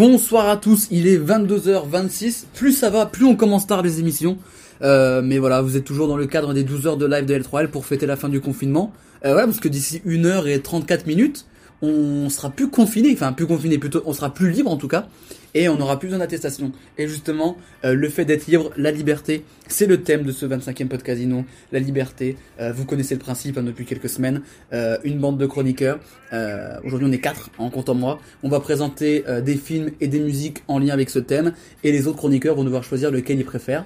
Bonsoir à tous, il est 22h26. Plus ça va, plus on commence tard les émissions. Euh, mais voilà, vous êtes toujours dans le cadre des 12 heures de live de L3L pour fêter la fin du confinement. Euh, ouais, parce que d'ici 1h34 minutes, on sera plus confiné, enfin plus confiné, plutôt on sera plus libre en tout cas, et on aura plus besoin d'attestation. Et justement, euh, le fait d'être libre, la liberté, c'est le thème de ce 25e podcasino. La liberté, euh, vous connaissez le principe hein, depuis quelques semaines. Euh, une bande de chroniqueurs. Euh, Aujourd'hui, on est quatre en comptant moi. On va présenter euh, des films et des musiques en lien avec ce thème, et les autres chroniqueurs vont devoir choisir lequel ils préfèrent.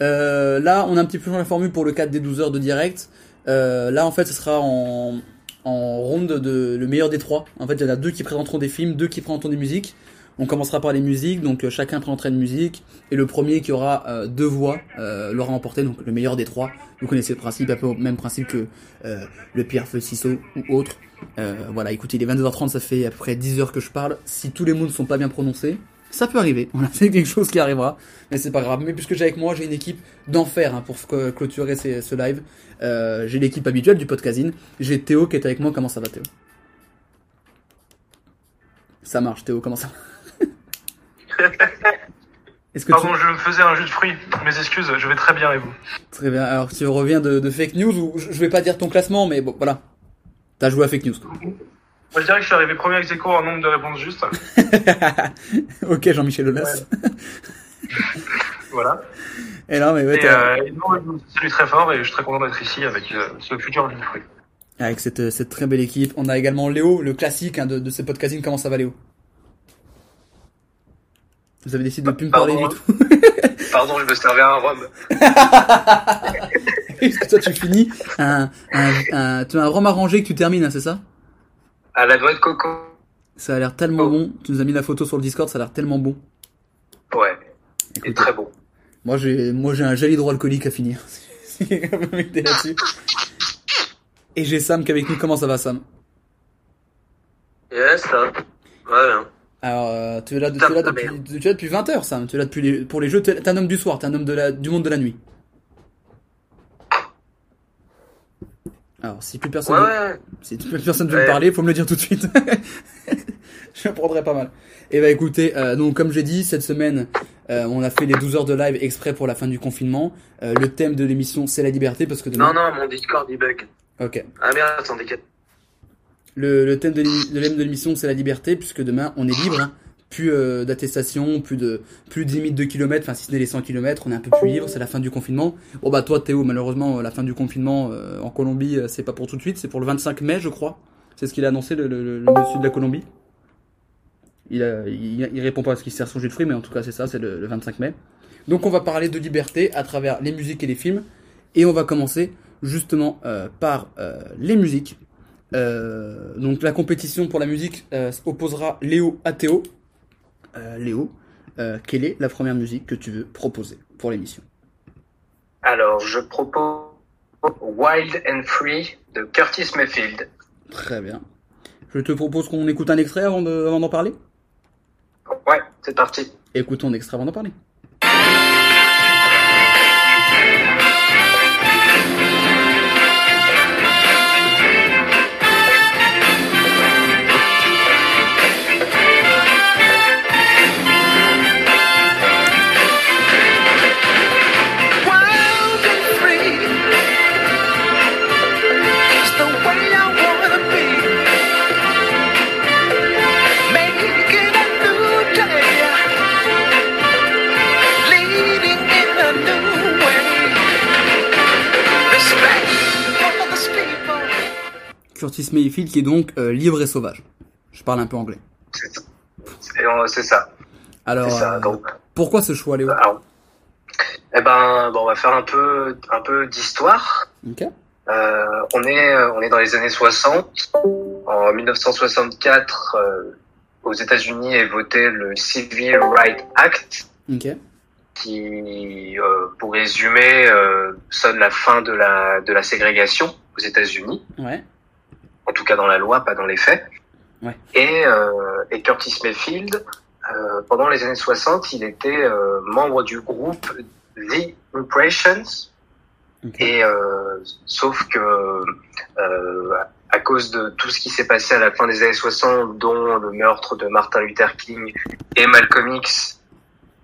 Euh, là, on a un petit peu changé la formule pour le cadre des 12 heures de direct. Là, en fait, ce sera en, en ronde de le meilleur des trois. En fait, il y en a deux qui présenteront des films, deux qui présenteront des musiques. On commencera par les musiques, donc euh, chacun présentera une musique, et le premier qui aura euh, deux voix euh, l'aura emporté, donc le meilleur des trois. Vous connaissez le principe, un peu au même principe que le Pierre Feu Ciseaux ou autre. Voilà, écoutez, il est 22h30, ça fait à peu près 10 heures que je parle. Si tous les mots ne sont pas bien prononcés, ça peut arriver. On a fait quelque chose qui arrivera, mais c'est pas grave. Mais puisque j'ai avec moi, j'ai une équipe d'enfer hein, pour clôturer ce live. J'ai l'équipe habituelle du podcasting. J'ai Théo qui est avec moi. Comment ça va, Théo? Ça marche, Théo. Comment ça va? Est-ce que Pardon, tu... je me faisais un jus de fruits. Mes excuses, je vais très bien et vous Très bien. Alors, tu reviens de, de fake news ou je vais pas dire ton classement, mais bon, voilà. T'as joué à fake news. Moi, je dirais que je suis arrivé premier aequo en nombre de réponses justes. ok, Jean-Michel Aulas. Voilà. Et là, mais ouais, Et, euh, et non, je me salue très fort et je suis très content d'être ici avec euh, ce futur jus de fruits. avec cette, cette très belle équipe. On a également Léo, le classique hein, de, de ce podcasting. Comment ça va, Léo? Vous avez décidé de plus me parler du Pardon. tout. Pardon, je me servais un rhum. Que toi, tu finis un, un, un, tu as un rhum arrangé que tu termines, hein, c'est ça? À la noix de coco. Ça a l'air tellement Oh. bon. Tu nous as mis la photo sur le Discord, ça a l'air tellement bon. Ouais. Et Écoute, très bon. Moi, j'ai, moi, j'ai un gel hydroalcoolique à finir. C'est là-dessus. Et j'ai Sam qui est avec nous. Comment ça va, Sam? Yes, ça. Ouais, hein. Alors, tu es là, tu es là depuis, tu es là depuis 20 heures, Sam. Tu es là depuis les, pour les jeux. T'es un homme du soir. T'es un homme de la, du monde de la nuit. Alors, si plus personne, Ouais, veut- ouais. si plus personne veut me parler, faut me le dire tout de suite. Je prendrai pas mal. Et bah écoutez, euh, donc comme j'ai dit, cette semaine, euh, on a fait les 12 heures de live exprès pour la fin du confinement. Euh, le thème de l'émission, c'est la liberté, parce que demain... Non, non, mon Discord il bug. Ok. Ah merde, attendez. Le, le thème de l'émi- de l'ém- de l'émission, c'est la liberté, puisque demain, on est libre. hein. Plus euh, d'attestation, plus de plus de limite de kilomètres, enfin si ce n'est les 100 kilomètres, on est un peu plus libre, c'est la fin du confinement. Bon bah toi Théo, malheureusement, euh, la fin du confinement euh, en Colombie, euh, c'est pas pour tout de suite, c'est pour le 25 mai, je crois. C'est ce qu'il a annoncé, le, le, le- le monsieur de la Colombie. Il, a, il, il répond pas à ce qu'il sert son jus de fruits, mais en tout cas c'est ça, c'est le, le 25 mai. Donc on va parler de liberté à travers les musiques et les films, et on va commencer justement euh, par euh, les musiques. Euh, donc la compétition pour la musique euh, opposera Léo à Théo. Euh, Léo, euh, quelle est la première musique que tu veux proposer pour l'émission? Alors, je propose Wild and Free de Curtis Mayfield. Très bien. Je te propose qu'on écoute un extrait avant de- avant d'en parler? Ouais, c'est parti. Écoutons un extrait avant d'en parler. Curtis Mayfield qui est donc euh, libre et sauvage. Je parle un peu anglais. C'est c'est ça. Alors, ça. euh, Donc, pourquoi ce choix, Léo? Alors, Eh ben, bon, on va faire un peu, un peu d'histoire. Euh, on est, euh, on est dans les années 60. En 1964, euh, aux États-Unis est voté le Civil Rights Act, qui, euh, pour résumer, euh, sonne la fin de la, de la ségrégation aux États-Unis. Ouais. Cas dans la loi, pas dans les faits. Ouais. Et, euh, et Curtis Mayfield, euh, pendant les années 60, il était euh, membre du groupe The Impressions. Et sauf que à cause de tout ce qui s'est passé à la fin des années 60, dont le meurtre de Martin Luther King et Malcolm X,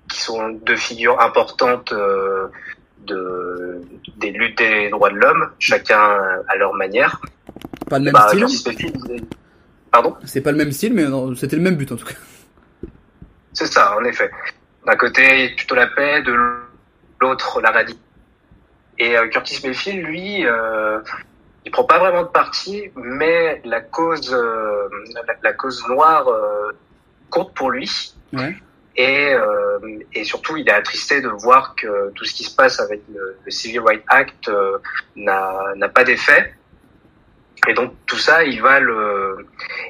qui sont deux figures importantes euh, de, des luttes des droits de l'homme, chacun à leur manière. Pas le même Bah, style. Pardon C'est pas le même style, mais c'était le même but en tout cas. C'est ça, en effet. D'un côté, plutôt la paix, de l'autre, la radicalité. Et euh, Curtis Mayfield, lui, euh, il prend pas vraiment de parti, mais la cause, euh, la, la cause noire euh, compte pour lui. Ouais. Et, et surtout, il est attristé de voir que tout ce qui se passe avec le, le Civil Rights Act n'a n'a pas d'effet. Et donc tout ça, il va le,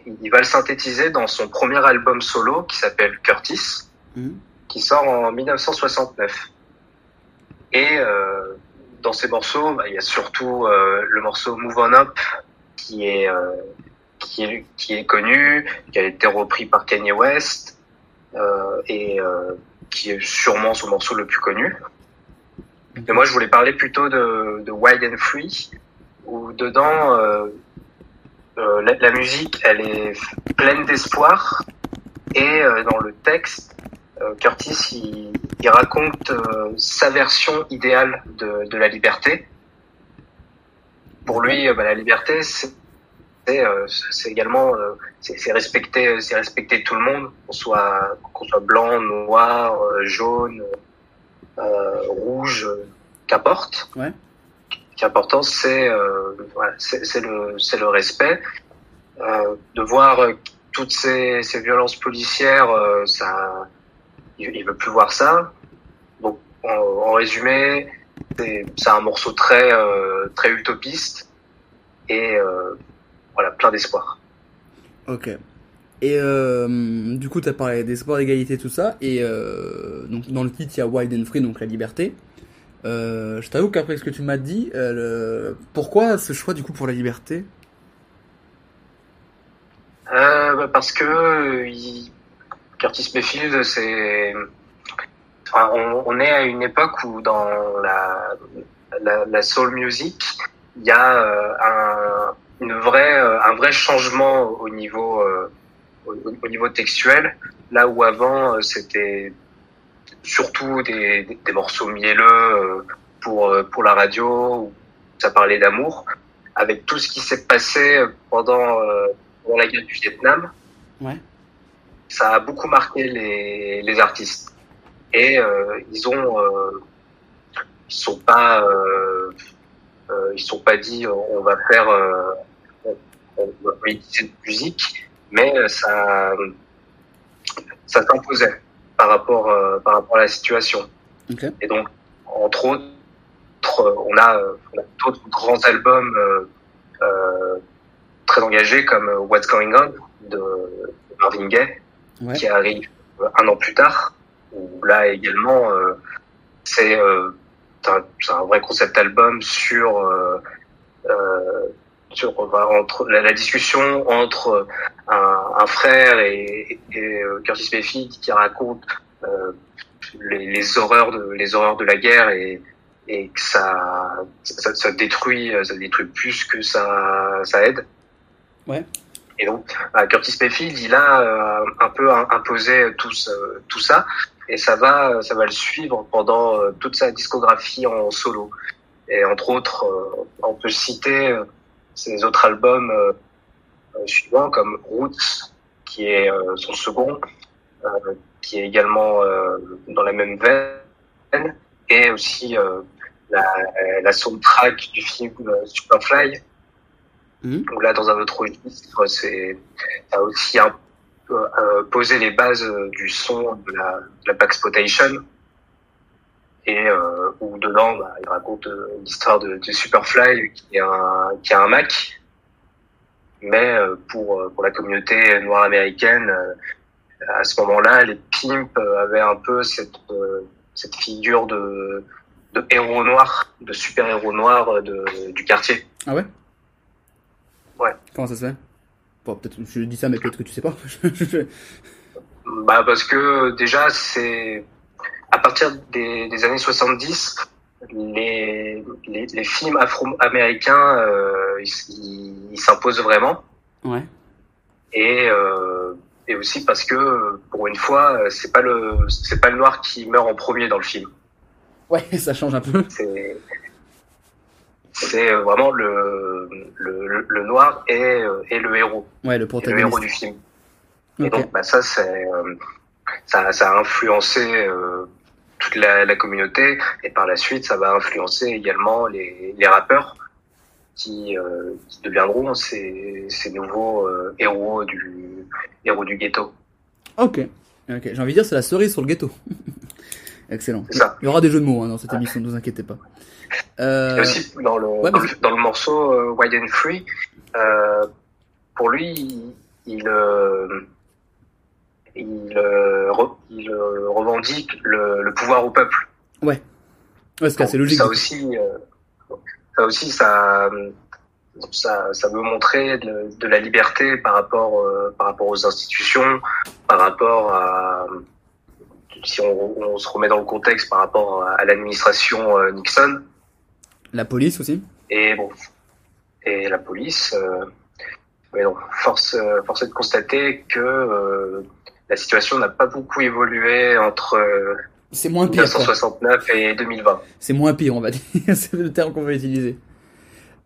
il va le synthétiser dans son premier album solo qui s'appelle Curtis, Mhm. qui sort en 1969. Et euh, dans ces morceaux, bah, il y a surtout euh, le morceau Move On Up qui est euh, qui est qui est connu, qui a été repris par Kanye West euh, et euh, qui est sûrement son morceau le plus connu. Mais moi, je voulais parler plutôt de, de Wild and Free, où dedans, euh, euh, la, la musique, elle est pleine d'espoir, et euh, dans le texte, euh, Curtis, il, il raconte euh, sa version idéale de, de la liberté. Pour lui, euh, bah, la liberté, c'est également c'est respecter c'est respecter tout le monde qu'on soit qu'on soit blanc noir jaune rouge qu'importe Ouais. Qu'important c'est euh, voilà, c'est c'est le respect euh, de voir euh, toutes ces ces violences policières euh, il, il veut plus voir ça donc en, résumé c'est un morceau très euh, utopiste et euh, plein d'espoir Ok. Et euh, du coup, tu as parlé des sports d'égalité, tout ça. Et euh, donc, dans le titre, il y a Wild and Free, donc la liberté. Euh, je t'avoue qu'après ce que tu m'as dit, euh, pourquoi ce choix du coup pour la liberté? Euh, bah, parce que Curtis Mayfield, c'est, on, est à une époque où dans la, soul music, il y a un, une un vrai changement au niveau, au, au niveau textuel, là où avant c'était surtout des, des, des morceaux mielleux euh, pour euh, pour la radio, où ça parlait d'amour, avec tout ce qui s'est passé pendant euh, pendant la guerre du Vietnam. Ouais. Ça a beaucoup marqué les, les artistes. Et euh, ils ont, euh, ils sont pas, euh, ils sont pas dit, on va faire, on, va politiser cette musique, mais ça, ça s'imposait par rapport, euh, par rapport à la situation. Ok. Et donc, entre autres, euh, on a, euh, on a d'autres grands albums euh, euh, très engagés comme euh, What's Going On de Marvin Gaye, Ouais. qui arrive euh, un an plus tard. Où là également, euh, c'est euh, un, c'est un vrai concept album sur euh, euh, sur enfin, entre la, la discussion entre un, un frère et, et, euh, Curtis Mayfield qui raconte euh, les, les horreurs de les horreurs de la guerre et et que ça ça, ça détruit ça détruit plus que ça ça aide. Ouais. Et donc euh, Curtis Mayfield il a euh, un peu im- imposé tout tout ça et ça va ça va le suivre pendant euh, toute sa discographie en solo. Et entre autres euh, on peut citer euh, ses autres albums euh, euh, suivants comme Roots qui est euh, son second euh, qui est également euh, dans la même veine et aussi euh, la, la soundtrack du film Superfly Mhm. où là dans un autre registre c'est ça a aussi un euh, posé les bases du son de la, de la Backsploitation et euh, où dedans bah, il raconte euh, l'histoire de, de Superfly qui a un, qui a un Mac, mais euh, pour euh, pour la communauté noire américaine, euh, à ce moment-là, les pimps avaient un peu cette euh, cette figure de de héros noirs, de super héros noirs euh, de, du quartier. Ah ouais? Ouais. Comment ça se fait? Bon, peut-être je dis ça, mais peut-être que tu sais pas. Bah parce que déjà c'est à partir des, des années 70 les les, les films afro-américains euh, ils s'imposent vraiment ouais. et euh, et aussi parce que pour une fois c'est pas le c'est pas le noir qui meurt en premier dans le film Ouais, ça change un peu. c'est c'est vraiment le le, noir et, et le héros Ouais, le et le héros protagoniste. du film Et donc, bah, ça, c'est, euh, ça, ça a influencé euh, toute la, la communauté, et par la suite, ça va influencer également les, les rappeurs qui, euh, qui deviendront ces, ces nouveaux euh, héros du héros du ghetto. Ok. Ok. J'ai envie de dire, c'est la cerise sur le ghetto. Excellent. Ça. Il y aura des jeux de mots hein, dans cette émission, ne vous inquiétez pas. Euh, Et aussi dans le ouais, dans morceau Wide and Free, pour lui, il il, il, euh, re- il, euh, revendique le, le pouvoir au peuple. ouais, c'est assez logique. Ça coup. aussi, euh, ça aussi, ça, ça, ça veut montrer de, de la liberté par rapport, euh, par rapport aux institutions, par rapport à, si on, on se remet dans le contexte, par rapport à, à l'administration euh, Nixon La police aussi. et bon, et la police. Euh, mais non, force, euh, force est de constater que euh, la situation n'a pas beaucoup évolué entre euh, C'est moins pire. quoi. 1969 et 2020. C'est moins pire, on va dire. c'est le terme qu'on va utiliser.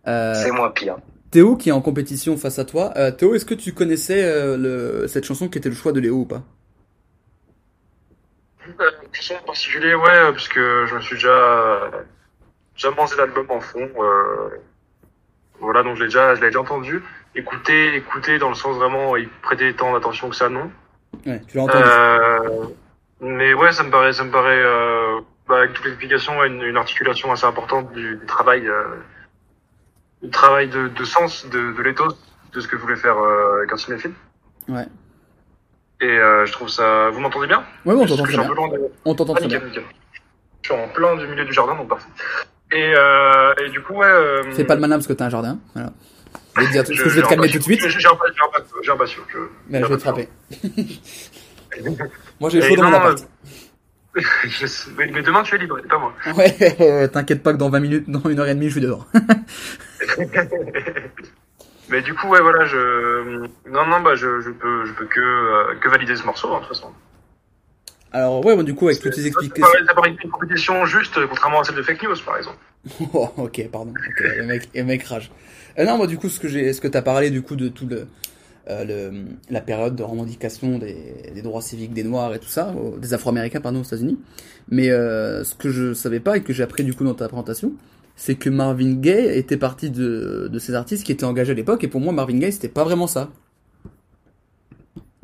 Euh, C'est moins pire. Théo qui est en compétition face à toi. Euh, Théo, est-ce que tu connaissais euh, le, cette chanson qui était le choix de Léo ou pas? Euh, question en particulier, ouais, parce que je me suis déjà, déjà mangé l'album en fond. Euh, voilà, donc je l'ai déjà, je l'ai déjà entendu. Écouter, écouter dans le sens vraiment y prêter tant d'attention que ça, non. Ouais, tu l'as entendu. Euh, mais ouais, ça me paraît, ça me paraît, euh, bah, avec toute l'explication, ouais, une, une articulation assez importante du, du travail, euh, du travail de, de sens de, de l'éthos, de ce que voulait faire euh, Quentin Cinéphile. Ouais. Et je trouve ça. Vous m'entendez bien? Ouais, ouais, on t'entend très un bien. de- On t'entend ah, très bien. nickel, nickel. Je suis en plein du milieu du jardin, donc parfait. Et, et du coup, ouais. Fais pas le malin parce que t'as un jardin. Voilà. Je vais te dire, est-ce que je vais te un calmer tout de suite J'ai un, un, j'ai un patio. Je, Mais je vais te frapper. Moi j'ai chaud dans mon appart. je sais- mais, demain, tu es libre, pas moi. Ouais, t'inquiète pas que dans 20 minutes, dans une heure et demie, je suis dehors. mais du coup, ouais, voilà, je. Non, non, bah, je, je peux, je peux que, euh, que valider ce morceau, hein, de toute façon. Alors ouais, bon, du coup avec toutes ces explications. ça paraît une compétition juste, contrairement à celle de fake news, par exemple. Oh, ok, pardon. Ok, le mec, le mec rage. Euh, non, moi du coup, ce que j'ai, ce que t'as parlé du coup de tout le, euh, la période de revendication des, droits civiques des Noirs et tout ça, des Afro-Américains pardon aux États-Unis. Mais euh, ce que je savais pas et que j'ai appris du coup dans ta présentation, c'est que Marvin Gaye était partie de, de ces artistes qui étaient engagés à l'époque. Et pour moi, Marvin Gaye, c'était pas vraiment ça.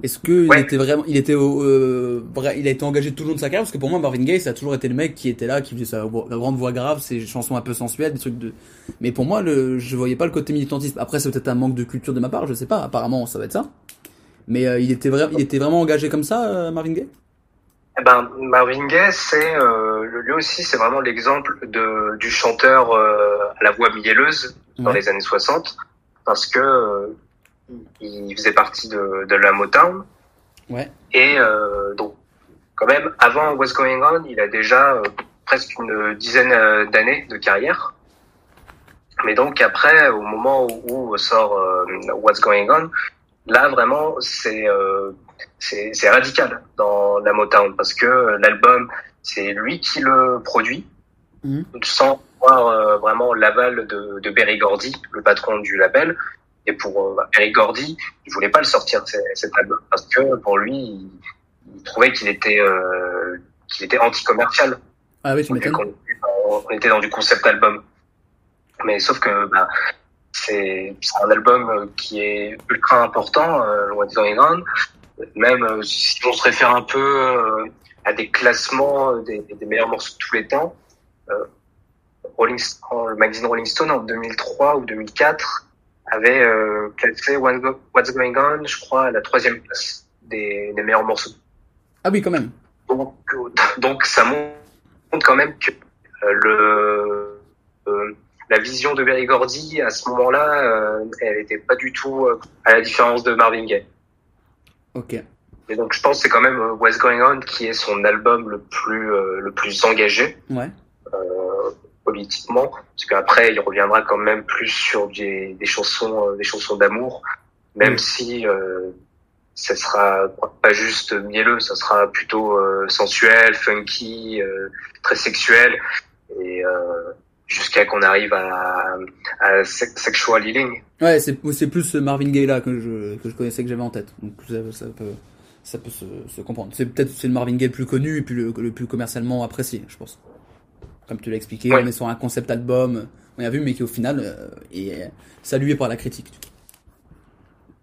Est-ce que il était vraiment, il était, au- euh, il a été engagé tout le long de sa carrière? Parce que pour moi Marvin Gaye ça a toujours été le mec qui était là, qui faisait sa la grande voix grave, ses chansons un peu sensuelles, des trucs de. Mais pour moi le, je voyais pas le côté militantisme. Après c'est peut-être un manque de culture de ma part, je sais pas. Apparemment ça va être ça. Mais euh, il était vrai, il était vraiment engagé comme ça, euh, Marvin Gaye? Eh ben, Marvin Gaye, c'est lui aussi, c'est vraiment l'exemple de du chanteur à la voix mielleuse dans Ouais. les années 60, parce que il faisait partie de, de la Motown. Ouais. Et euh, donc, quand même, avant What's Going On, il a déjà euh, presque une dizaine euh, d'années de carrière. Mais donc après, au moment où, où sort euh, What's Going On, là vraiment, c'est radical dans la Motown parce que l'album, c'est lui qui le produit, Mhm. sans avoir vraiment l'aval de, de Berry Gordy, le patron du label. Et pour euh, Berry Gordy, il voulait pas le sortir cet album parce que pour lui, il, il trouvait qu'il était euh, qu'il était anti-commercial. Ah oui, tu On m'étonnes. on était dans du concept album. Mais sauf que bah, c'est un album qui est ultra important, euh, Going On. Même euh, si on se réfère un peu euh, à des classements des, des meilleurs morceaux de tous les temps, euh, Rolling, le magazine Rolling Stone en 2003 ou 2004 avait euh, classé What's Going On, je crois, à la troisième place des, des meilleurs morceaux. Ah oui, quand même. Donc, euh, donc ça montre quand même que euh, le euh, la vision de Berry Gordy à ce moment-là, euh, elle n'était pas du tout à la différence de Marvin Gaye. Ok. Et donc je pense que c'est quand même What's Going On qui est son album le plus euh, le plus engagé Ouais. Politiquement, parce qu'après il reviendra quand même plus sur des, des chansons euh, des chansons d'amour, même Mm. si euh, ça sera pas juste mielleux, ça sera plutôt euh, sensuel, funky, euh, très sexuel, et jusqu'à qu'on arrive à, à Sex- Sexual Healing. Ouais, c'est c'est plus Marvin Gaye là que je que je connaissais que j'avais en tête. Donc ça, ça peut ça peut se, se comprendre. C'est peut-être c'est le Marvin Gaye le plus connu et puis le, le plus commercialement apprécié, je pense. Comme tu l'as expliqué, Ouais. on est sur un concept album, on a vu, mais qui au final euh, est salué par la critique.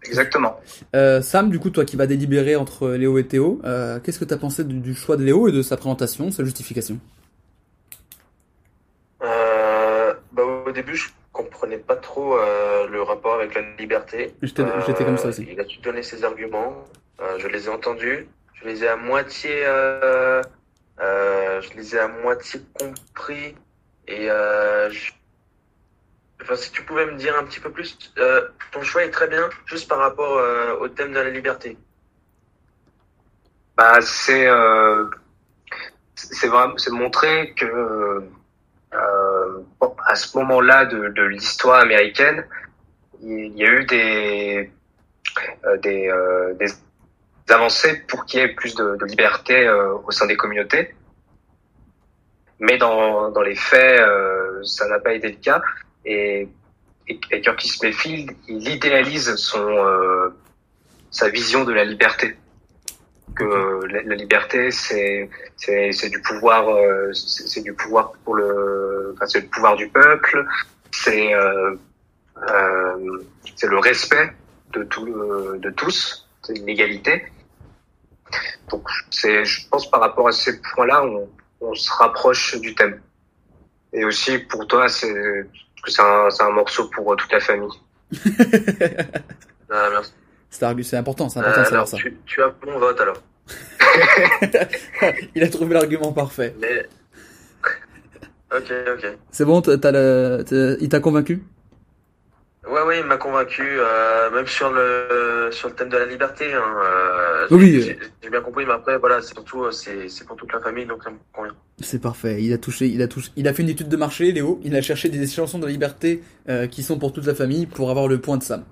Exactement. Euh, Sam, du coup, toi qui vas délibérer entre Léo et Théo, euh, qu'est-ce que t'as pensé du, du choix de Léo et de sa présentation, sa justification? Bah, au début, je comprenais pas trop le rapport avec la liberté. J'étais comme ça aussi. Il a su donner ses arguments. Je les ai entendus. Je les ai à moitié, je les ai à moitié compris. Et euh, enfin, si tu pouvais me dire un petit peu plus, euh, ton choix est très bien, juste par rapport euh, au thème de la liberté. Bah, c'est euh, vraiment c'est montrer que euh, à ce moment-là de, de l'histoire américaine, il y a eu des euh, euh, des avancées pour qu'il y ait plus de, de liberté euh, au sein des communautés. Mais dans, dans les faits, euh, ça n'a pas été le cas. Et, et, et Curtis Mayfield, il idéalise son euh, sa vision de la liberté. Que la, la liberté c'est c'est du pouvoir c'est du pouvoir pour le enfin c'est le pouvoir du peuple. C'est euh, c'est le respect de tout de tous. C'est l'égalité donc c'est je pense par rapport à ces points-là on on se rapproche du thème et aussi pour toi c'est que c'est un c'est un morceau pour euh, toute la famille Ah, merci. C'est argu- c'est important, c'est important Euh, de savoir alors, ça. tu, tu as mon vote alors. Il a trouvé l'argument parfait. Mais... Ok, ok. C'est bon, t'as t'as le, t'as- il t'a convaincu? Ouais, oui, il m'a convaincu, euh, même sur le sur le thème de la liberté. Hein, euh, Oui, j'ai- bien compris, mais après, voilà, c'est surtout euh, c'est c'est pour toute la famille, donc ça me convient. C'est parfait. Il a touché, il a touché, il a fait une étude de marché, Léo. Il a cherché des chansons de la liberté euh, qui sont pour toute la famille pour avoir le point de Sam.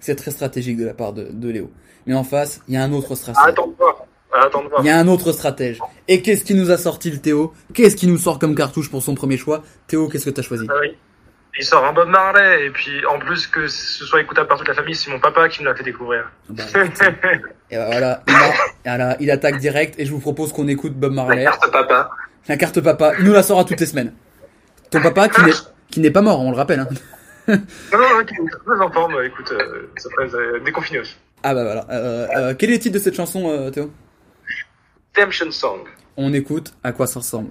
C'est très stratégique de la part de, de Léo. Mais en face, il y a un autre stratège. Attends de voir. Attends de voir. Il y a un autre stratège. Et qu'est-ce qui nous a sorti le Théo? Qu'est-ce qui nous sort comme cartouche pour son premier choix? Théo, qu'est-ce que t'as choisi? Ah oui. Il sort un Bob Marley, et puis en plus que ce soit écoutable par toute la famille, c'est mon papa qui me l'a fait découvrir. Bah, Et bah, voilà, il, a- voilà, il attaque direct et je vous propose qu'on écoute Bob la Marley. carte papa La carte papa, il nous la sort à toutes les semaines. Ton papa qui n'est qui n'est pas mort, on le rappelle. Hein. non, non, ok, très en forme, écoute, euh, ça fait euh, déconfineuse. Ah bah voilà. Euh, euh, quel est le titre de cette chanson, euh, Théo? Redemption Song. On écoute à quoi ça ressemble.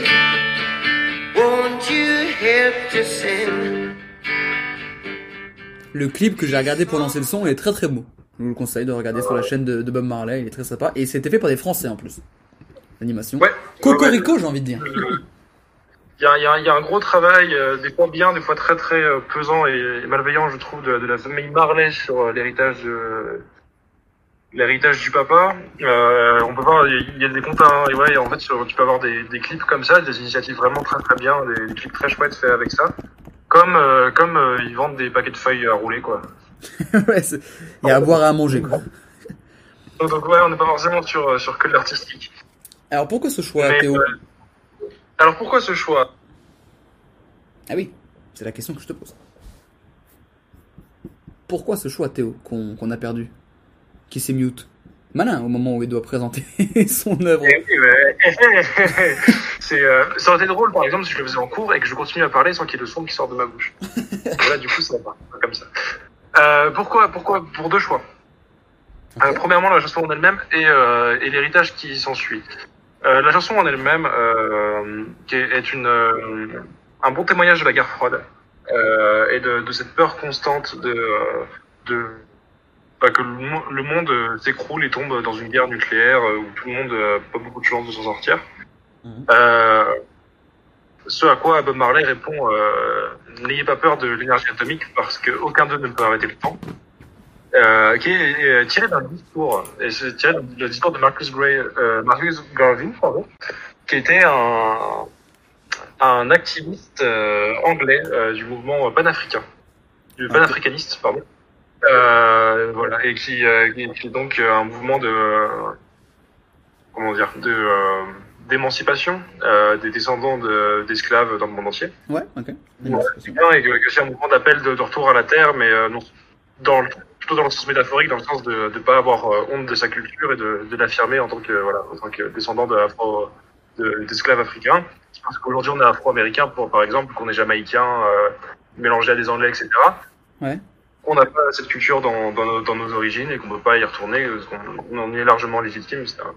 Le clip que j'ai regardé pour lancer le son est très très beau. Je vous le conseille de regarder sur la chaîne de, de Bob Marley, il est très sympa. Et c'était fait par des Français en plus. L'animation. Ouais. Cocorico, j'ai envie de dire. il y a, il y, a, il y a un gros travail, euh, des fois bien, des fois très très euh, pesant et, et malveillant, je trouve, de, de la famille Marley sur euh, l'héritage de l'héritage du papa. Euh, on peut voir, il y a des comptes, hein, et ouais, en fait, sur- tu peux avoir des, des clips comme ça, des initiatives vraiment très très bien, des, des clips très chouettes faits avec ça. Comme euh, comme euh, ils vendent des paquets de feuilles à rouler, quoi. ouais, il y a à boire et à manger, quoi. Donc, donc, ouais, on n'est pas forcément sur sur que de l'artistique. Alors pourquoi ce choix, Mais, Théo? alors pourquoi ce choix? Ah oui, c'est la question que je te pose. Pourquoi ce choix, Théo, qu'on qu'on a perdu? Qui s'est mute Malin au moment où il doit présenter son œuvre. Eh oui, ouais. c'est, euh, ça aurait été drôle, par exemple, si je le faisais en cours et que je continue à parler sans qu'il y ait le son qui sort de ma bouche. Là, du coup, ça va pas comme ça. Euh, pourquoi, pourquoi Pour deux choix. Euh, premièrement, la chanson en elle-même et, euh, et l'héritage qui s'ensuit. La chanson en elle-même, qui est, est une, un bon témoignage de la guerre froide et de, de cette peur constante de, de bah, que le, mo- le monde euh, s'écroule et tombe dans une guerre nucléaire euh, où tout le monde n'a pas beaucoup de chance de s'en sortir. Mhm. Euh, ce à quoi Bob Marley répond euh, N'ayez pas peur de l'énergie atomique parce qu'aucun d'eux ne peut arrêter le temps. Euh, qui est euh, tiré d'un discours, et c'est tiré du discours de Marcus, Gray, euh, Marcus Garvey, pardon, qui était un, un activiste euh, anglais euh, du mouvement panafricain, du panafricaniste, pardon. Euh, voilà, et qui, euh, qui, donc euh, un mouvement de euh, comment dire de euh, d'émancipation euh, des descendants de- d'esclaves dans le monde entier. Ouais, ok. Ouais, c'est bien, et que, que c'est un mouvement d'appel de, de retour à la terre, mais euh, non, dans le, plutôt dans le sens métaphorique, dans le sens de ne pas avoir honte de sa culture et de, de l'affirmer en tant que voilà, en tant que descendant de- d'esclaves africains. Parce qu'aujourd'hui, on est afro-américain, pour par exemple, qu'on est jamaïcain, euh, mélangé à des anglais, etc. Ouais. On n'a pas cette culture dans, dans, nos, dans nos origines et qu'on peut pas y retourner, qu'on on en est largement légitime. C'est un-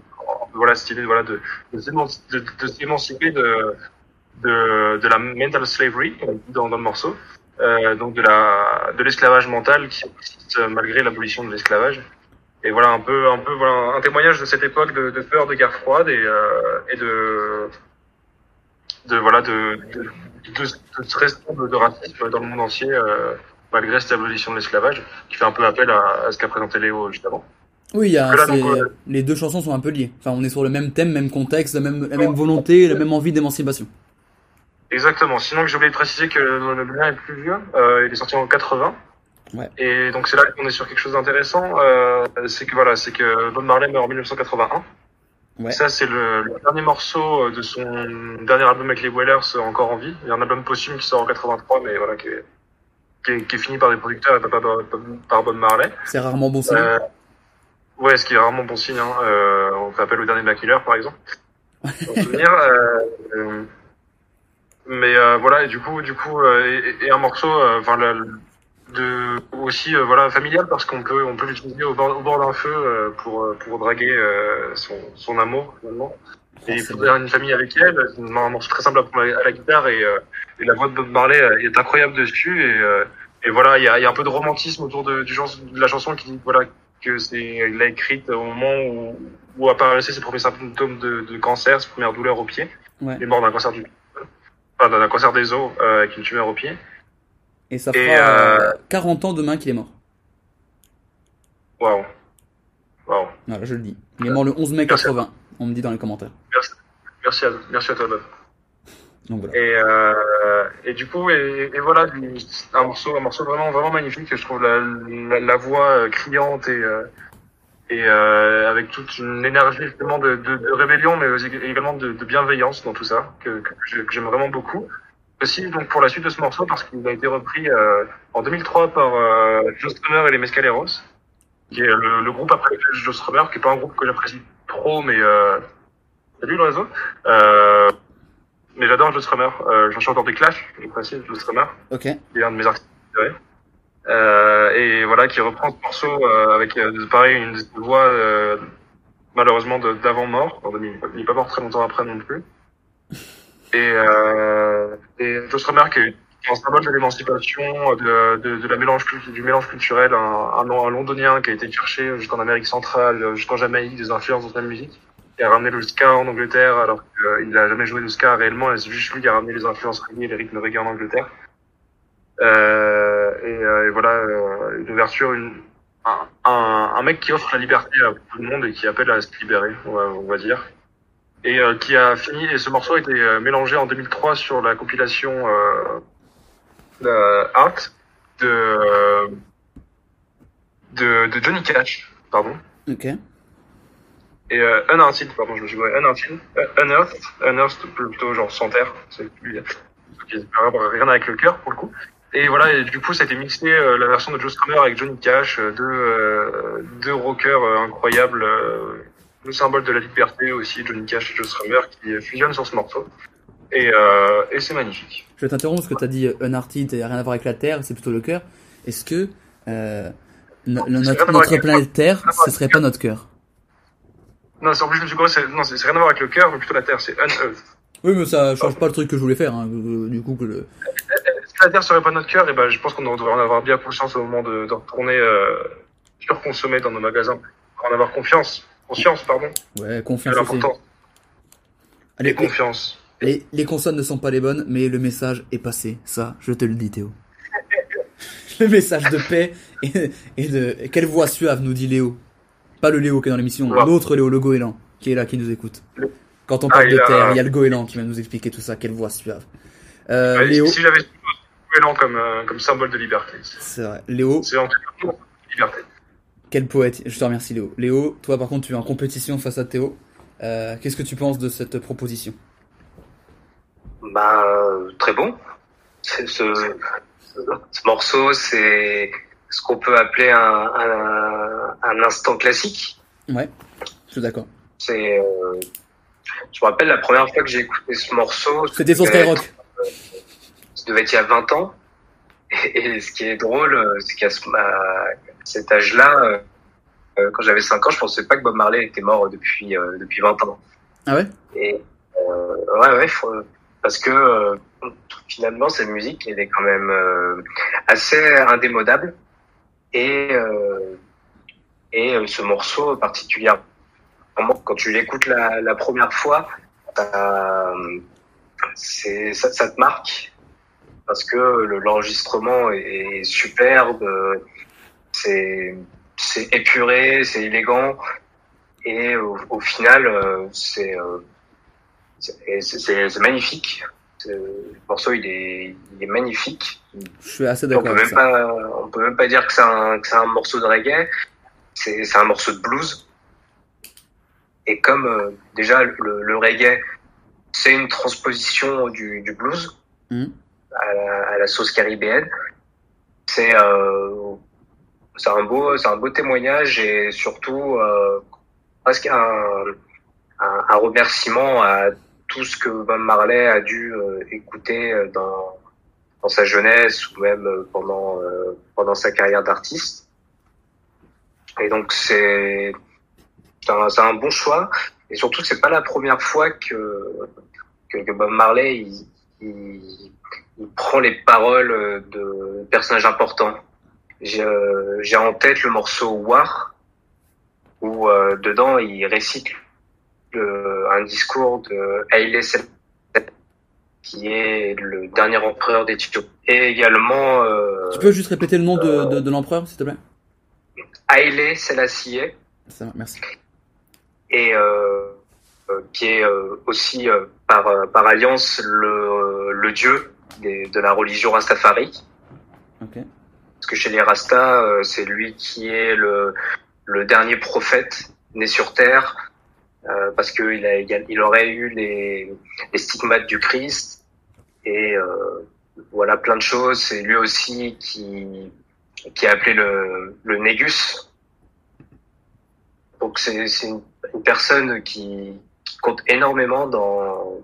voilà cette idée voilà, de, de, de, s'émanciper de, de, de la mental slavery, on dans, dans le morceau, euh, donc de la de l'esclavage mental qui existe malgré l'abolition de l'esclavage. Et voilà un peu un peu voilà un témoignage de cette époque de, de peur, de guerre froide et, euh, et de de voilà de de, de, de, de racisme dans le monde entier euh, malgré cette abolition de l'esclavage qui fait un peu appel à, à ce qu'a présenté Léo juste avant. Oui, il y a, c'est- donc, euh, les deux chansons sont un peu liées. Enfin, on est sur le même thème, même contexte, la même, la même volonté, la même envie d'émancipation. Exactement. Sinon, j'ai oublié de préciser que le, lien est plus vieux. Euh, il est sorti en 80. Ouais. Et donc c'est là qu'on est sur quelque chose d'intéressant. Euh, c'est que voilà, c'est que Bob Marley meurt en 1981. Ouais. Ça, c'est le, le dernier morceau de son dernier album avec les Wailers, euh, encore en vie. Il y a un album posthume qui sort en 83, mais voilà, qui est, qui est, qui est fini par des producteurs et pas par, par, par Bob Marley. C'est rarement bon signe. Euh, ouais, ce qui est rarement bon signe. Hein. Euh, on fait appel au dernier Black Killer, par exemple. Pour souvenir. Euh, euh, mais voilà, et du coup, du coup, et, et un morceau, enfin, le- de aussi, voilà, familial parce qu'on peut, on peut l'utiliser au bord, au bord d'un feu pour pour draguer son son amour finalement. Et c'est faut faire une famille avec elle. C'est un morceau très simple à prendre à la guitare et, et la voix de Bob Marley euh, est incroyable dessus et euh, et voilà, il y a, il y a un peu de romantisme autour de, du chans- de la chanson qui dit voilà que c'est il l'a écrite au moment où, où apparaissaient ses premiers symptômes de, de cancer, ses premières douleurs au pied. Ouais. Il est mort d'un cancer du enfin, d'un cancer des os euh, avec une tumeur au pied. Et ça et, fera euh, euh, 40 ans demain qu'il est mort. Waouh. Waouh. Voilà, je le dis. Il est mort le 11 mai 80. On me dit dans les commentaires. Merci à, merci à toi, Bob. Et, euh, et du coup, et, et voilà, un morceau, un morceau vraiment, vraiment magnifique. Je trouve la, la, la voix euh, criante et, euh, et euh, avec toute une énergie justement de, de, de rébellion, mais également de, de bienveillance dans tout ça, que, que, j'aime vraiment beaucoup. Aussi, donc pour la suite de ce morceau, parce qu'il a été repris euh, en 2003 par euh, Joe Strummer et les Mescaleros, qui est le, le groupe après Joe Strummer, qui est pas un groupe que j'apprécie trop, mais euh, salut le réseau? Euh, mais j'adore Joe Strummer. Euh, J'en chanteur des Clash, je précise, Joe Strummer, Ok. qui est un de mes artistes préférés. Euh, et voilà, qui reprend ce morceau euh, avec, euh, pareil, une voix euh, malheureusement de- d'avant-mort. Il n'est pas mort très longtemps après non plus. Et, euh, et Joe Strummer qui est un symbole de l'émancipation, de, de, de la mélange, du mélange culturel, un, un, un londonien qui a été cherché jusqu'en Amérique centrale, jusqu'en Jamaïque, des influences dans sa musique. Qui a ramené le ska en Angleterre alors qu'il n'a jamais joué de ska réellement, et c'est juste lui qui a ramené les influences reggae, les rythmes reggae en Angleterre. Euh, et, euh, et voilà, euh, une ouverture, un, un, mec qui offre la liberté à tout le monde et qui appelle à se libérer, on va, dire. Et euh, qui a fini, et ce morceau a été euh, mélangé en 2003 sur la compilation euh, Art de, euh, de, de Johnny Cash, pardon. Ok. Et euh, Unearthed, pardon, je me suis gouré, Unearthed, euh, Unearthed, Unearthed, plutôt genre sans terre, c'est plus, rien avec le cœur pour le coup. Et voilà, et du coup, ça a été mixé euh, la version de Joe Strummer avec Johnny Cash, euh, deux, euh, deux rockers euh, incroyables, euh, le symbole de la liberté aussi, Johnny Cash et Joe Strummer, qui fusionnent sur ce morceau. Et, euh, et c'est magnifique. Je vais t'interrompre parce que t'as dit euh, Unhearted et rien à voir avec la Terre, c'est plutôt le cœur. Est-ce que euh, notre, notre planète Terre, ce serait pas notre cœur? Non, c'est en plus, je me suis c'est, non, c'est c'est rien à voir avec le cœur, mais plutôt la terre, c'est Unearthed. Oui, mais ça change pas le truc que je voulais faire. Hein. euh, Du coup, que le... Si la terre serait pas notre cœur, et ben, je pense qu'on devrait en avoir bien conscience au moment de, de retourner, euh, surconsommer dans nos magasins. En avoir confiance. Conscience, pardon. ouais, C'est confiance l'important. Allez, Et confiance. les, les consonnes ne sont pas les bonnes, mais le message est passé. Ça, je te le dis, Théo. le message de paix et, et de quelle voix suave nous dit Léo. Pas le Léo qui est dans l'émission, Ouais. l'autre Léo, le goéland, qui est là, qui nous écoute. Le- Quand on Ah, parle il de a- terre, il y a le goéland qui va nous expliquer tout ça. Quelle voix suave. Euh, Ouais, Léo, Si j'avais Goéland comme, euh, comme symbole de liberté. c'est vrai. Léo, C'est en tout cas liberté. Quel poète, je te remercie Léo. Léo, toi par contre tu es en compétition face à Théo. Euh, Qu'est-ce que tu penses de cette proposition? Bah, euh, très bon. C'est Ce, ce morceau, c'est ce qu'on peut appeler un, un, un instant classique. Ouais, je suis d'accord. C'est, euh, je me rappelle la première fois que j'ai écouté ce morceau. C'était sur Skyrock. être- Ça devait être il y a 20 ans. Et, et ce qui est drôle, euh, c'est qu'à ce- cet âge-là, euh, euh, quand j'avais 5 ans, je pensais pas que Bob Marley était mort depuis, euh, depuis 20 ans. Ah ouais? Et euh, ouais, ouais, faut- parce que euh, finalement cette musique elle est quand même euh, assez indémodable et euh, et euh, ce morceau particulièrement quand tu l'écoutes la, première fois, t'as- c'est ça, te marque parce que le- l'enregistrement est, superbe, euh, c'est c'est épuré, c'est élégant et au, final euh, euh, c'est- c'est magnifique. C'est- Le morceau il est, il est magnifique. Je suis assez On d'accord peut avec même ça. pas on peut même pas dire que c'est un morceau de reggae. C'est un morceau de blues. Et comme euh, déjà le, le reggae c'est une transposition du, du blues Mhm. à, la, à la sauce caribéenne, c'est euh, un beau c'est un beau témoignage et surtout euh, presque un, un, un remerciement à tout ce que Bob Marley a dû euh, écouter euh, dans dans sa jeunesse ou même euh, pendant pendant sa carrière d'artiste. Et donc c'est un, un bon choix et surtout c'est pas la première fois que que, Bob Marley il, il, il prend les paroles de personnages importants. J'ai euh, en tête le morceau War où euh, dedans il récite un discours de Haile Selassie qui est le dernier empereur d'Éthiopie. Et également euh, Tu peux juste répéter le nom de, de, de l'empereur, s'il te plaît? Haile Selassie Ça merci. et euh, euh, qui est euh, aussi euh, par, euh, par alliance le, le dieu des- de la religion Rastafari. Parce que chez les Rastas, euh, c'est lui qui est le, le dernier prophète né sur Terre, euh, parce qu'il a, il aurait eu les, les stigmates du Christ, et euh, voilà plein de choses. C'est lui aussi qui, qui a appelé le, le Négus. Donc c'est une, personne qui, qui compte énormément dans,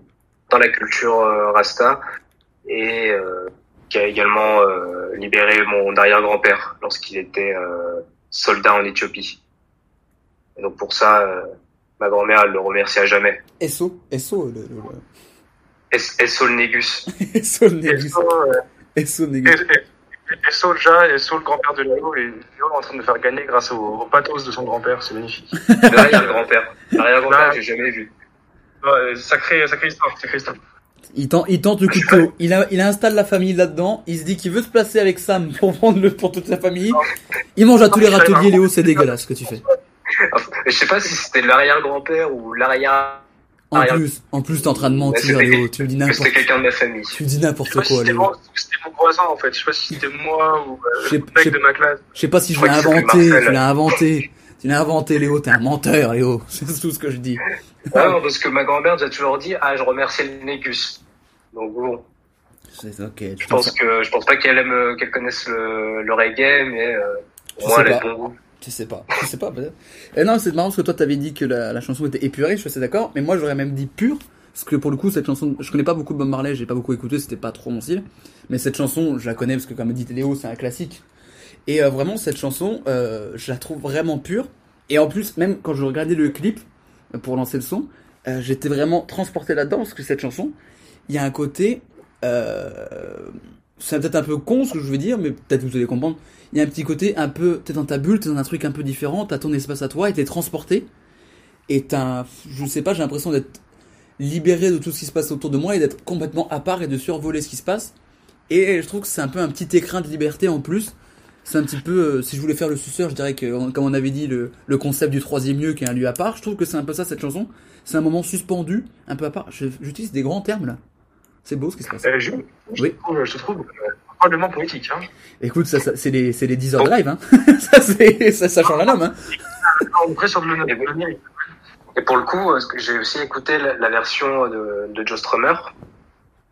dans la culture euh, Rasta, et euh, qui a également libéré mon arrière-grand-père lorsqu'il était soldat en Éthiopie. Donc pour ça, ma grand-mère, elle le remercie à jamais. SO SO, le, le, le Négus. SO le Négus. Euh, SO le Négus. et Soul, le grand-père de Léo, et Léo est en train de faire gagner grâce au, pathos de son grand-père, c'est magnifique. L'arrière-grand-père. L'arrière-grand-père, j'ai jamais vu. Ouais, sacré, sacré histoire, sacré histoire. Il tente, il tente le couteau. Il, a, il installe la famille là-dedans. Il se dit qu'il veut se placer avec Sam pour vendre le pour toute sa famille. Il mange à tous les râteliers, Léo. C'est dégueulasse ce que tu fais. Je sais pas si c'était l'arrière-grand-père ou l'arrière. En plus, en plus, t'es en train de mentir, Léo. Tu me dis n'importe, C'était quelqu'un de ma famille. tu dis Je sais n'importe pas si quoi, c'était Léo. c'était mon voisin en fait. Je sais pas si c'était moi ou euh, le mec de ma classe. Je sais pas si je Je l'ai inventé. Tu l'as inventé. Tu l'as inventé, Léo. T'es un menteur, Léo. C'est tout ce que je dis. Ah non, parce que ma grand-mère nous a toujours dit, ah, je remercie le Négus. Donc bon, C'est ok. Tu je pense penses- que, je pense pas qu'elle aime, euh, qu'elle connaisse le, le reggae, mais, euh, au moins elle a bon goût. Je sais pas, je sais pas peut-être. Et non, c'est marrant parce que toi t'avais dit que la, la chanson était épurée, je suis assez d'accord, mais moi j'aurais même dit pure, parce que pour le coup cette chanson, je connais pas beaucoup de Bob Marley, j'ai pas beaucoup écouté, c'était pas trop mon style, mais cette chanson je la connais parce que comme dit Léo c'est un classique. Et euh, vraiment cette chanson, euh, je la trouve vraiment pure, et en plus même quand je regardais le clip euh, pour lancer le son, euh, j'étais vraiment transporté là-dedans parce que cette chanson, il y a un côté, euh, c'est peut-être un peu con ce que je veux dire, mais peut-être vous allez comprendre il y a un petit côté un peu, t'es dans ta bulle, t'es dans un truc un peu différent, t'as ton espace à toi et t'es transporté. Et t'as, je sais pas, j'ai l'impression d'être libéré de tout ce qui se passe autour de moi et d'être complètement à part et de survoler ce qui se passe. Et je trouve que c'est un peu un petit écrin de liberté en plus. C'est un petit peu, euh, si je voulais faire le suceur, je dirais que, comme on avait dit, le, le concept du troisième lieu qui est un lieu à part, je trouve que c'est un peu ça cette chanson. C'est un moment suspendu, un peu à part. J'utilise des grands termes là. C'est beau ce qui se passe. Euh, je, je Oui. trouve, je trouve euh, probablement poétique. Hein. Écoute, ça, ça- c'est les, c'est les 10 heures de live, hein. ça, c'est, ça, ça change un homme, hein. On est prêt sur le, Et pour le coup, euh, j'ai aussi écouté la, la version de, de Joe Strummer,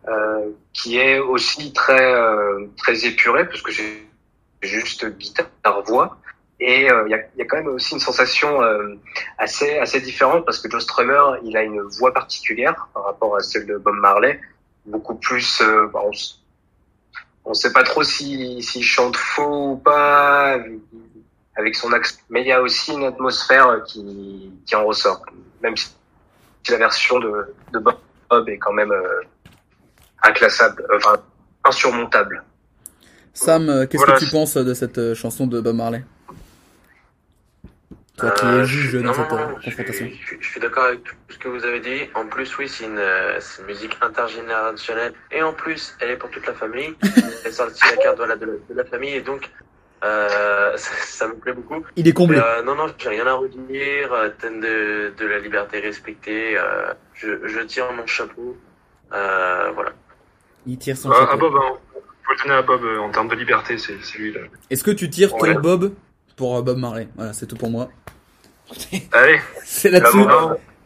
euh, qui est aussi très euh, très épurée, parce que j'ai juste guitare voix. Et euh, il y, a, y a quand même aussi une sensation euh, assez assez différente parce que Joe Strummer, il a une voix particulière par rapport à celle de Bob Marley, beaucoup plus. Euh, bah, on, on sait pas trop si s'il chante faux ou pas avec son accent, mais il y a aussi une atmosphère qui qui en ressort, même si la version de de Bob est quand même euh, inclassable, euh, enfin insurmontable. Sam, qu'est-ce Voilà, que tu penses de cette chanson de Bob Marley? Toi qui Euh, es juge je- dans non, cette non, non, je, confrontation. suis, je suis- je suis d'accord avec tout ce que vous avez dit. En plus, oui, c'est une, euh, une musique intergénérationnelle. Et en plus, elle est pour toute la famille. Elle sortit la carte voilà, de, la, de la famille. Et donc, euh, ça, ça me plaît beaucoup. Il est comblé. Euh, non, non, j'ai rien à redire. Thème de, de la liberté respectée. Euh, je, je tire mon chapeau. Euh, voilà. Il tire son Ah, à chapeau. Bob, hein. faut le donner à Bob euh, en termes de liberté, c'est c'est lui là. Est-ce que tu tires Ouais. ton Bob? Pour euh, Bob Marley Voilà, c'est tout pour moi. Allez, C'est là-dessus.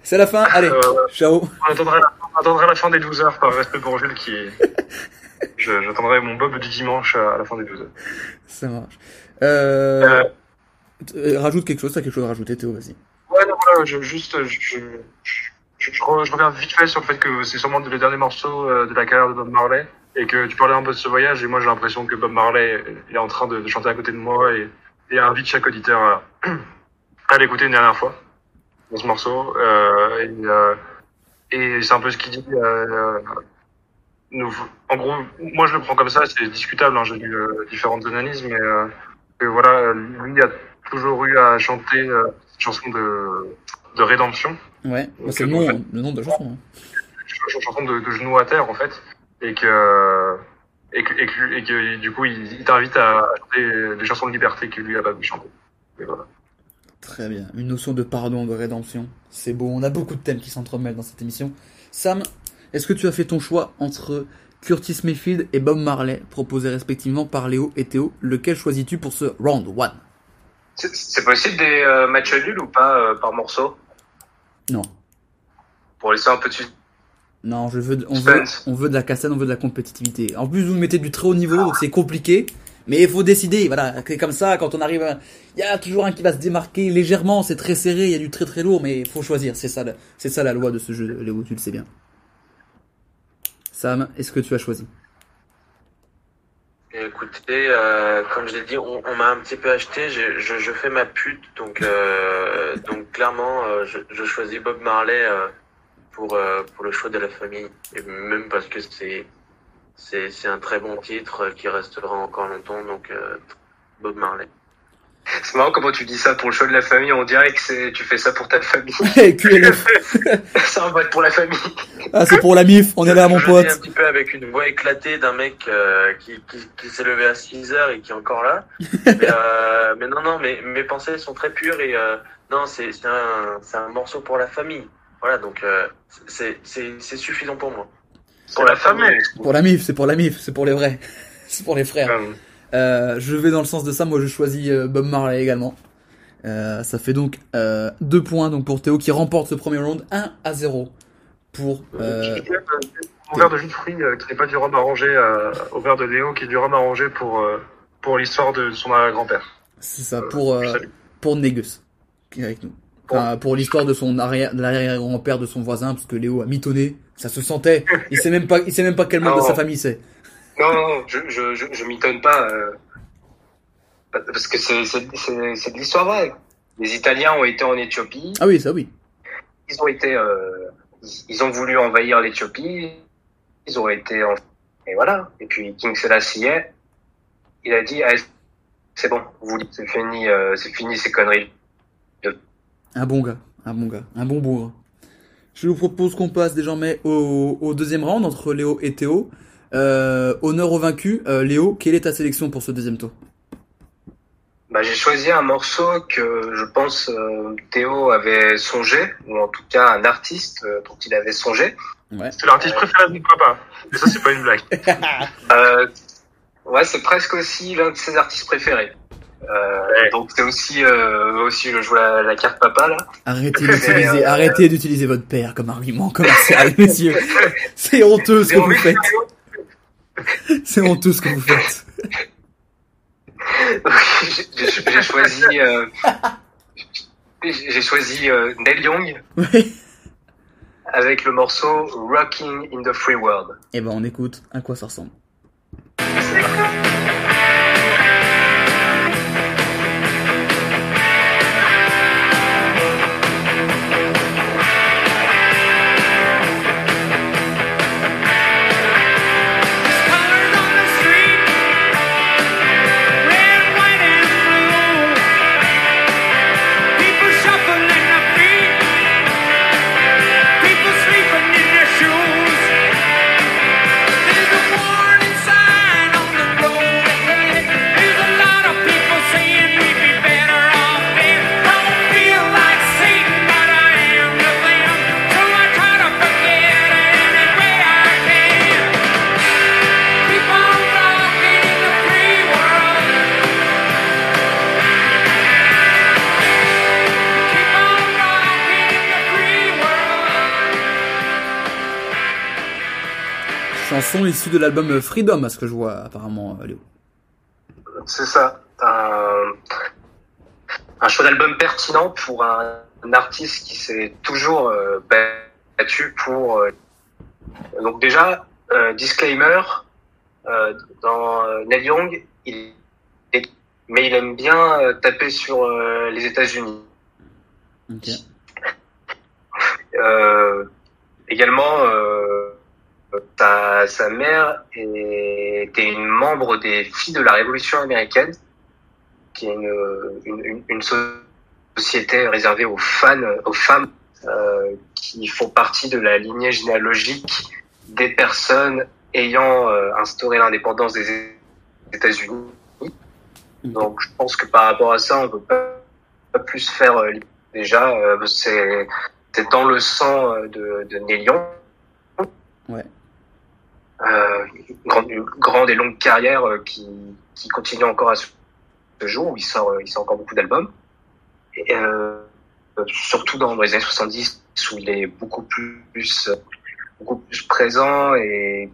C'est la fin. Allez, euh, ciao. on, attendra la, on attendra la fin des 12 heures par respect pour Jules qui est... Je- J'attendrai mon Bob du dimanche à la fin des 12 heures. Ça marche. Euh, rajoute quelque chose, t'as quelque chose à rajouter, Théo, vas-y. Ouais, non, voilà, je, juste, je, je, je, je re- je reviens vite fait sur le fait que c'est sûrement le dernier morceau de la carrière de Bob Marley et que tu parlais un peu de ce voyage et moi j'ai l'impression que Bob Marley il est en train de, de chanter à côté de moi et, et invite chaque auditeur à, à l'écouter une dernière fois dans ce morceau euh, et, euh, et c'est un peu ce qu'il dit. Euh, nous, en gros, moi je le prends comme ça, c'est discutable. Hein, j'ai lu euh, différentes analyses, mais euh, que voilà, lui a toujours eu à chanter euh, cette chanson de, de rédemption, Ouais, c'est le en nom, fait- le nom de la chanson. hein. ch- chanson de, de genoux à terre en fait, et que et que, et que, et que, du coup il, il t'invite à chanter des chansons de liberté que lui a pas pu chanter. Et voilà. Très bien. Une notion de pardon, de rédemption. C'est beau. On a beaucoup de thèmes qui s'entremêlent dans cette émission. Sam, est-ce que tu as fait ton choix entre Curtis Mayfield et Bob Marley, proposés respectivement par Léo et Théo? Lequel choisis-tu pour ce round one? C'est- C'est possible des euh, matchs nuls ou pas euh, par morceau? Non. Pour laisser un peu de Non, je veux, on veut, on veut de la cassette, on veut de la compétitivité. En plus, vous mettez du très haut niveau, donc c'est compliqué. Mais il faut décider, voilà. C'est comme ça, quand on arrive, à- il y a toujours un qui va se démarquer légèrement, c'est très serré, il y a du très très lourd, mais il faut choisir. C'est ça, la- c'est ça la loi de ce jeu, Léo, tu le sais bien. Sam, est-ce que tu as choisi? Écoutez, euh, comme je l'ai dit, on, on m'a un petit peu acheté. Je, je, je fais ma pute, donc euh, donc clairement, euh, je, je choisis Bob Marley euh, pour euh, pour le choix de la famille, et même parce que c'est c'est c'est un très bon titre qui restera encore longtemps. Donc euh, Bob Marley. C'est marrant comment tu dis ça pour le choix de la famille. On dirait que c'est tu fais ça pour ta famille. Hey, QLF. ça va être pour la famille. Ah, c'est pour la MIF, on est là, mon Je le dis pote. un petit peu avec une voix éclatée d'un mec euh, qui, qui, qui s'est levé à 6 heures et qui est encore là. mais, euh, mais non, non, mais mes pensées sont très pures et euh, non, c'est c'est un, c'est un morceau pour la famille. Voilà, donc euh, c'est suffisant pour moi. Pour la famille. Pour la MIF, c'est pour la MIF, c'est pour les vrais. C'est pour les frères. Hum. Euh, je vais dans le sens de ça, moi je choisis euh, Bob Marley également. Euh, ça fait donc euh, deux points donc pour Théo qui remporte ce premier round 1 à 0 pour euh, Mon verre de jus de fruits euh, qui n'est pas du rhum arrangé euh, au verre de Léo qui est du rhum arrangé pour, euh, pour l'histoire de son grand-père. c'est ça pour euh, pour Négus qui est avec nous. Enfin, pour l'histoire de son arrière de l'arrière-grand-père de son voisin parce que Léo a mitonné, ça se sentait. Il sait même pas il sait même pas quel membre de Non. sa famille c'est. Non, non, je, je, je, je m'étonne pas. euh, parce que c'est, c'est, c'est, c'est de l'histoire vraie. Les Italiens ont été en Éthiopie. Ah oui, ça oui. Ils ont été, euh, ils- ils ont voulu envahir l'Éthiopie. Ils ont été en, et voilà. Et puis King Selassie, il a dit, ah, c'est bon, vous, c'est fini, euh, c'est fini ces conneries. Un bon gars, un bon gars, un bon bourre. Je vous propose qu'on passe désormais au, au deuxième round entre Léo et Théo. Euh, honneur au vaincu. Euh, Léo, quelle est ta sélection pour ce deuxième tour? Bah, j'ai choisi un morceau que je pense euh, Théo avait songé, ou en tout cas un artiste euh, dont il avait songé. Ouais. C'est l'artiste préféré de mon papa. Et ça, c'est pas une blague. Euh, ouais, c'est presque aussi l'un de ses artistes préférés. Euh, Ouais. Donc c'est aussi euh, aussi je joue la, la carte papa là. Arrêtez d'utiliser, Euh, arrêtez d'utiliser votre père comme argument commercial, messieurs. C'est honteux ce que vous faites. C'est honteux ce que vous faites. j'ai choisi euh, j'ai choisi euh, Neil Young Ouais. avec le morceau Rocking in the Free World. Et ben on écoute à quoi ça ressemble. Issue de l'album Freedom, à ce que je vois apparemment, euh, Léo. C'est ça. Un, un choix d'album pertinent pour un, un artiste qui s'est toujours euh, battu pour. euh, donc déjà, euh, disclaimer, euh, dans euh, Neil Young, il est, mais il aime bien taper sur les États-Unis. Ok. Euh, également, euh, sa, sa mère était une membre des filles de la Révolution américaine, qui est une, une, une- une société réservée aux fans, aux femmes euh, qui font partie de la lignée généalogique des personnes ayant euh, instauré l'indépendance des États-Unis. Donc, je pense que par rapport à ça, on peut pas, pas plus faire euh, déjà. euh, c'est dans le sang de, de Young. Ouais. Euh, grande, grande et longue carrière euh, qui, qui continue encore à ce jour où il sort, euh, il sort encore beaucoup d'albums. Et, euh, surtout dans les années 70 où il est beaucoup plus, beaucoup plus présent et,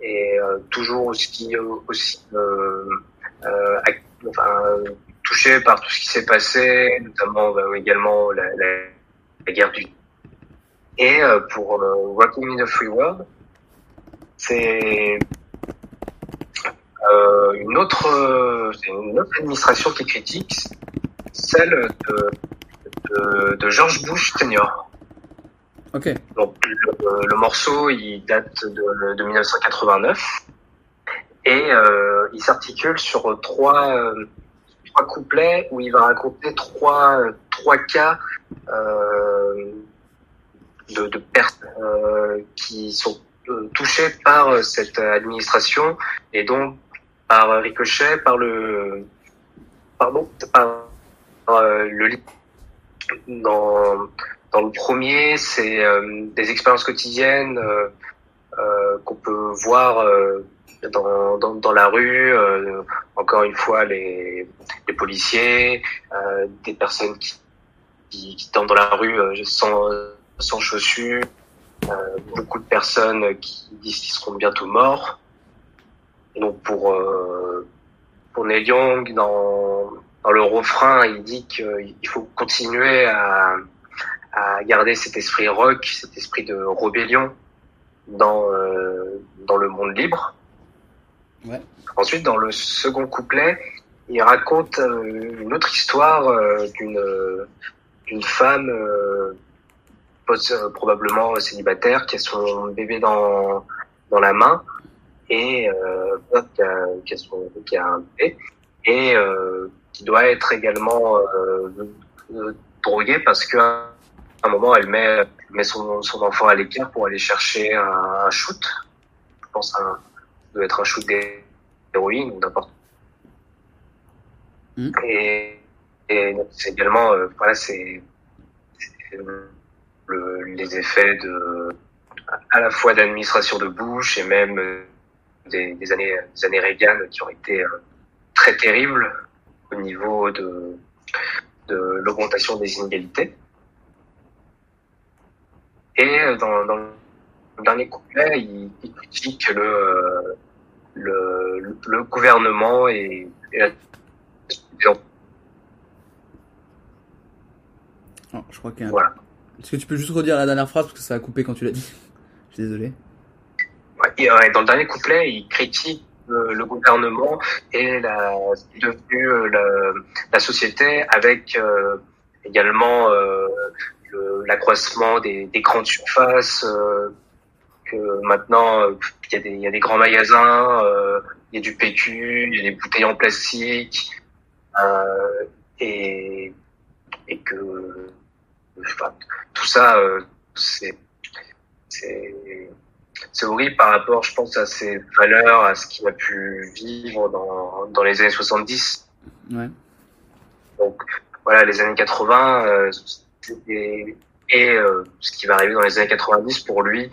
et toujours aussi, aussi euh, euh, ac- enfin, touché par tout ce qui s'est passé, notamment euh, également la, la, la guerre du et pour euh, Walking in the Free World, c'est euh, une autre euh, une autre administration qui critique, celle de, de, de George Bush senior. Ok. Donc le, le morceau, il date de, de 1989 et euh, il s'articule sur trois euh, trois couplets où il va raconter trois trois cas euh, de, de personnes euh, qui sont euh, touchées par cette administration et donc par ricochet par le pardon par euh, le dans dans le premier, c'est euh, des expériences quotidiennes euh, euh, qu'on peut voir euh, dans, dans, la rue. euh, encore une fois, les, les policiers, euh, des personnes qui, qui, qui dorment dans la rue euh, sans, sans chaussures, euh, beaucoup de personnes qui disent qu'ils seront bientôt morts. Donc pour euh, pour Neil Young, dans, dans le refrain, il dit qu'il faut continuer à à garder cet esprit rock, cet esprit de rébellion dans euh, dans le monde libre. Ouais. Ensuite, dans le second couplet, il raconte euh, une autre histoire euh, d'une d'une femme euh, euh, probablement célibataire qui a son bébé dans dans la main et euh, qui, a, qui a son qui a un bébé et euh, qui doit être également euh, euh, droguée parce que à un moment, elle met, met son, son enfant à l'écart pour aller chercher un, un shoot. Je pense un, ça doit être un shoot d'héroïne ou n'importe. Mm. Et, et c'est également, euh, voilà, c'est c'est le, les effets de, à la fois d'administration de Bush et même euh, des, des années, des années Reagan qui ont été euh, très terribles au niveau de, de l'augmentation des inégalités. Et euh, dans, dans le dernier couplet, il, il critique le, le, le, le gouvernement et, et la Oh, je crois qu'il y a un- Voilà. Est-ce que tu peux juste redire la dernière phrase parce que ça a coupé quand tu l'as dit Je suis désolé. Euh, dans le dernier couplet, il critique euh, le gouvernement et la, devenu euh, la, société avec également le- l'accroissement des, des grandes surfaces, que maintenant il y, a des, grands magasins, il y a du PQ, il y a des bouteilles en plastique, et que enfin, tout ça, euh, c'est horrible par rapport, je pense, à ses valeurs, à ce qu'il a pu vivre dans, dans les années 70. Ouais. Donc voilà, les années 80 euh, et, et euh, ce qui va arriver dans les années 90 pour lui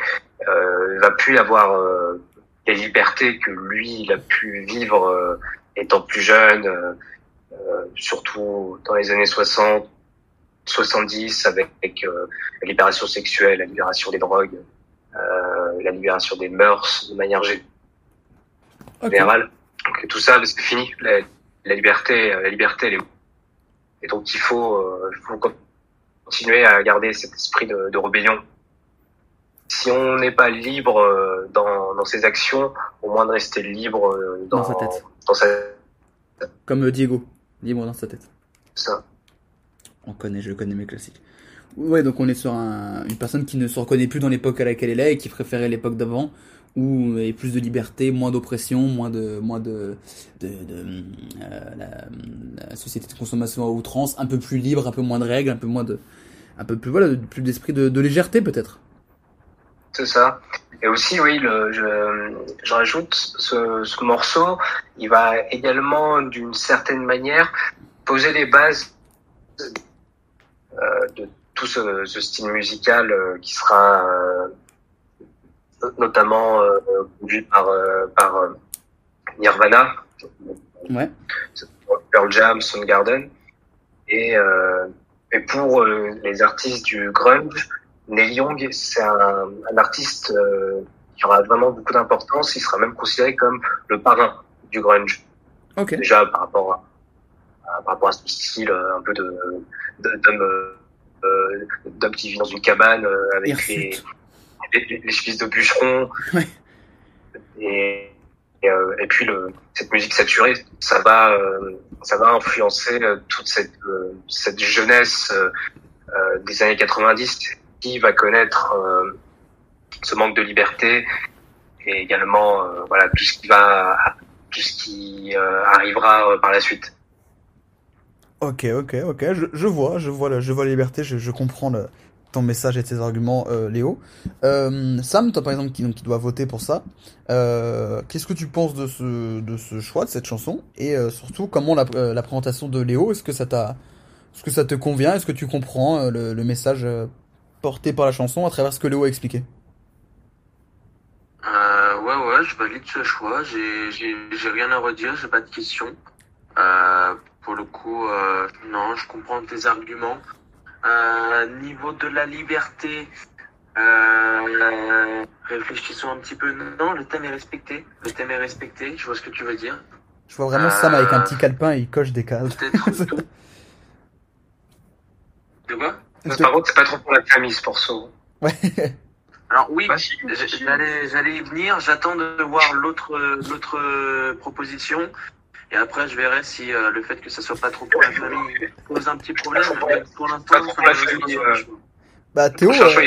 euh, va plus avoir euh, les libertés que lui il a pu vivre euh, étant plus jeune, euh, euh, surtout dans les années 60, 70 avec, euh, la libération sexuelle, la libération des drogues, euh, la libération des mœurs de manière générale. Donc tout ça, c'est fini. La, la liberté, euh, la liberté, elle est et donc il faut, euh, faut continuer à garder cet esprit de, de rébellion. Si on n'est pas libre euh, dans, dans ses actions, au moins de rester libre euh, dans, Dans sa tête. dans sa Comme Diego, libre dans sa tête. ça. On connaît, je connais mes classiques. Ouais, donc on est sur un- une personne qui ne se reconnaît plus dans l'époque à laquelle elle est et qui préférait l'époque d'avant, où il y avait plus de liberté, moins d'oppression, moins de, moins de, de, euh, la, société de consommation à outrance, un peu plus libre, un peu moins de règles, un peu moins de, un peu plus voilà, plus d'esprit de, légèreté peut-être. C'est ça. Et aussi, oui, le, je, je rajoute ce, ce morceau, il va également, d'une certaine manière, poser les bases de tout ce, ce style musical euh, qui sera euh, notamment euh, conduit par, euh, par euh, Nirvana, Ouais. Pearl Jam, Soundgarden. Et, euh, et pour euh, les artistes du grunge, Neil Young, c'est un, un artiste euh, qui aura vraiment beaucoup d'importance. Il sera même considéré comme le parrain du grunge. Déjà par rapport par rapport à son style euh, un peu de d'homme euh, euh, d'homme qui vit dans une cabane avec les, les, les chevilles de bûcheron. Ouais. Et, et, euh, et puis le, cette musique saturée, ça va, euh, ça va influencer toute cette, euh, cette jeunesse des années 90 qui va connaître euh, ce manque de liberté et également euh, voilà tout ce qui va tout ce qui euh, arrivera euh, par la suite. Ok, ok, ok, je, vois, je vois, la, je vois la liberté, je, comprends ton message et tes arguments, euh, Léo. Euh, Sam, toi par exemple, qui, donc, doit voter pour ça, euh, qu'est-ce que tu penses de ce, de ce choix, de cette chanson? Et surtout, comment la, la présentation de Léo, est-ce que ça t'a, est-ce que ça te convient? Est-ce que tu comprends le, le message porté par la chanson à travers ce que Léo a expliqué? Ouais, ouais, je valide ce choix. J'ai rien à redire, j'ai pas de questions. Pour le coup, euh, non, je comprends tes arguments. Euh, niveau de la liberté, euh, réfléchissons un petit peu. Non, le thème est respecté. Le thème est respecté. Je vois ce que tu veux dire. Je vois vraiment Sam avec un petit calepin et il coche des cases. De quoi? Je- Par contre, c'est pas trop pour la famille ce morceau. Ouais. Alors oui, Bah, j'allais, y venir. J'attends de voir l'autre, l'autre euh, proposition. Et après, je verrai si euh, le fait que ça soit pas trop pour la famille pose un petit problème. Mais pour l'instant, euh. Bah Théo, euh,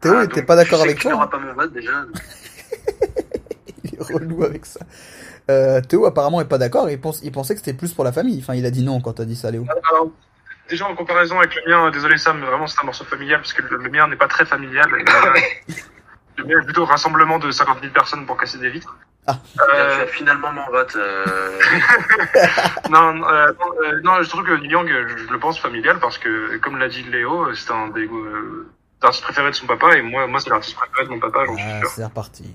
Théo Ah, était donc, pas d'accord avec toi. hein. pas mon vote déjà. Il est relou avec ça. Euh, Théo apparemment est pas d'accord, il, pense, il pensait que c'était plus pour la famille. Enfin, il a dit non quand t'as dit ça, Léo. Alors, déjà en comparaison avec le mien, désolé Sam, mais vraiment c'est un morceau familial parce que le, le mien n'est pas très familial. Et, euh, le mien est plutôt rassemblement de 50 000 personnes pour casser des vitres. Ah. Bien, tu as finalement mon vote. euh, non, non, euh, non, euh, non, je trouve que euh, je, je le pense familial parce que, comme l'a dit Léo, c'est un des euh, artistes préférés de son papa et moi, moi c'est l'artiste préféré de mon papa, j'en suis Ah, sûr. c'est reparti.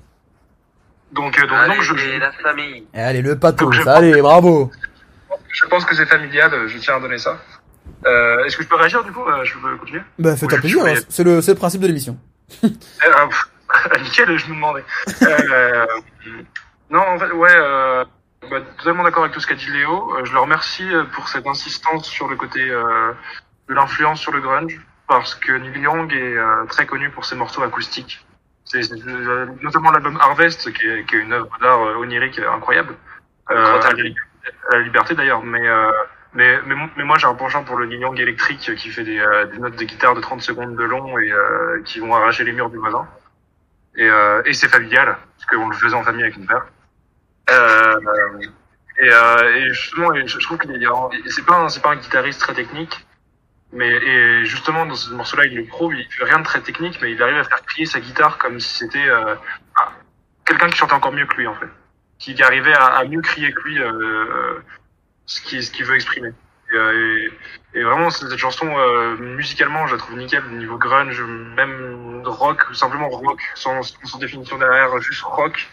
Donc, euh, donc allez, non, je, la famille. Et allez, le pathos, je allez, bravo. je pense que c'est familial, je tiens à donner ça. Euh, Est-ce que je peux réagir du coup Je peux continuer? Bah, fais-toi plaisir, hein, c'est le, c'est le principe de l'émission. Nickel, je me demandais. Euh, non, en fait, ouais, euh, bah, totalement d'accord avec tout ce qu'a dit Léo. Euh, je le remercie euh, pour cette insistance sur le côté euh, de l'influence sur le grunge, parce que Neil Young est très connu pour ses morceaux acoustiques. C'est notamment l'album Harvest, qui est, qui est une œuvre d'art onirique incroyable. Euh, à, la, liberté d'ailleurs, mais euh, mais, mais, mais moi j'ai un penchant pour le Neil Young électrique qui fait des, des notes de guitare de 30 secondes de long et euh, qui vont arracher les murs du voisin. Et, euh, et c'est familial, parce qu'on le faisait en famille avec mon père. Euh, et, euh, et justement, je trouve que c'est pas, c'est pas un guitariste très technique, mais justement dans ce morceau-là, il le prouve, il fait rien de très technique, mais il arrive à faire crier sa guitare comme si c'était quelqu'un qui chantait encore mieux que lui en fait, qui arrivait à, mieux crier que lui qu'il ce qu'il veut exprimer. Et, euh, et, vraiment, cette chanson, euh, musicalement, je la trouve nickel, au niveau grunge, même rock, simplement rock, sans, définition derrière, juste rock,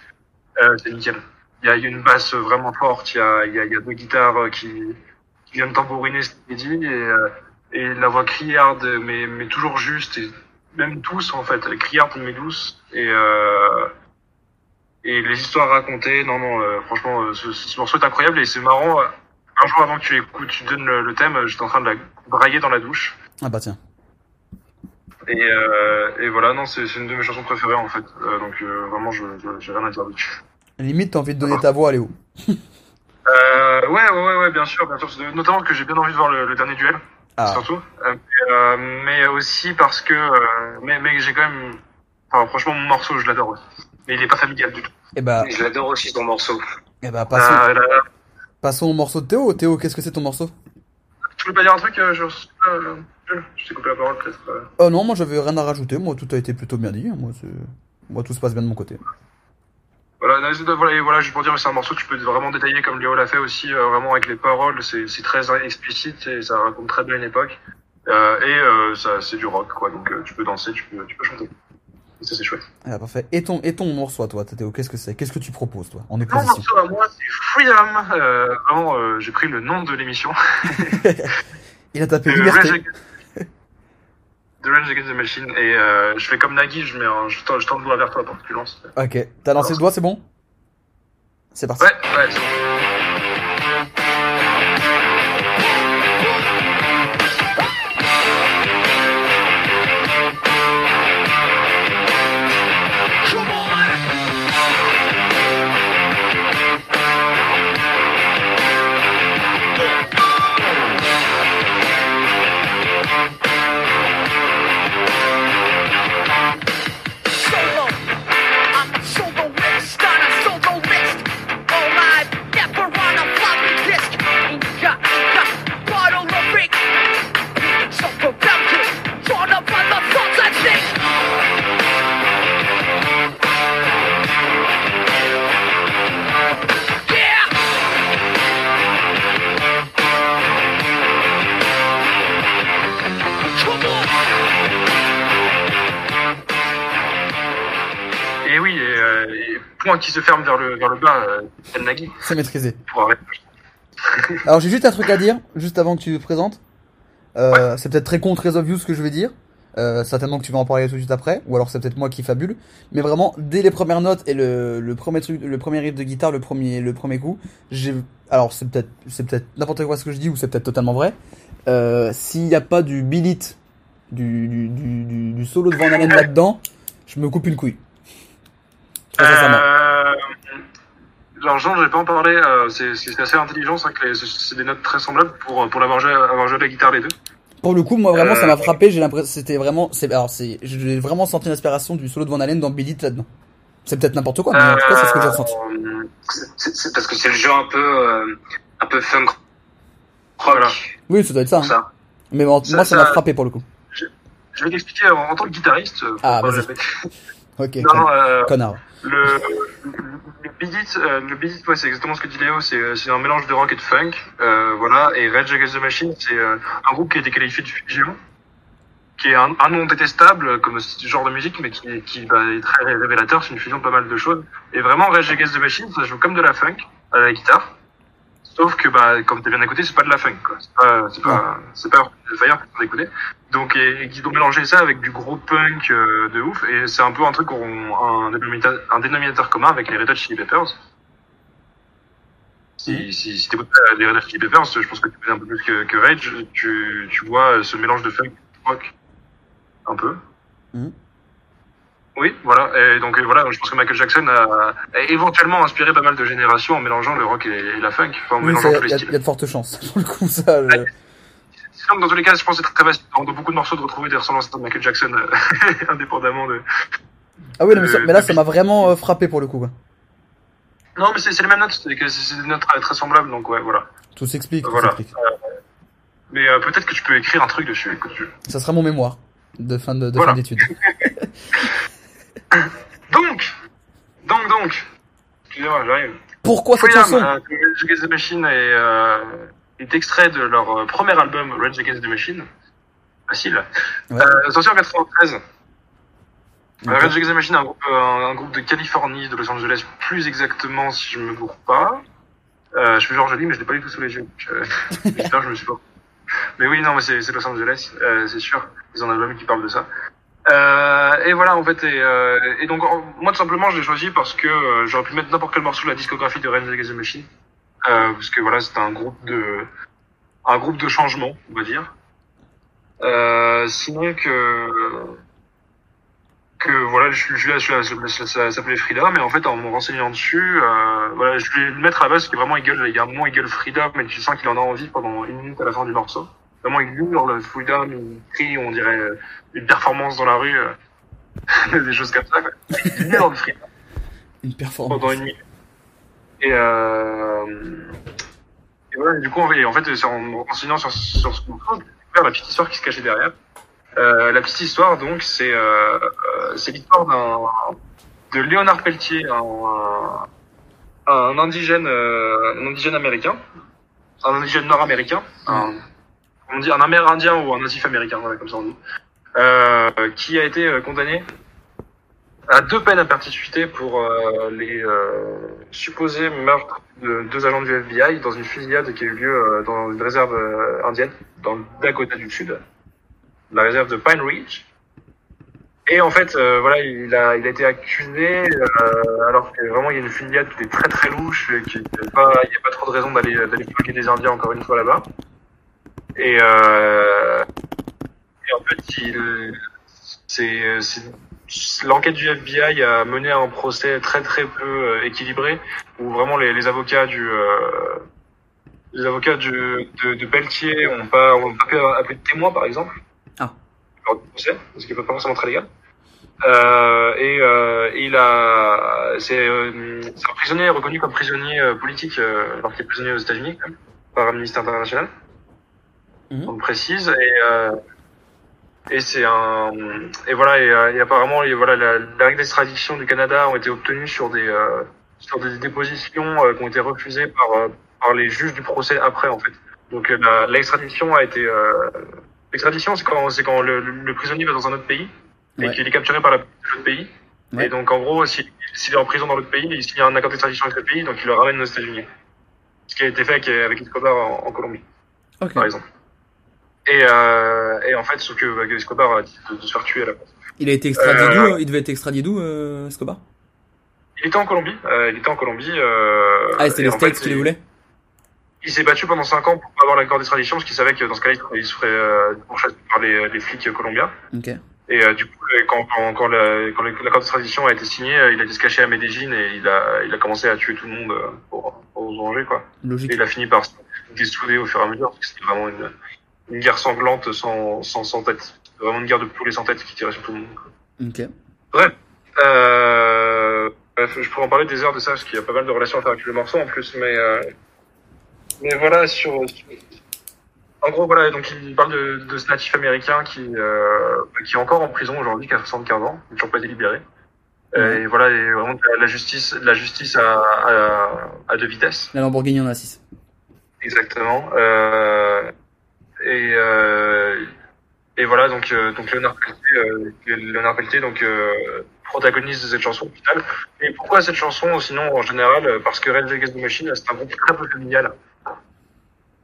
euh, c'est nickel. Il y a, une basse vraiment forte, il y a, deux guitares qui, qui viennent tambouriner ce qui dit, et, la voix criarde, mais, toujours juste, et même douce en fait, criarde mais douce, et, les histoires racontées, non, non, franchement, ce, ce morceau est incroyable, et c'est marrant, un jour avant que tu l'écoutes, tu donnes le, le thème, j'étais en train de la brailler dans la douche. Ah bah tiens. Et, euh, et voilà, non, c'est une de mes chansons préférées en fait. Euh, donc euh, vraiment, je j'ai rien à dire dessus. Limite, t'as envie de donner ta voix à Léo. Euh, ouais, ouais, ouais, ouais, bien sûr, bien sûr. Notamment que j'ai bien envie de voir le, le dernier duel, Ah, surtout. Euh, mais, euh, mais aussi parce que, euh, mais, mais j'ai quand même, enfin, franchement, mon morceau, je l'adore. aussi. Mais il est pas familial du tout. et bah, Je l'adore aussi ton morceau. et bah passons, Euh, là, là, passons au morceau de Théo. Théo, qu'est-ce que c'est ton morceau? Tu veux pas dire un truc euh, je, euh, je, t'ai coupé la parole peut-être. euh. Oh non, moi j'avais rien à rajouter. Moi, tout a été plutôt bien dit. Moi, tout se passe bien de mon côté. Voilà, voilà, voilà, juste pour dire, c'est un morceau que tu peux vraiment détailler comme Léo l'a fait aussi, euh, vraiment avec les paroles, c'est très explicite et ça raconte très bien une époque. Euh, et euh, ça, c'est du rock, quoi, donc euh, tu peux danser, tu peux, tu peux chanter. Et ça, c'est chouette. Ah, parfait. Et ton, et ton morceau à toi, Théo, qu'est-ce que c'est? Qu'est-ce que tu proposes, toi, en Mon morceau à moi, c'est Freedom. Euh, vraiment, euh, j'ai pris le nom de l'émission. Il a tapé Liberté. Rage The Rage Against the Machine. Et euh, je fais comme Nagui, je, mets un, je, tends, je tends le doigt vers toi pour que tu lances. Ok, t'as lancé le doigt, c'est bon? C'est parti. Ouais, ouais, c'est bon. Se ferme vers le, vers le bas, euh, Nagui, C'est maîtrisé. Alors j'ai juste un truc à dire, juste avant que tu te présentes. Euh, C'est peut-être très con, très obvious ce que je vais dire. Euh, certainement que tu vas en parler tout de suite après, ou alors c'est peut-être moi qui fabule. Mais vraiment, dès les premières notes et le, le premier truc, le premier riff de guitare, le premier, le premier coup, j'ai, alors c'est peut-être, c'est peut-être n'importe quoi ce que je dis ou c'est peut-être totalement vrai. Euh, S'il n'y a pas du billet, du, du, du, du, du solo de Van Halen là-dedans, je me coupe une couille. Très sincèrement. Euh, L'argent, je vais pas en parler. Euh, c'est assez intelligent, c'est que c'est des notes très semblables pour pour l'avoir joué, avoir joué de la guitare les deux. Pour le coup, moi vraiment, ça Euh, m'a frappé. J'ai l'impression, c'était vraiment, c'est, alors c'est, j'ai vraiment senti l'inspiration du solo de Van Halen dans Billy là-dedans. C'est peut-être n'importe quoi, mais en tout cas, c'est ce que j'ai ressenti. Euh, C'est parce que c'est le jeu un peu, euh, un peu funk. Voilà. Oui, ça doit être ça. Hein. ça. Mais bon, Ça- moi, ça m'a frappé pour le coup. Je vais t'expliquer en, en tant que guitariste. euh, Ah, vas-y. Ok, Non, con- euh, connard. Le, le beat, euh, le beat, ouais, c'est exactement ce que dit Léo. C'est, c'est un mélange de rock et de funk, euh, voilà. Et Rage Against the Machine, c'est euh, un groupe qui a été qualifié de géant, qui est un, un nom détestable euh, comme genre de musique, mais qui, qui bah, est très révélateur. C'est une fusion de pas mal de choses. Et vraiment, Rage Against the Machine, ça joue comme de la funk à la guitare. Sauf que, bah, comme t'as bien écouté, c'est pas de la funk, quoi. C'est pas, c'est pas, c'est pas Fire t'as écouté. Donc, et, et qu'ils ont mélangé ça avec du gros punk euh, de ouf. Et c'est un peu un truc qu'on un dénominateur, un dénominateur commun avec les Red Hot Chili Peppers. Si, si, si t'écoutes pas les Red Hot Chili Peppers, je pense que tu connais un peu plus que, que Rage. Tu, tu vois ce mélange de funk et rock. Un peu. Mhm. Oui, voilà. Et donc, euh, voilà, je pense que Michael Jackson a, a éventuellement inspiré pas mal de générations en mélangeant le rock et, et la funk. Enfin, en Oui, ça, mélangeant y, tous les a- styles. y a de fortes chances. Pour le coup, ça. je- Sinon, dans tous les cas, je pense que c'est très facile dans beaucoup de morceaux de retrouver des ressemblances de Michael Jackson, euh, indépendamment de. Ah oui, non, mais, ça- mais là, ça m'a vraiment euh, frappé pour le coup. quoi. Non, mais c'est les mêmes notes, c'est des notes très, très semblables, donc ouais, voilà. Tout s'explique. Voilà. Mais euh, peut-être que tu peux écrire un truc dessus, écoute. je- Ça sera mon mémoire de fin de, de Voilà. fin d'études. Donc, donc, donc. Excusez-moi, j'arrive. Pourquoi cette chanson euh, Rage Against the Machine est, euh, est extrait de leur euh, premier album Rage Against the Machine. Facile. Ouais. Euh, sorti en 93. Euh, Ok. Rage Against the Machine, un groupe, euh, un, un groupe de Californie, de Los Angeles, plus exactement, si je me gourre pas. Euh, je fais genre joli, mais je l'ai pas du tout sous les yeux. J'espère que je me suis pas. Mais oui, non, mais c'est c'est Los Angeles, euh, c'est sûr. Ils ont un album qui parle de ça. Euh, et voilà, en fait, et, euh, et donc moi tout simplement, je l'ai choisi parce que euh, j'aurais pu mettre n'importe quel morceau de la discographie de Rage Against the Machine, euh, parce que voilà, c'est un groupe de, un groupe de changement, on va dire. Euh, sinon que que voilà, je, je, je, je, ça, ça s'appelait Frida, mais en fait, en me renseignant dessus, euh, voilà, je voulais le mettre à base parce que vraiment, il gueule, il y a un moment, il gueule Frida, mais tu sens qu'il en a envie pendant une minute à la fin du morceau. Vraiment, il hurle Frida, il crie, on dirait euh, une performance dans la rue, euh, des choses comme ça, quoi. Il hurle Frida Une performance. pendant une minute. Et, euh, et voilà, du coup, en fait, en fait, c'est en me renseignant sur, sur ce morceau, j'ai découvert la petite histoire qui se cachait derrière. Euh, la petite histoire, donc, c'est euh, c'est l'histoire d'un de Léonard Pelletier, un, un indigène, euh, un indigène américain, un indigène nord-américain, un, on dit un Amérindien ou un natif américain, comme ça on dit, euh, qui a été euh, condamné à deux peines à perpétuité pour euh, les supposés meurtres de deux agents du FBI dans une fusillade qui a eu lieu dans une réserve indienne, dans le Dakota du Sud, la réserve de Pine Ridge. Et en fait, voilà, il a, été accusé, alors que vraiment il y a une fusillade qui est très très louche, et qui est pas, il n'y a pas trop de raison d'aller d'aller des Indiens encore une fois là-bas. Et, euh, et en fait, il, c'est, c'est l'enquête du FBI a mené à un procès très très peu euh, équilibré où vraiment les, les avocats du euh, les avocats du, de, de Pelletier ont pas ont pas pu appeler de témoins par exemple. Ah. lors du procès parce qu'il n'est pas forcément très légal. Euh, et euh, il a c'est euh, c'est un prisonnier reconnu comme prisonnier euh, politique euh, alors qu'il est prisonnier aux États-Unis par Amnesty International Mhm. on le précise et euh, et c'est un et voilà et, euh, et apparemment et voilà la, la règle d'extradition du Canada ont été obtenues sur des euh, sur des dépositions euh, qui ont été refusées par par les juges du procès après en fait donc l'extradition a été euh, l'extradition c'est quand c'est quand le, le- prisonnier va dans un autre pays et Ouais. qu'il est capturé par la police de l'autre pays Ouais. Et donc, en gros, si- s'il est en prison dans l'autre pays, il signe un accord d'extradition avec le pays, donc il le ramène aux États-Unis. Ce qui a été fait avec, avec Escobar en, en Colombie, Ok. par exemple. Et, euh, et en fait, sauf que bah, Escobar a dit de, de se faire tuer à la place. Il a été extradé Euh, d'où euh, Il devait être extradé d'où, euh, Escobar? Il était en Colombie. Euh, il était en Colombie. Euh, Ah, c'était les States fait, qui les il- voulaient Il s'est battu pendant 5 ans pour pas avoir l'accord d'extradition parce qu'il savait que dans ce cas-là, il serait euh, pourchassé par les, les flics colombiens. Ok. Et euh, du coup, euh, quand, quand, quand la- l'accord d'extradition a été signé, euh, il a été se cacher à Medellin et il a, il a commencé à tuer tout le monde euh, pour, pour se venger, quoi. Logique. Et il a fini par se dessouder au fur et à mesure parce que c'était vraiment une, une guerre sanglante sans, sans, sans tête. Vraiment une guerre de poulets sans tête qui tirait sur tout le monde. Ok. Euh, bref, je pourrais en parler des heures de ça parce qu'il y a pas mal de relations à faire avec le morceau en plus, mais euh, mais voilà sur, sur- en gros voilà donc il parle de, de ce natif américain qui euh, qui est encore en prison aujourd'hui, qui a 75 ans, qui n'a toujours pas été libéré. Euh, Et voilà, et vraiment de la- la justice, de la justice à, à, à deux vitesses. La Lamborghini en a 6. Exactement. Euh, et, euh, et voilà, donc, euh, donc Léonard Peltier, euh, Léonard Peltier donc, protagoniste de cette chanson au final. Et pourquoi cette chanson Sinon, en général, parce que Red Against the Machine, c'est un groupe très peu familial.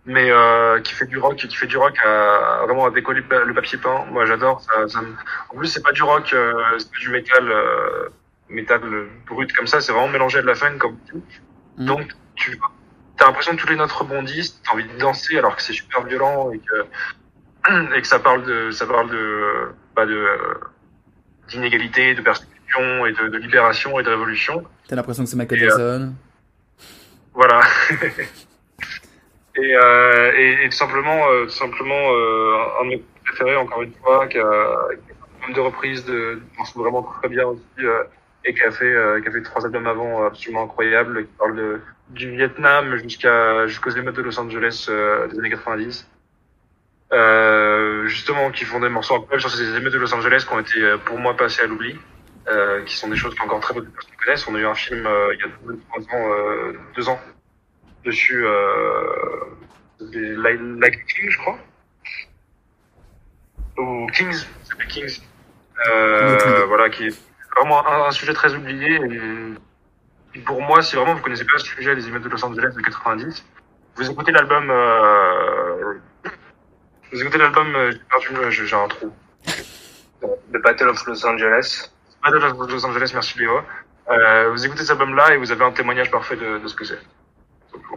Mais euh, qui fait du rock, qui fait du rock à, vraiment à décoller le pa- le papier peint. Moi, j'adore. Ça, ça me- En plus, c'est pas du rock, euh, c'est pas du métal, euh, métal brut comme ça. C'est vraiment mélangé à de la funk comme tout. Mhm. Donc, tu t'as l'impression que tous les notes rebondissent, t'as envie de danser alors que c'est super violent et que et que ça parle de ça parle de bah de d'inégalité, de persécution et de, de libération et de révolution. T'as l'impression que c'est Michael euh, Jackson. Voilà. et, euh, et, et tout simplement, euh, tout simplement euh, un de mes préférés encore une fois, qui a, qui a un nombre de reprises de, morceaux vraiment très bien aussi, euh, et qui a fait euh, qui a fait trois albums avant absolument incroyables, qui parle de du Vietnam jusqu'à jusqu'aux émeutes de Los Angeles euh, des années 90. Euh, justement, qui font des morceaux incroyables sur ces émeutes de Los Angeles qui ont été euh, pour moi passés à l'oubli, euh, qui sont des choses qu'encore très peu de personnes connaissent. On a eu un film euh, il y a deux, trois ans, euh, deux ans dessus, euh, des- Like King, je crois, ou Kings, Kings. Euh, voilà, qui est vraiment un, un sujet très oublié. Et pour moi, si vraiment vous connaissez pas ce sujet des émeutes de Los Angeles de 90, vous écoutez l'album, euh, vous écoutez l'album, euh, j'ai un trou. The Battle of Los Angeles. Battle of Los Angeles, merci Léo. Euh, vous écoutez cet album-là et vous avez un témoignage parfait de, de ce que c'est. Ok,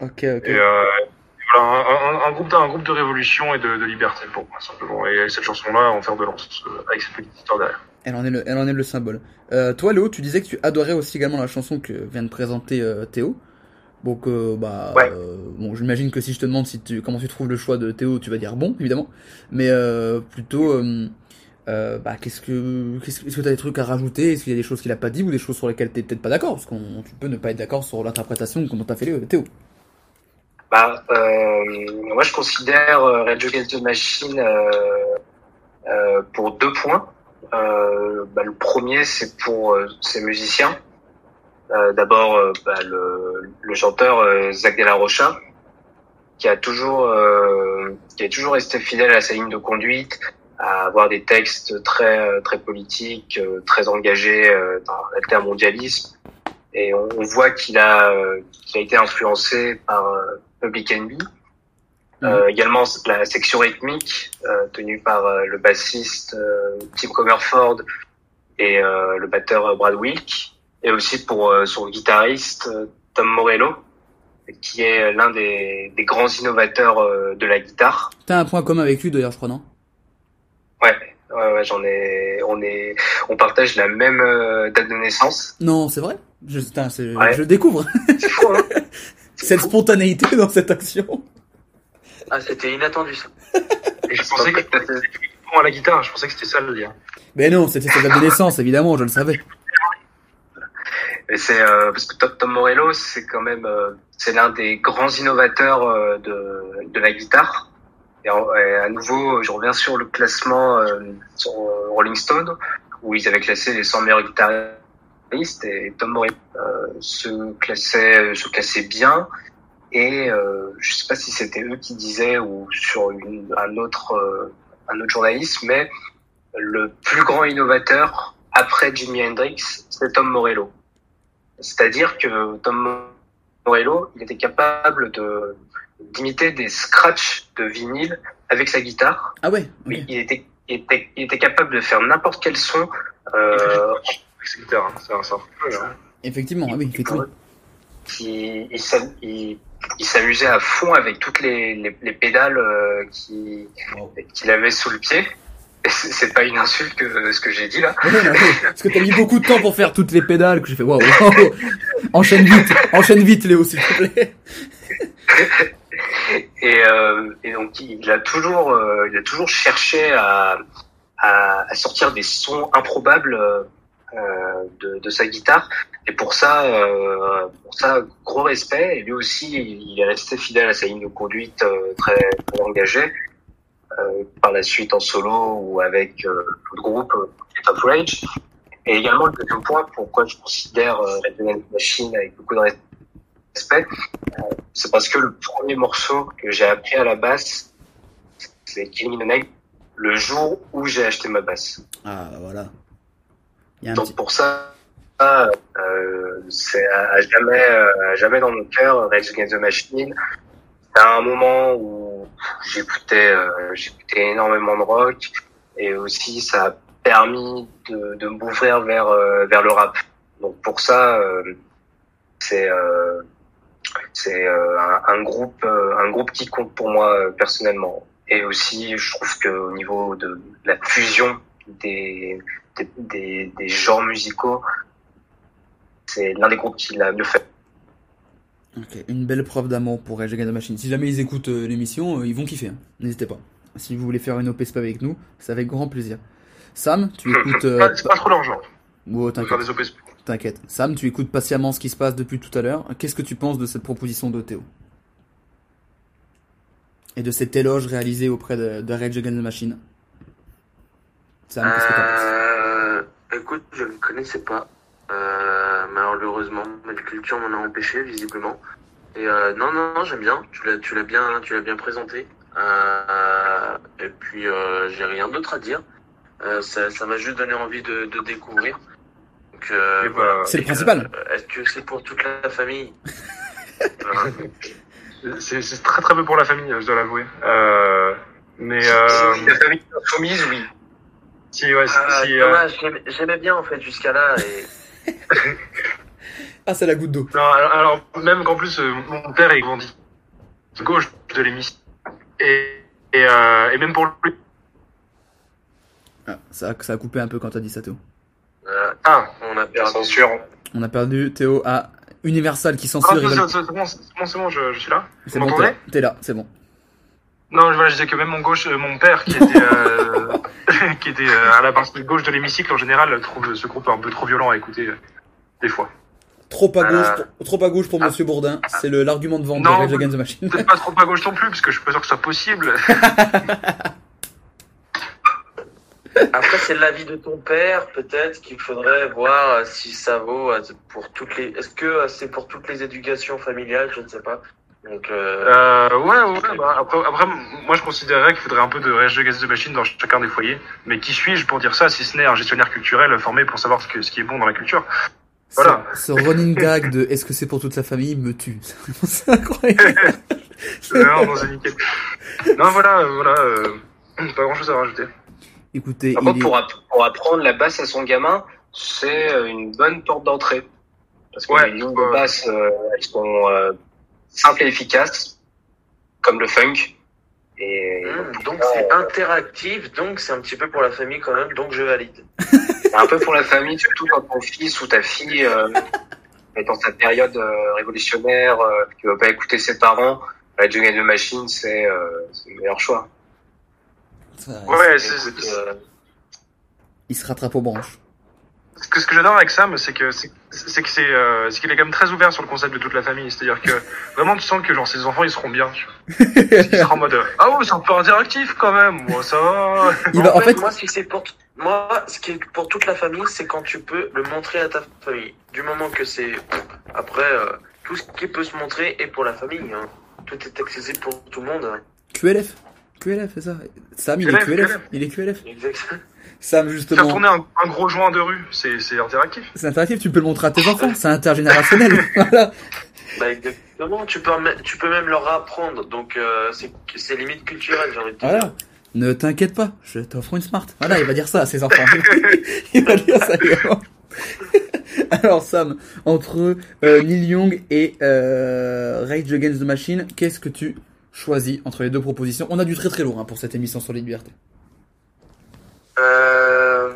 ok. Et, euh, et voilà, un, un- un groupe, de- un groupe de révolution et de, de liberté pour moi, simplement. Et cette chanson-là, en fer de lance, euh, avec cette petite histoire derrière. Elle en est le, elle en est le symbole. Euh, toi, Léo, tu disais que tu adorais aussi également la chanson que vient de présenter euh, Théo. Donc, euh, bah, Ouais. bon, j'imagine que si je te demande si tu, comment tu trouves le choix de Théo, tu vas dire bon, évidemment. Mais plutôt, bah, qu'est-ce que, qu'est-ce que, est-ce que t'as des trucs à rajouter? Est-ce qu'il y a des choses qu'il a pas dit ou des choses sur lesquelles t'es peut-être pas d'accord? Parce qu'on, tu peux ne pas être d'accord sur l'interprétation dont t'as fait Théo. Bah, moi, je considère Rage Against the Machine pour deux points. Euh, bah, le premier, c'est pour euh, ses musiciens. Euh, D'abord, bah, le, le chanteur Zach De Rocha, qui a toujours, qui a toujours resté fidèle à sa ligne de conduite, à avoir des textes très, très politiques, très engagés dans l'altermondialisme. Et on, voit qu'il a, qu'il a été influencé par Public Enemy. Euh, également la section rythmique euh, tenue par euh, le bassiste euh, Tim Comerford et euh, le batteur euh, Brad Wilk, et aussi pour euh, son guitariste Tom Morello, qui est l'un des, des grands innovateurs euh, de la guitare. T'as un point commun avec lui d'ailleurs, je crois, non? Ouais, ouais, ouais, j'en ai, on est, on partage la même euh, date de naissance. Non, c'est vrai? Je, Ouais. je découvre C'est fou, hein cette spontanéité dans cette action. Ah, c'était inattendu ça. Et je pensais que c'était bon à la guitare, je pensais que c'était ça le lien. Mais non, c'était sa date de naissance, évidemment, je le savais. Et c'est euh, parce que Tom, Morello, c'est quand même, euh, c'est l'un des grands innovateurs euh, de, de la guitare. Et, à nouveau, je reviens sur le classement sur Rolling Stone où ils avaient classé les 100 meilleurs guitaristes et Tom Morello se classait, se classait bien. Et euh, je sais pas si c'était eux qui disaient ou sur une, un autre, euh, un autre journaliste, mais le plus grand innovateur après Jimi Hendrix, c'est Tom Morello. C'est-à-dire que Tom Morello, il était capable de d'imiter des scratchs de vinyle avec sa guitare. Ah ouais. ok. Il, était, il, était, il était capable de faire n'importe quel son. Euh, guitare, hein. Effectivement, ah oui, effectivement. qui, il, il- il s'amusait à fond avec toutes les, les, les pédales euh, qui- Wow. qu'il avait sous le pied. C'est pas une insulte que ce que j'ai dit là. Non, Parce que t'as mis beaucoup de temps pour faire toutes les pédales que j'ai fait waouh. waouh. Enchaîne vite, enchaîne vite Léo s'il te plaît. Et, euh, et donc il a toujours, euh, il a toujours cherché à, à, à sortir des sons improbables de, de sa guitare. Et pour ça, euh, pour ça, gros respect. Et lui aussi, il est resté fidèle à sa ligne de conduite euh, très, très engagée. Euh, par la suite en solo ou avec euh, le groupe euh, Top Rage. Et également le deuxième point, pourquoi je considère euh, la Machine avec beaucoup de respect, euh, c'est parce que le premier morceau que j'ai appris à la basse, c'est Killing in the Name, le jour où j'ai acheté ma basse. Ah voilà. Il y a un Donc petit... pour ça, euh, c'est à, jamais, euh, à jamais dans mon cœur, Rage Against the Machine. C'est un moment où j'écoutais, euh, j'écoutais énormément de rock et aussi ça a permis de, de m'ouvrir vers euh, vers le rap. Donc pour ça, euh, c'est euh, c'est euh, un, un groupe un groupe qui compte pour moi euh, personnellement. Et aussi, je trouve que au niveau de la fusion des des, des, des genres musicaux, c'est l'un des groupes qui l'a mieux fait. Ok, une belle preuve d'amour pour Rage Against the Machine. Si jamais ils écoutent euh, l'émission, euh, ils vont kiffer. hein. N'hésitez pas. Si vous voulez faire une OP SPA avec nous, c'est avec grand plaisir. Sam, tu écoutes. euh, Pas- C'est pas trop. Oh, faire t'inquiète, t'inquiète. Sam, tu écoutes patiemment ce qui se passe depuis tout à l'heure. Qu'est-ce que tu penses de cette proposition de Théo? Et de cet éloge réalisé auprès de, de Rage Against the Machine? Sam, qu'est-ce que t'en penses? Écoute, je ne connaissais pas. Euh, malheureusement, ma culture m'en a empêché, visiblement. Et euh, non, non, non, j'aime bien. Tu l'as, tu l'as bien, tu l'as bien présenté. Euh, et puis, euh, j'ai rien d'autre à dire. Euh, ça, ça m'a juste donné envie de, de découvrir. Donc, Et voilà. C'est le principal. euh, Est-ce que c'est pour toute la famille C'est c'est très très peu pour la famille, je dois l'avouer. Euh, mais euh, La famille oui. Si, ouais, si, Ah, si, euh, dommage, j'aimais- j'aimais bien en fait jusqu'à là. Et... Ah, c'est la goutte d'eau. non, alors, alors, même qu'en plus, euh, mon père est grandi gauche de l'émission. Et, et, euh, et même pour lui. Ah, ça, a- ça a coupé un peu quand t'as dit ça, Théo. Voilà, Ah, on a perdu. Censure. On a perdu Théo à Universal qui ah censure. veulent- c'est- bon, c'est bon, je, je suis là. C'est bon, t'es là. m'entendez T'es là, c'est bon. Non, voilà, je disais que même mon gauche, euh, mon père, qui était, euh, qui était euh, à la partie gauche de l'hémicycle, en général, trouve ce groupe un peu trop violent à écouter euh, des fois. Trop à gauche, Euh, pour, trop à gauche pour ah. Monsieur Bourdin. C'est le l'argument de vente Non, de Rage the Machine. Peut-être pas trop à gauche non plus, parce que je suis pas sûr que ce soit possible. Après, c'est l'avis de ton père. Peut-être qu'il faudrait voir si ça vaut pour toutes les. Est-ce que c'est pour toutes les éducations familiales Je ne sais pas. Donc, euh, Euh, ouais, ouais, bah, après, après, moi je considérerais qu'il faudrait un peu de Rage Against the Machine dans chacun des foyers. Mais qui suis-je pour dire ça, si ce n'est un gestionnaire culturel formé pour savoir ce, que, ce qui est bon dans la culture? Voilà. Ce, ce running gag de est-ce que c'est pour toute la famille me tue. C'est incroyable. Non, non, c'est nickel. Non, voilà, euh, voilà, euh, pas grand chose à rajouter. Écoutez, il est... pour, app- pour apprendre la basse à son gamin, c'est euh, une bonne porte d'entrée. Parce que Ouais, les lignes de basse, euh, elles sont euh, simples et efficaces, comme le funk. Et hmm, donc c'est interactif. Donc c'est un petit peu pour la famille quand même. Donc je valide. c'est un peu pour la famille, surtout quand ton fils ou ta fille euh, est dans sa période euh, révolutionnaire, euh, qui va pas écouter ses parents. La Jungle de Machine, c'est euh, c'est le meilleur choix. Ouais, euh, Il se rattrape aux branches. Ce que, ce que j'adore avec Sam, c'est que c'est, c'est que c'est, euh, c'est qu'il est quand même très ouvert sur le concept de toute la famille. C'est-à-dire que vraiment, tu sens que genre ses enfants, ils seront bien. tu vois. Il sera en mode ah ouais, c'est un peu interactif quand même. Moi, ça va. Il va, en fait, moi, si c'est pour moi, ce qui est pour toute la famille, c'est quand tu peux le montrer à ta famille. Du moment que c'est après euh, tout ce qui peut se montrer est pour la famille. hein. Tout est accessible pour tout le monde. QLF. QLF, c'est ça Sam, il est QLF. Il est QLF. Exact. Sam, Faire justement, tourner un, un gros joint de rue, c'est c'est interactif. c'est interactif, tu peux le montrer à tes enfants, c'est intergénérationnel. voilà. Bah exactement, tu peux, même- tu peux même leur apprendre, donc euh, c'est c'est limite culturel, j'ai envie de te dire. Voilà. Ne t'inquiète pas, je t'offre une smart. Voilà, il va dire ça à ses enfants. il va dire ça également. Alors Sam, entre euh, Neil Young et euh, Rage Against the Machine, qu'est-ce que tu choisis entre les deux propositions? On a du très très lourd hein, pour cette émission sur les libertés. Euh...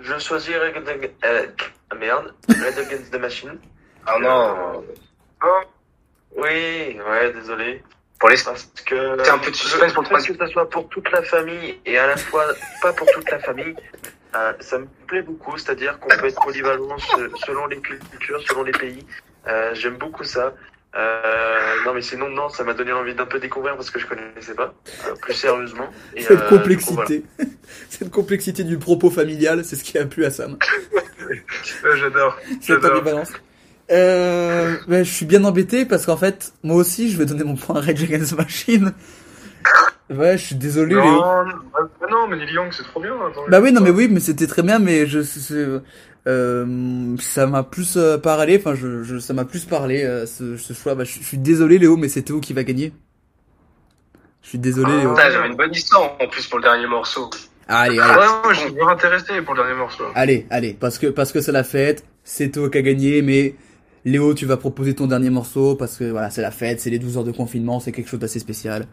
Je choisis Red euh, ah, merde, Red Against the Machine. Ah non. Oui, ouais, désolé. Pour les Parce que C'est un peu de suspense pour le que ça soit pour toute la famille et à la fois pas pour toute la famille. euh, ça me plaît beaucoup, c'est-à-dire qu'on peut être polyvalent se- selon les cultures, selon les pays. Euh, J'aime beaucoup ça. Euh, non mais sinon non, ça m'a donné envie d'un peu découvrir parce que je connaissais pas, euh, plus sérieusement. Et, Cette euh, coup, complexité, cette complexité du propos familial, c'est ce qui a plu à Sam. Ouais, J'adore. Cette ambivalence. Euh, ben, je suis bien embêté parce qu'en fait, moi aussi, je vais donner mon point à Rage Against Machine. Ouais, je suis désolé. Non, mais Neil Young, c'est trop bien. attends. Bah oui, non, mais oui, mais c'était très bien, mais je, euh, ça m'a plus euh, parlé, enfin, je, je, ça m'a plus parlé, euh, ce, ce choix. Bah, je, je suis désolé, Léo, mais c'est Théo qui va gagner. Je suis désolé, Léo. Putain, j'avais une bonne histoire en plus pour le dernier morceau. Allez, Ouais, allez, ouais, je suis intéressé pour le dernier morceau. allez, allez, parce que, parce que c'est la fête, c'est Théo qui a gagné, mais Léo, tu vas proposer ton dernier morceau, parce que voilà, c'est la fête, c'est les 12 heures de confinement, c'est quelque chose d'assez spécial.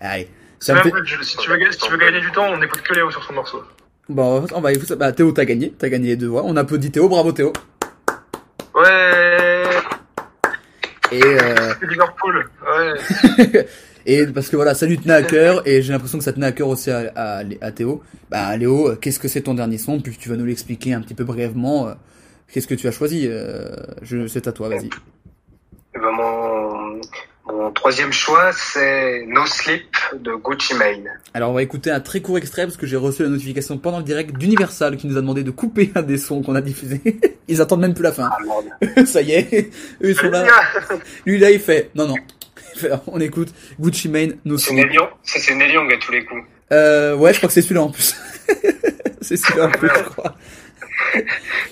Allez. Ça même fait... si, tu veux, si tu veux gagner du temps, on écoute que Léo sur son morceau. Bon, on va, écouter- bah, Théo, t'as gagné, t'as gagné les deux voix. On applaudit Théo, bravo Théo. Ouais, Et, euh, c'est Liverpool. Ouais. Et parce que voilà, ça lui tenait à cœur, et j'ai l'impression que ça tenait à cœur aussi à, à, à Théo. Bah Léo, euh, qu'est-ce que c'est ton dernier son? Puis tu vas nous l'expliquer un petit peu brièvement. euh, Qu'est-ce que tu as choisi euh, je, C'est à toi, vas-y. Eh ben, mon, mon troisième choix, c'est No Sleep de Gucci Mane. Alors on va écouter un très court extrait parce que j'ai reçu la notification pendant le direct d'Universal qui nous a demandé de couper un des sons qu'on a diffusés. Ils attendent même plus la fin. Ah ça y est, eux ils sont là. Lui là il fait, non non. On écoute Gucci Mane. Neil Young, c'est Neil Young à tous les coups. Euh, ouais, je crois que c'est celui-là en plus. c'est celui-là en plus, je crois.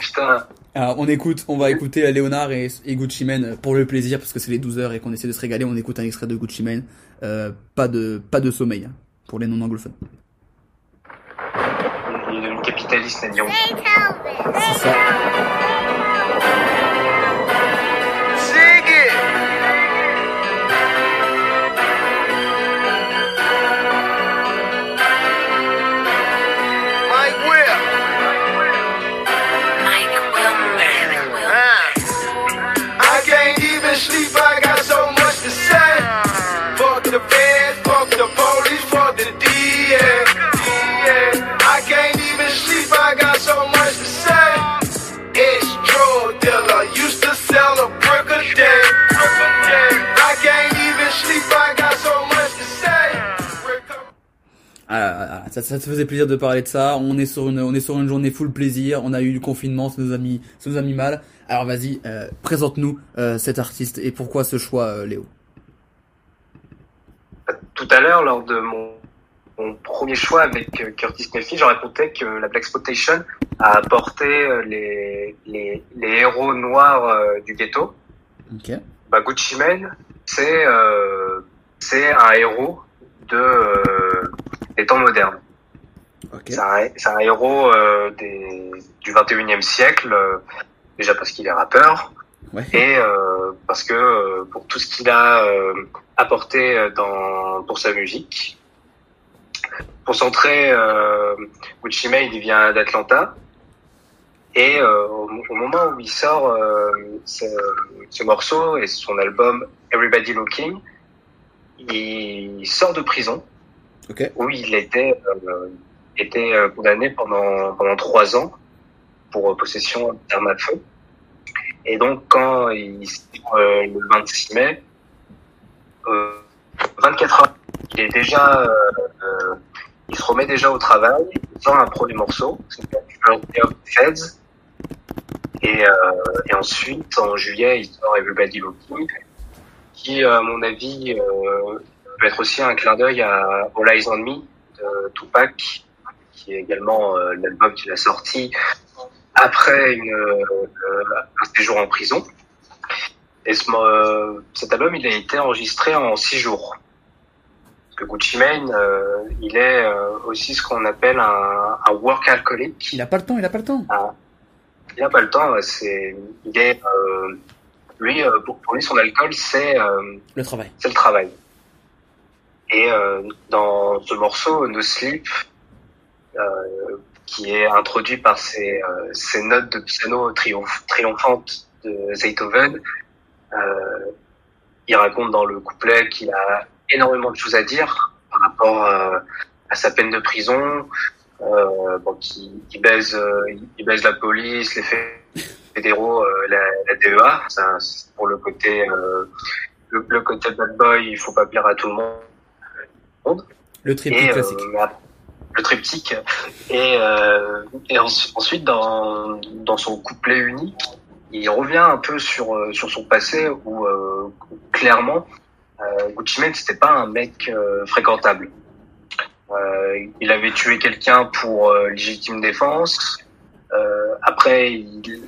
Putain. Alors, on écoute, on va écouter Léonard et, et Gucci Mane pour le plaisir parce que c'est les 12 heures et qu'on essaie de se régaler. On écoute un extrait de Gucci Mane. Euh, pas de, pas de sommeil hein, pour les non anglophones. Il est devenu capitaliste, Neil Young. C'est ça. Ah, ah, ah, ça, ça te faisait plaisir de parler de ça. On est sur une, on est sur une journée full plaisir. On a eu le confinement, ça nous a mis, ça nous a mis mal. Alors vas-y, euh, présente-nous euh, cet artiste et pourquoi ce choix, euh, Léo? Tout à l'heure, lors de mon, mon premier choix avec Curtis Mayfield, je racontais que la Black Exploitation a apporté les, les, les héros noirs du ghetto. Ok. Bah, Gucci Mane, c'est c'est un héros de des temps modernes. C'est un, héros euh, des, du 21e siècle, euh, déjà parce qu'il est rappeur, Ouais. et euh, parce que pour tout ce qu'il a apporté dans pour sa musique. Pour centrer, euh, Gucci Mane, il vient d'Atlanta. Et au, au moment où il sort ce, ce morceau et son album Everybody Looking, il sort de prison Ok. où il était euh, était euh, condamné pendant pendant trois ans pour euh, possession d'armes à feu. Et donc quand il euh, le 26 mai, euh, 24 heures, il est déjà euh, euh, il se remet déjà au travail, il sort un premier morceau, c'est Feds. Et, et ensuite, en juillet, il sort Everybody Looking, qui, à mon avis, peut être aussi un clin d'œil à All Eyes on Me de Tupac, qui est également euh, l'album qu'il a sorti après une, euh, un séjour en prison. Et ce, euh, cet album, il a été enregistré en six jours. Parce que Gucci Mane, il est aussi ce qu'on appelle un, un workaholic. Il a pas le temps, il a pas le temps. Il n'a pas le temps. C'est, il est, lui, pour, pour lui, son alcool, c'est euh, Le travail. c'est le travail. Et euh, dans ce morceau, No Sleep, euh, qui est introduit par ces, euh, notes de piano triomph- triomphantes de euh, il raconte dans le couplet qu'il a énormément de choses à dire par rapport à sa peine de prison, euh, bon, qui, baise, il la police, les fédéraux, la, la DEA, ça, pour le côté le, le côté bad boy, il faut pas plaire à tout le monde. Le triptyque Et, euh, classique. mais ap- le triptyque. Et, euh, et en- ensuite, dans, dans son couplet unique, il revient un peu sur, euh, sur son passé où, clairement, Gucci Mane, c'était pas un mec fréquentable. Euh, il avait tué quelqu'un pour euh, légitime défense. Euh, après, il,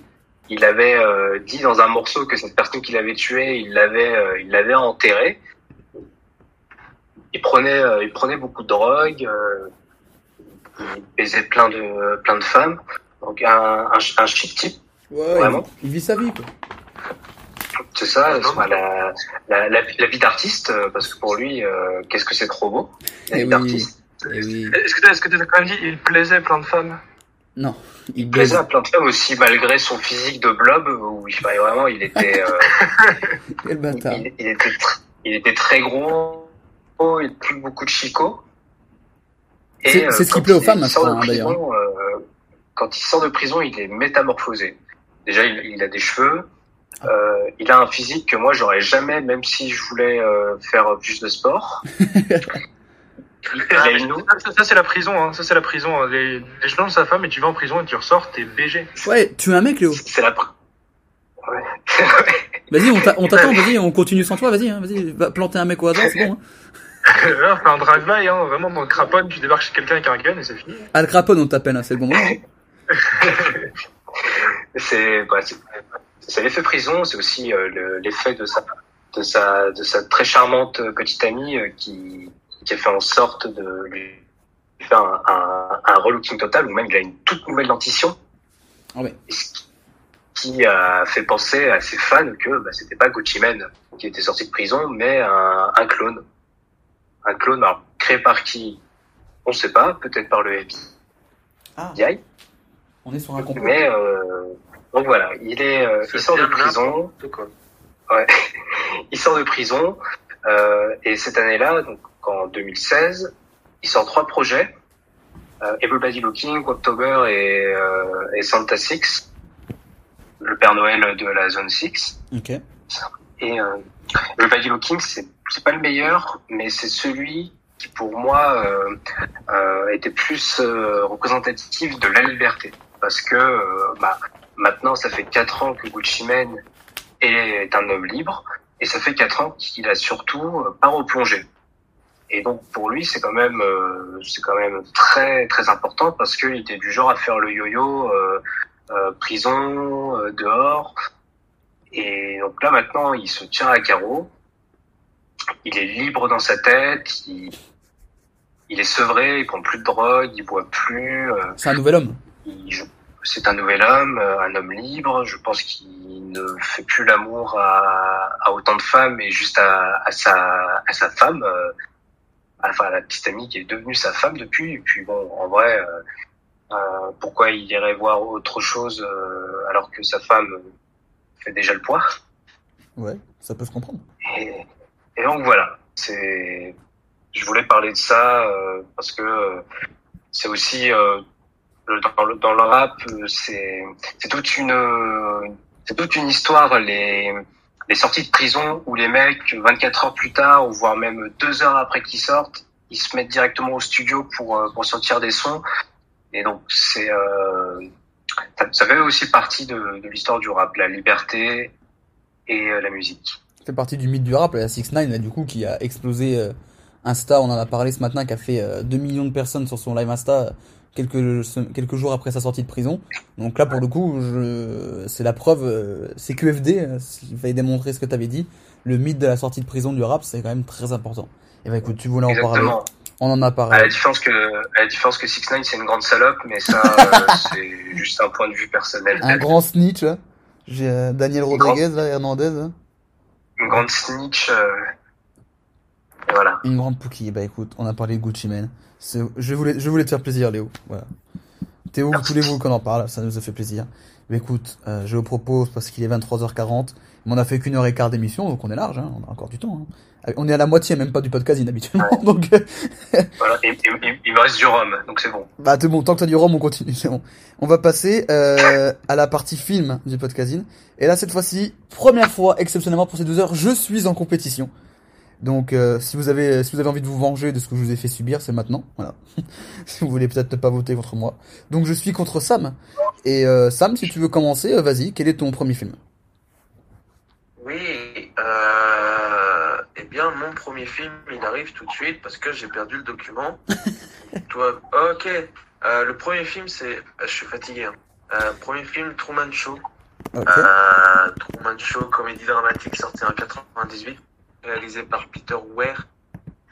il avait dit dans un morceau que cette personne qu'il avait tuée, il l'avait, il l'avait enterrée. Il prenait, euh, il prenait beaucoup de drogue. euh, il baisait plein de, plein de femmes. Donc un, un, un shit type, Ouais, vraiment il, il vit sa vie, quoi. c'est ça, enfin, la, la, la, la vie d'artiste, euh, parce que pour lui, euh, qu'est-ce que c'est trop beau, la Eh vie oui. d'artiste? Eh oui. Est-ce que t'as, est-ce que t'as quand même dit il plaisait plein de femmes? Non, il Il plaisait à plein de femmes aussi, malgré son physique de blob, où il fallait vraiment, il était, euh, Quel bâtard. il, il était, il était très gros, il plus beaucoup de chicots. Et, C'est- euh, ce qui plaît aux femmes, hein, d'ailleurs. prison, euh, quand il sort de prison, il est métamorphosé. Déjà, il, il a des cheveux. Euh, il a un physique que moi j'aurais jamais, même si je voulais euh, faire plus de sport. Ah, ça, c'est la prison, hein. ça c'est la prison. hein. Les, les gens de sa femme et tu vas en prison et tu ressors, t'es BG. Ouais, tu es un mec, Léo. C'est la. Ouais. Vas-y, on t'attend, vas-y, on continue sans toi, vas-y, hein, vas-y, va planter un mec au hasard, c'est bon. Hein. Fait un drive-by, hein. vraiment dans le craponne, tu débarques chez quelqu'un avec un gun et c'est fini. Al Capone, on t'appelle, hein, c'est le bon moment. c'est bah, c'est- c'est l'effet prison, c'est aussi euh, le- l'effet de sa de sa de sa très charmante euh, petite amie euh, qui qui a fait en sorte de lui faire un, un, un relooking total ou même il a une toute nouvelle dentition. Ah ce qui- qui a fait penser à ses fans que bah, c'était pas Gucci Mane qui était sorti de prison, mais un, un clone. Un clone alors, créé par qui? On sait pas, peut-être par le FBI. Ah, on est sur un complot. Mais euh, donc voilà, il est, euh, il sort de prison. Ouais, il sort de prison euh, et cette année-là, donc en 2016, il sort trois projets euh, Everybody Looking, October et, euh, et Santa Six, le Père Noël de la zone 6. Ok. Et euh, Everybody Looking, c'est c'est pas le meilleur, mais c'est celui qui pour moi euh, euh, était plus euh, représentatif de la liberté, parce que euh, bah, maintenant ça fait quatre ans que Gucci Mane est un homme libre, et ça fait quatre ans qu'il a surtout euh, pas replongé. Et donc pour lui c'est quand même euh, c'est quand même très très important parce qu'il était du genre à faire le yo-yo prison dehors. Et donc là maintenant il se tient à carreau il est libre dans sa tête il, il est sevré il prend plus de drogue il boit plus euh, C'est un nouvel homme. c'est un nouvel homme, euh, un homme libre. Je pense qu'il ne fait plus l'amour à, à autant de femmes, mais juste à, à sa, à sa femme, euh, enfin à la petite amie qui est devenue sa femme depuis. Et puis bon, en vrai, euh, pourquoi il irait voir autre chose alors que sa femme fait déjà le poids? Ouais, ça peut se comprendre. et, et donc voilà, c'est. Je voulais parler de ça euh, parce que euh, c'est aussi euh, dans le rap, euh, c'est c'est toute une c'est toute une histoire les les sorties de prison où les mecs 24 heures plus tard ou voire même deux heures après qu'ils sortent, ils se mettent directement au studio pour euh, pour sortir des sons et donc c'est euh, ça, ça fait aussi partie de, de l'histoire du rap, la liberté et la musique. Fait partie du mythe du rap, la 6 9 là, du coup, qui a explosé euh, Insta, on en a parlé ce matin, qui a fait euh, 2 millions de personnes sur son live Insta quelques, quelques jours après sa sortie de prison. Donc là, pour le coup, je, c'est la preuve, euh, c'est QFD, euh, s'il fallait démontrer ce que t'avais dit. Le mythe de la sortie de prison du rap, c'est quand même très important. Et bah écoute, tu voulais en parler. Exactement. On en a À parlé. la différence que, à la différence que 6 9 c'est une grande salope, mais ça, euh, c'est juste un point de vue personnel. Un grand snitch, là. J'ai euh, Daniel Rodriguez, là, Hernandez, là. Une grande snitch. euh, et voilà. Une grande Pookie. Bah écoute, on a parlé de Gucci Mane. Je voulais, je voulais te faire plaisir, Léo. Voilà. Théo, vous voulez-vous qu'on en parle? Ça nous a fait plaisir. Mais écoute, euh, je vous propose, parce qu'il est 23h40, mais on a fait qu'une heure et quart d'émission, donc on est large, hein, on a encore du temps. hein. On est à la moitié même pas du podcast habituellement, donc euh, voilà. Et, et- et- il me reste du rhum, donc c'est bon. bah c'est bon, tant que t'as du rhum, on continue, c'est bon. On va passer euh, à la partie film du podcasting. Et là, cette fois-ci, première fois, exceptionnellement pour ces deux heures, je suis en compétition. Donc, euh, si vous avez, si vous avez envie de vous venger de ce que je vous ai fait subir, c'est maintenant. Voilà. si vous voulez peut-être ne pas voter contre moi. Donc, je suis contre Sam. Et euh, Sam, si tu veux commencer, vas-y. Quel est ton premier film? Oui, euh, eh bien, mon premier film, il arrive tout de suite parce que j'ai perdu le document. Toi, ok. Euh, le premier film, c'est, je suis fatigué. Hein. Euh, premier film, Truman Show. Ok. Euh, Truman Show, comédie dramatique sortie en 98, réalisé par Peter Weir.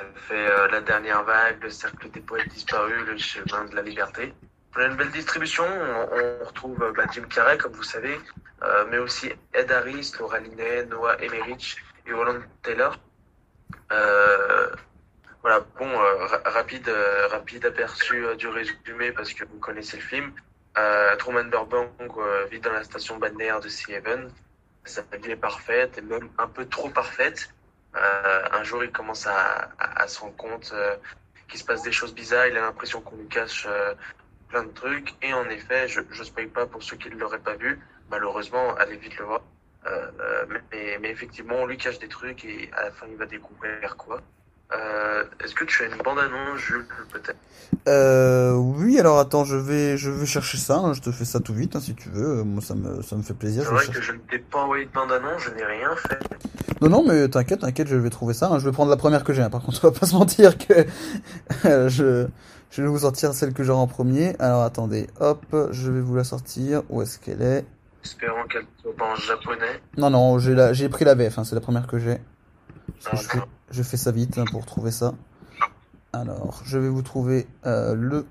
Elle fait euh, La Dernière Vague, Le Cercle des Poètes Disparus, Le Chemin de la Liberté. On a une belle distribution. On, retrouve euh, bah, Jim Carrey, comme vous savez, euh, mais aussi Ed Harris, Laura Linney, Noah Emmerich et Holland Taylor. Euh, voilà, bon, ra- rapide, rapide aperçu du résumé parce que vous connaissez le film. Truman Burbank vit dans la station balnéaire de Sea Haven. Sa vie est parfaite et même un peu trop parfaite. Un jour, il commence à, à, à se rendre compte qu'il se passe des choses bizarres. Il a l'impression qu'on lui cache plein de trucs. Et en effet, je ne spoil pas pour ceux qui ne l'auraient pas vu. Malheureusement, allez vite le voir. Euh, euh, mais, mais effectivement, on lui cache des trucs et à la fin, il va découvrir quoi. Euh, Est-ce que tu as une bande-annonce, Jules, peut-être? Euh, oui, alors attends, je vais, je vais chercher ça. hein, je te fais ça tout vite, hein, si tu veux. Moi, ça me, ça me fait plaisir. C'est vrai chercher- que je ne t'ai pas envoyé de bande-annonce, je n'ai rien fait. Non, non, mais t'inquiète, t'inquiète, je vais trouver ça. hein. Je vais prendre la première que j'ai. Par contre, on va pas se mentir que je, je vais vous sortir celle que j'aurai en premier. Alors attendez, hop, je vais vous la sortir. Où est-ce qu'elle est? Espérons qu'elle soit pas en japonais. Non, non, j'ai la, j'ai pris la VF. hein, c'est la première que j'ai. Ah, je fais, je fais ça vite hein, pour trouver ça. Alors, je vais vous trouver euh, le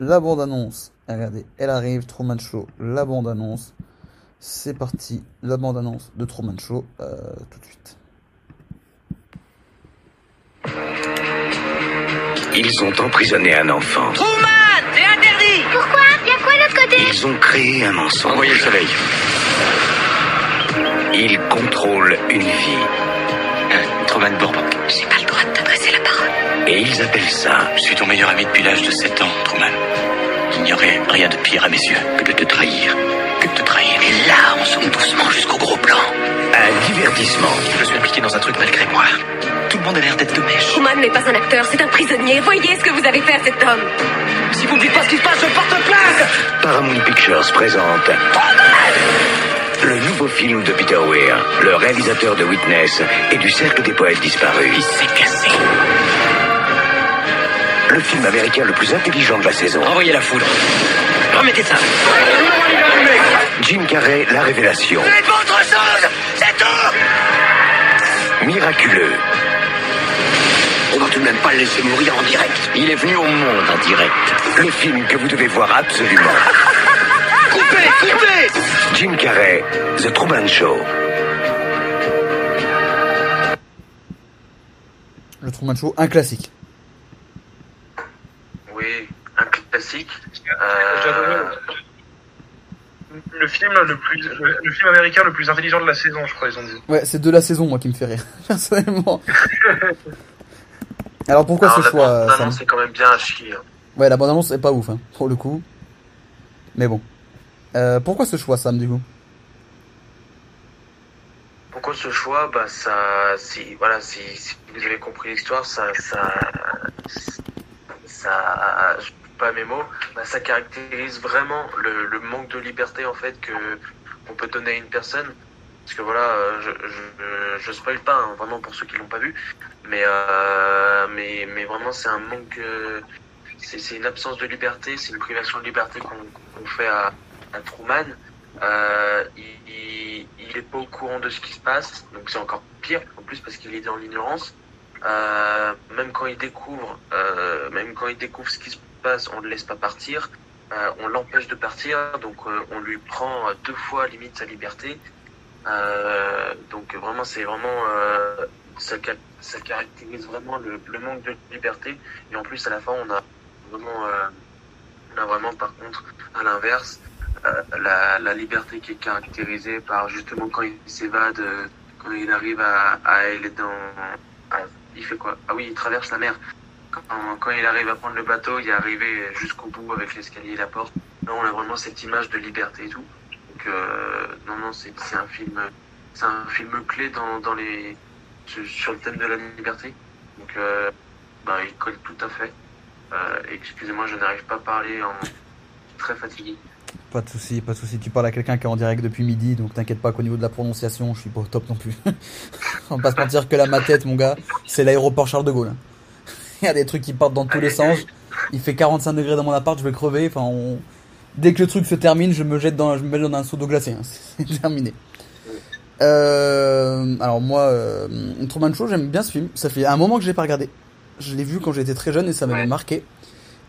la bande annonce. Regardez, elle arrive, Truman Show, la bande annonce. C'est parti, la bande annonce de Truman Show, euh, tout de suite. Ils ont emprisonné un enfant. Truman, c'est interdit Pourquoi Y'a quoi de l'autre côté Ils ont créé un mensonge. Envoyez le soleil. Ils contrôlent une vie. Truman Burbank. J'ai pas le droit de t'adresser la parole. Et ils appellent ça Je suis ton meilleur ami depuis l'âge de 7 ans, Truman. Il n'y aurait rien de pire à mes yeux que de te trahir. Que de te trahir. Et là, on zoome doucement jusqu'au gros plan. Un divertissement. Je suis impliqué dans un truc malgré moi. Tout le monde a l'air d'être de mèche. Truman n'est pas un acteur, c'est un prisonnier. Voyez ce que vous avez fait à cet homme. Si vous me dites pas ce qui se passe, je porte plainte Paramount Pictures présente le nouveau film de Peter Weir, le réalisateur de Witness et du Cercle des Poètes Disparus. Il s'est cassé. Le film américain le plus intelligent de la saison. Envoyez la foudre. Remettez ça. Jim Carrey, la révélation. Autre chose C'est tout Miraculeux. On va tout de même pas le laisser mourir en direct. Il est venu au monde en direct. Le film que vous devez voir absolument. Coupez Coupez Jim Carrey, The Truman Show. Le Truman Show, un classique. Oui, un classique. Euh, Le film le plus, le, le film américain le plus intelligent de la saison, je crois, ils ont dit. Ouais, c'est de la saison, moi, qui me fait rire, personnellement. Alors pourquoi alors, ce la choix, Sam bande-annonce est quand même bien à chier. hein. Ouais, la bande-annonce est pas ouf, hein, pour le coup. Mais bon. Euh, pourquoi ce choix, Sam, du coup? Pourquoi ce choix? Bah ça, si voilà, si, si vous avez compris l'histoire, ça, ça, ça, je pas mes mots, bah, ça caractérise vraiment le, le manque de liberté en fait que on peut donner à une personne. parce que voilà, euh, je, je, je spoil pas, hein, vraiment pour ceux qui l'ont pas vu, mais euh, mais mais vraiment c'est un manque, euh, c'est une absence de liberté, c'est une privation de liberté qu'on fait à, à Truman. Euh, il, il, est pas au courant de ce qui se passe, donc c'est encore pire en plus parce qu'il est dans l'ignorance. Même quand il découvre, même quand il découvre ce qui se passe, on le laisse pas partir. On l'empêche de partir, donc on lui prend deux fois limite sa liberté. Donc vraiment, c'est vraiment ça, ça caractérise vraiment le, manque de liberté. Et en plus, à la fin, on a vraiment, euh, on a vraiment par contre, à l'inverse, euh, la, liberté qui est caractérisée par justement quand il s'évade, euh, quand il arrive à, aller dans, il fait quoi? Ah oui, il traverse la mer. Quand, il arrive à prendre le bateau, il est arrivé jusqu'au bout avec l'escalier et la porte. Là, on a vraiment cette image de liberté et tout. Donc, non, non, c'est un film, c'est un film clé dans, dans les, sur le thème de la liberté. Donc, euh, bah, il colle tout à fait. Euh, Excusez-moi, je n'arrive pas à parler en très fatigué. Pas de souci, pas de souci. Tu parles à quelqu'un qui est en direct depuis midi, donc t'inquiète pas qu'au niveau de la prononciation, je suis pas au top non plus. On va pas se mentir que là, ma tête, mon gars, c'est l'aéroport Charles de Gaulle. Il y a des trucs qui partent dans tous les sens. Il fait 45 degrés dans mon appart, je vais crever. Dès que le truc se termine, je me jette dans, je me mets dans un seau d'eau glacée. hein. C'est terminé. Euh, alors moi, euh, Truman Show, j'aime bien ce film. Ça fait un moment que je l'ai pas regardé. Je l'ai vu quand j'étais très jeune et ça m'avait Ouais. marqué.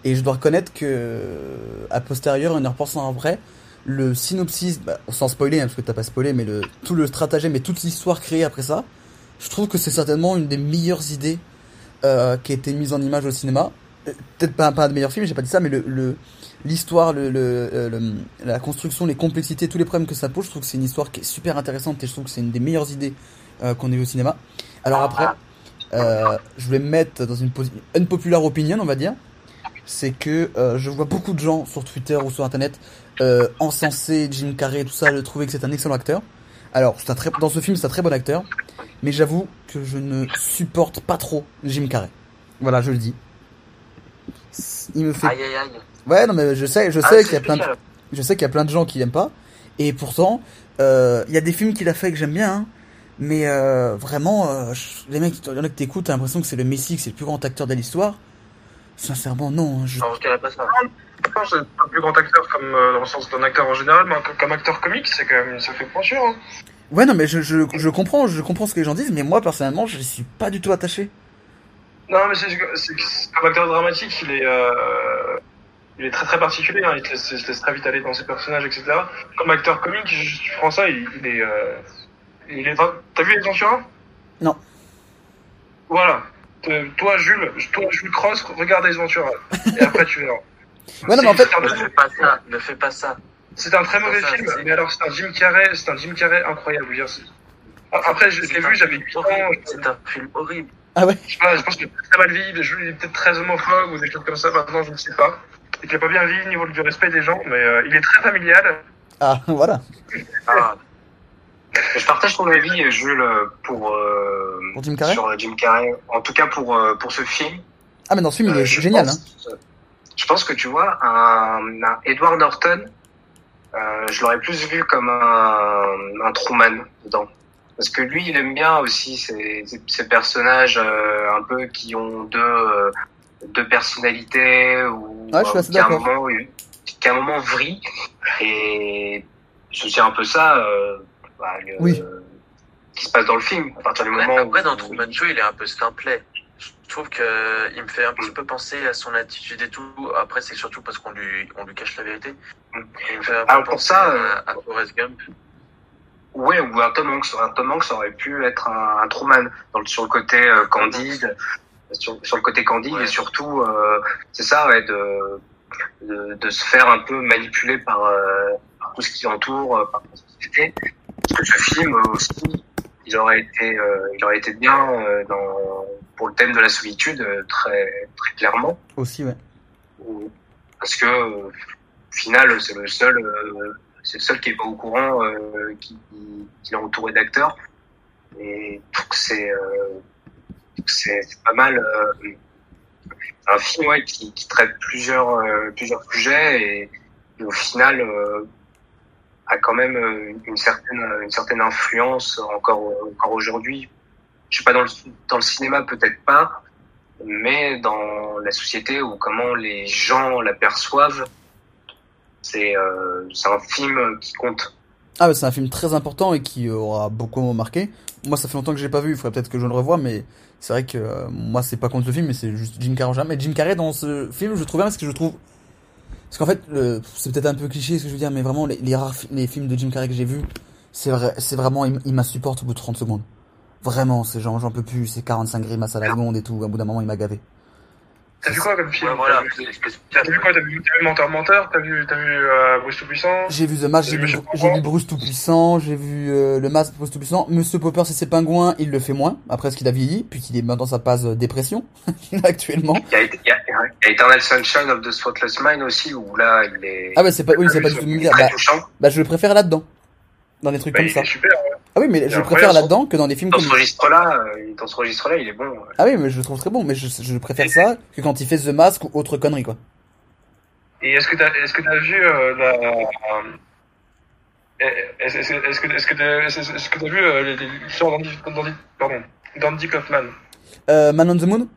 Et je dois reconnaître que, à posterieur, en y repensant en vrai, le synopsis, bah, sans spoiler, hein, parce que t'as pas spoilé, mais le, tout le stratagème et toute l'histoire créée après ça, je trouve que c'est certainement une des meilleures idées euh, qui a été mise en image au cinéma. Euh, Peut-être pas, pas un des meilleurs films, j'ai pas dit ça, mais le, le, l'histoire, le, le, euh, le- la construction, les complexités, tous les problèmes que ça pose, je trouve que c'est une histoire qui est super intéressante et je trouve que c'est une des meilleures idées euh, qu'on ait vu au cinéma. Alors après, euh, je vais me mettre dans une posi- unpopular opinion, on va dire. C'est que euh, je vois beaucoup de gens sur Twitter ou sur Internet euh, encenser Jim Carrey et tout ça, le trouver que c'est un excellent acteur. Alors, un très, dans ce film, c'est un très bon acteur, mais j'avoue que je ne supporte pas trop Jim Carrey. Voilà, je le dis. Il me fait Aïe aïe aïe. Ouais, non, mais je sais, je Ah, sais c'est qu'il y a plein de, je sais qu'il y a plein de gens qui l'aiment pas. Et pourtant, euh, il y a des films qu'il a fait que j'aime bien, hein. mais euh, vraiment, euh, je- les mecs, il y en a que t'écoutes, t'as l'impression que c'est le Messi, que c'est le plus grand acteur de l'histoire. Sincèrement, non. hein, Je... Non, je pas ça. Je pense que c'est pas le plus grand acteur comme dans le sens d'un acteur en général, mais comme- acteur comique, c'est quand même ça fait pointure. Hein. Ouais, non, mais je, je, je comprends, je comprends ce que les gens disent, mais moi personnellement, je suis pas du tout attaché. Non, mais c'est c'est- acteur dramatique, il est euh, il est très très particulier. Hein. Il te laisse, il te laisse très vite aller dans ses personnages, etc. Comme acteur comique, je, je prends ça, il, il est euh, il est. T'as vu les Ventura Non. Voilà. Te- toi, Jules, toi, Jules Cross, regarde les Ventura. Et après, tu verras. Ouais, non, mais en fait, Ne fais pas ça, ne fais pas ça. C'est un très mauvais Ça, film, c'est- mais alors c'est un Jim Carrey, c'est un Jim Carrey incroyable. je veux dire, Après, je l'ai vu, j'avais 8 ans. C'est un film horrible. ah ouais? Je sais pas, je pense qu'il est très mal je- il est peut-être très homophobe ou des choses comme ça, maintenant je ne sais pas. Et qu'il a pas bien vécu au niveau du respect des gens, mais euh, il est très familial. Ah, voilà. Ah, Je partage ton avis, Jules, pour, euh, Pour Jim Carrey sur euh, Jim Carrey. En tout cas pour, euh, pour ce film. Ah, mais dans ce film, il est je génial, hein. pense- Je pense que tu vois, un, un Edward Norton, euh, je l'aurais plus vu comme un, un Truman dedans. Parce que lui, il aime bien aussi ces, ces, ces personnages euh, un peu qui ont deux, euh, deux personnalités ou Ouais, je suis euh, assez qui à un moment, qui à un moment vrille. Et c'est un peu ça euh, bah, le- Oui. qui se passe dans le film. À partir du Après, moment après, où dans Truman Show, il est un peu simplet. Je trouve que il me fait un petit peu penser à son attitude et tout. Après, c'est surtout parce qu'on lui, on lui cache la vérité. Il me fait un peu Alors, pour penser ça, à, euh, à Forrest Gump. Ouais, ou un Tom Hanks. Un Tom Hanks aurait pu être un, un Truman dans le, sur le côté euh, candide, sur, sur le côté candide Ouais. et surtout, euh, c'est ça, ouais, de, de de se faire un peu manipuler par, euh, par tout ce qui l'entoure, euh, par la société. Parce que ce film aussi, il aurait été, euh, il aurait été bien euh, dans pour le thème de la solitude euh, très très clairement. Aussi, ouais. Ou- parce que euh, au final c'est le seul euh, c'est le seul qui est pas au courant euh, qui, qui est entouré d'acteurs et je trouve que c'est euh, c'est pas mal euh, un film qui, traite plusieurs euh, plusieurs sujets et, au final euh, a quand même une certaine une certaine influence encore encore aujourd'hui. Je sais pas dans le dans le cinéma peut-être pas, mais dans la société ou comment les gens l'aperçoivent, c'est c'est un film qui compte. Ah bah c'est un film très important et qui aura beaucoup marqué. Moi ça fait longtemps que je l'ai pas vu, il faudrait peut-être que je le revoie, mais c'est vrai que euh, moi c'est pas contre le film, mais c'est juste Jim Carrey. Mais Jim Carrey dans ce film, je trouve bien parce que je trouve... Parce qu'en fait, le... c'est peut-être un peu cliché ce que je veux dire, mais vraiment les, les rares les films de Jim Carrey que j'ai vus, c'est vrai, c'est vraiment, il, il m'insupporte au bout de 30 secondes. Vraiment, c'est genre j'en peux plus, c'est 45 grimaces à la seconde et tout, au bout d'un moment il m'a gavé. T'as vu quoi comme film Ouais, voilà. T'as vu- quoi T'as vu, t'as vu Menteur Menteur T'as vu, t'as vu euh, Bruce Tout-Puissant J'ai vu The Mask, j'ai vu, vu. Bruce Tout-Puissant, j'ai vu euh, le Masque Bruce Tout-Puissant. Monsieur Popper, c'est ses pingouins, il le fait moins, après ce qu'il a vieilli, puis qu'il est maintenant sa phase euh, dépression, actuellement. Il y a, il y a, il y a Eternal Sunshine of the Spotless Mind aussi où là il est Ah bah c'est pas, oui, c'est pas du tout Bah, touchant. bah je le préfère là-dedans. Dans des trucs Bah, comme il ça. est super. ouais. Ah oui, mais Et je préfère dans- là-dedans que dans des films Dans comme... ce registre-là, euh, dans ce registre-là, il est bon. Ah oui, mais je le trouve très bon, mais je, je préfère ça que quand il fait The Mask ou autre connerie, quoi. Et est-ce que t'as, est-ce que t'as vu euh, la, euh, est-ce, que, est-ce que t'as, est-ce, est-ce que t'as vu euh, les- les- l'histoire d'Andy, d'Andy, pardon, d'Andy Kaufman? Euh, Man on the Moon?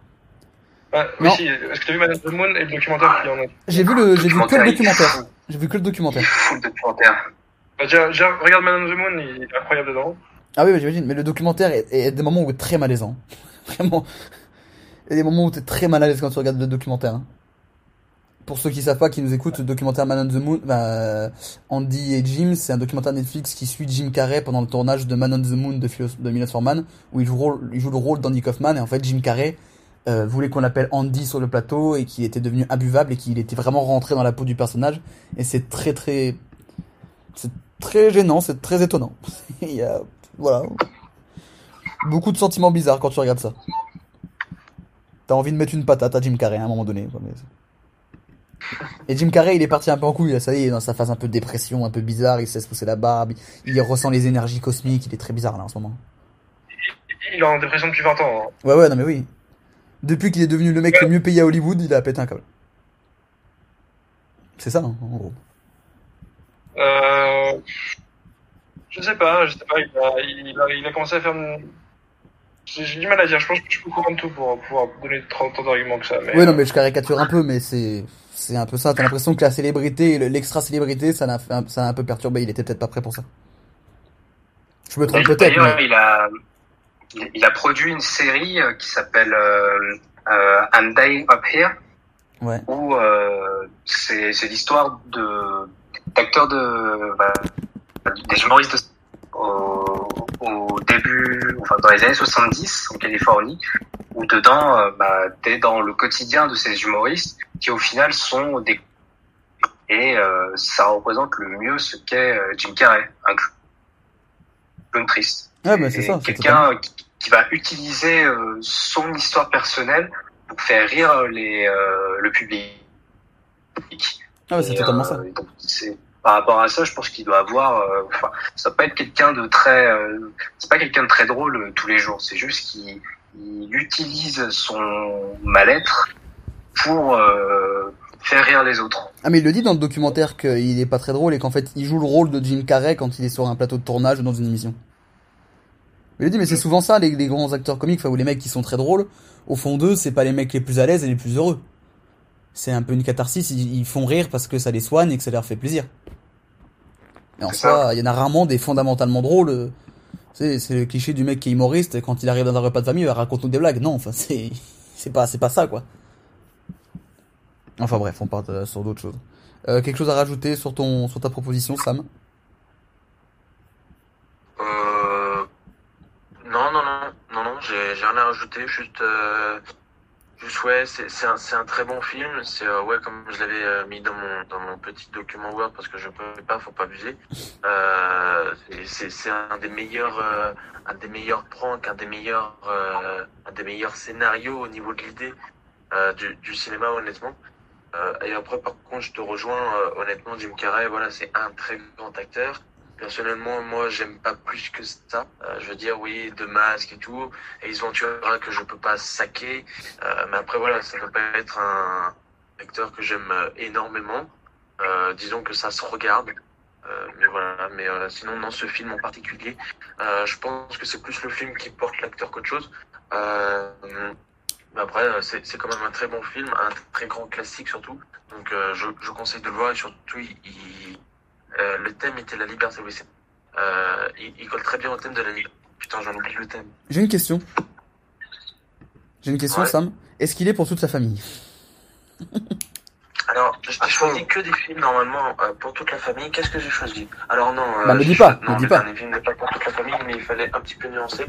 Non. oui, si. Est-ce que t'as vu Man on the Moon et le documentaire qui en a? J'ai vu le, j'ai vu que le il est documentaire. J'ai vu que le Il documentaire. est fou le documentaire. Bah, regarde Man on the Moon, il est incroyable dedans. Ah oui, bah, j'imagine, mais le documentaire est, est des moments où est très malaisant. Vraiment. Il y a des moments où t'es très mal à l'aise quand tu regardes le documentaire. hein. Pour ceux qui savent pas, qui nous écoutent, le documentaire Man on the Moon, bah, Andy et Jim, c'est un documentaire Netflix qui suit Jim Carrey pendant le tournage de Man on the Moon de, de Milos Forman, où il joue, il joue le rôle d'Andy Kaufman, et en fait, Jim Carrey, euh, voulait qu'on l'appelle Andy sur le plateau, et qu'il était devenu imbuvable, et qu'il était vraiment rentré dans la peau du personnage, et c'est très très, très gênant, c'est très étonnant. Il y a, voilà. Beaucoup de sentiments bizarres quand tu regardes ça. T'as envie de mettre une patate à Jim Carrey à un moment donné. Et Jim Carrey, il est parti un peu en couille, là, ça y est, il est dans sa phase un peu de dépression, un peu bizarre, il se laisse pousser la barbe, il, il ressent les énergies cosmiques, il est très bizarre là en ce moment. Il est en dépression depuis 20 ans. hein. Ouais, ouais, non mais oui. Depuis qu'il est devenu le mec le mieux payé à Hollywood, il a pété un câble. C'est ça, hein, en gros. Euh, je sais pas, je sais pas, il a, il a, il a commencé à faire une... J'ai du mal à dire, je pense que je peux comprendre tout pour pouvoir donner tant, tant d'arguments que ça. Mais, Ouais, non mais je caricature un peu, mais c'est c'est un peu ça. T'as l'impression que la célébrité, et le- l'extra-célébrité, ça l'a ça a un peu perturbé, il était peut-être pas prêt pour ça. Je me trompe peut-être, D'ailleurs, mais... il a, il, a produit une série euh, qui s'appelle euh, euh, I'm Dying Up Here, Ouais. où euh, c'est c'est l'histoire de d'acteurs de bah, des humoristes de, au, au début, enfin dans les années 70 en Californie, où dedans, euh, bah, t'es dans le quotidien de ces humoristes qui au final sont des et euh, ça représente le mieux ce qu'est euh, Jim Carrey, un clown triste. Ouais, bah c'est ça. quelqu'un qui, qui va utiliser euh, son histoire personnelle pour faire rire les, euh, le public. Ah ouais, c'est totalement euh, ça. c'est- par rapport à ça, je pense qu'il doit avoir. euh, Enfin, ça peut pas être quelqu'un de très. euh, c'est pas quelqu'un de très drôle euh, tous les jours. C'est juste qu'il il utilise son mal-être pour euh, faire rire les autres. Ah mais il le dit dans le documentaire qu'il est pas très drôle et qu'en fait il joue le rôle de Jim Carrey quand il est sur un plateau de tournage ou dans une émission. Il le dit mais c'est souvent ça les, les grands acteurs comiques, enfin ou les mecs qui sont très drôles, au fond d'eux c'est pas les mecs les plus à l'aise et les plus heureux. C'est un peu une catharsis, ils, font rire parce que ça les soigne et que ça leur fait plaisir. Et en soi, il y en a rarement des fondamentalement drôles. euh, C'est c'est le cliché du mec qui est humoriste et quand il arrive dans un repas de famille il raconte nous des blagues. Non, enfin c'est c'est pas c'est pas ça quoi. Enfin bref, on part euh, sur d'autres choses. Euh, quelque chose à rajouter sur ton sur ta proposition, Sam? Euh... Non, non, non, non, non, j'ai j'ai rien à rajouter, juste, euh... juste ouais, c'est un, un très bon film, c'est, euh, ouais, comme je l'avais euh, mis dans mon, dans mon petit document Word, parce que je peux pas, faut pas abuser, euh, c'est- un des meilleurs, euh, un des meilleurs pranks, un des meilleurs, un des meilleurs scénarios au niveau de l'idée du, du cinéma, honnêtement. Et après, par contre, je te rejoins, honnêtement, Jim Carrey, voilà, c'est un très grand acteur. Personnellement, moi, j'aime pas plus que ça. Euh, je veux dire, oui, de masque et tout, et Ace Ventura que je peux pas saquer. Euh, mais après, voilà, ça peut pas être un acteur que j'aime euh, énormément. Disons que ça se regarde. Mais voilà. Mais sinon, dans ce film en particulier, je pense que c'est plus le film qui porte l'acteur qu'autre chose. Mais après, c'est quand même un très bon film, un très grand classique surtout. Donc, je, je conseille de le voir et surtout, il, il- euh, le thème était la liberté. Oui, c'est- euh, il, il colle très bien au thème de la liberté. Putain, j'en oublie le thème. J'ai une question. J'ai une question, Ouais. Sam. Est-ce qu'il est pour toute sa famille Alors, je t'ai choisi que des films normalement euh, pour toute la famille. Qu'est-ce que j'ai choisi Alors non. euh, Bah, me j'ai dis pas, me Non, dis le pas. film n'est pas pour toute la famille, mais il fallait un petit peu nuancer.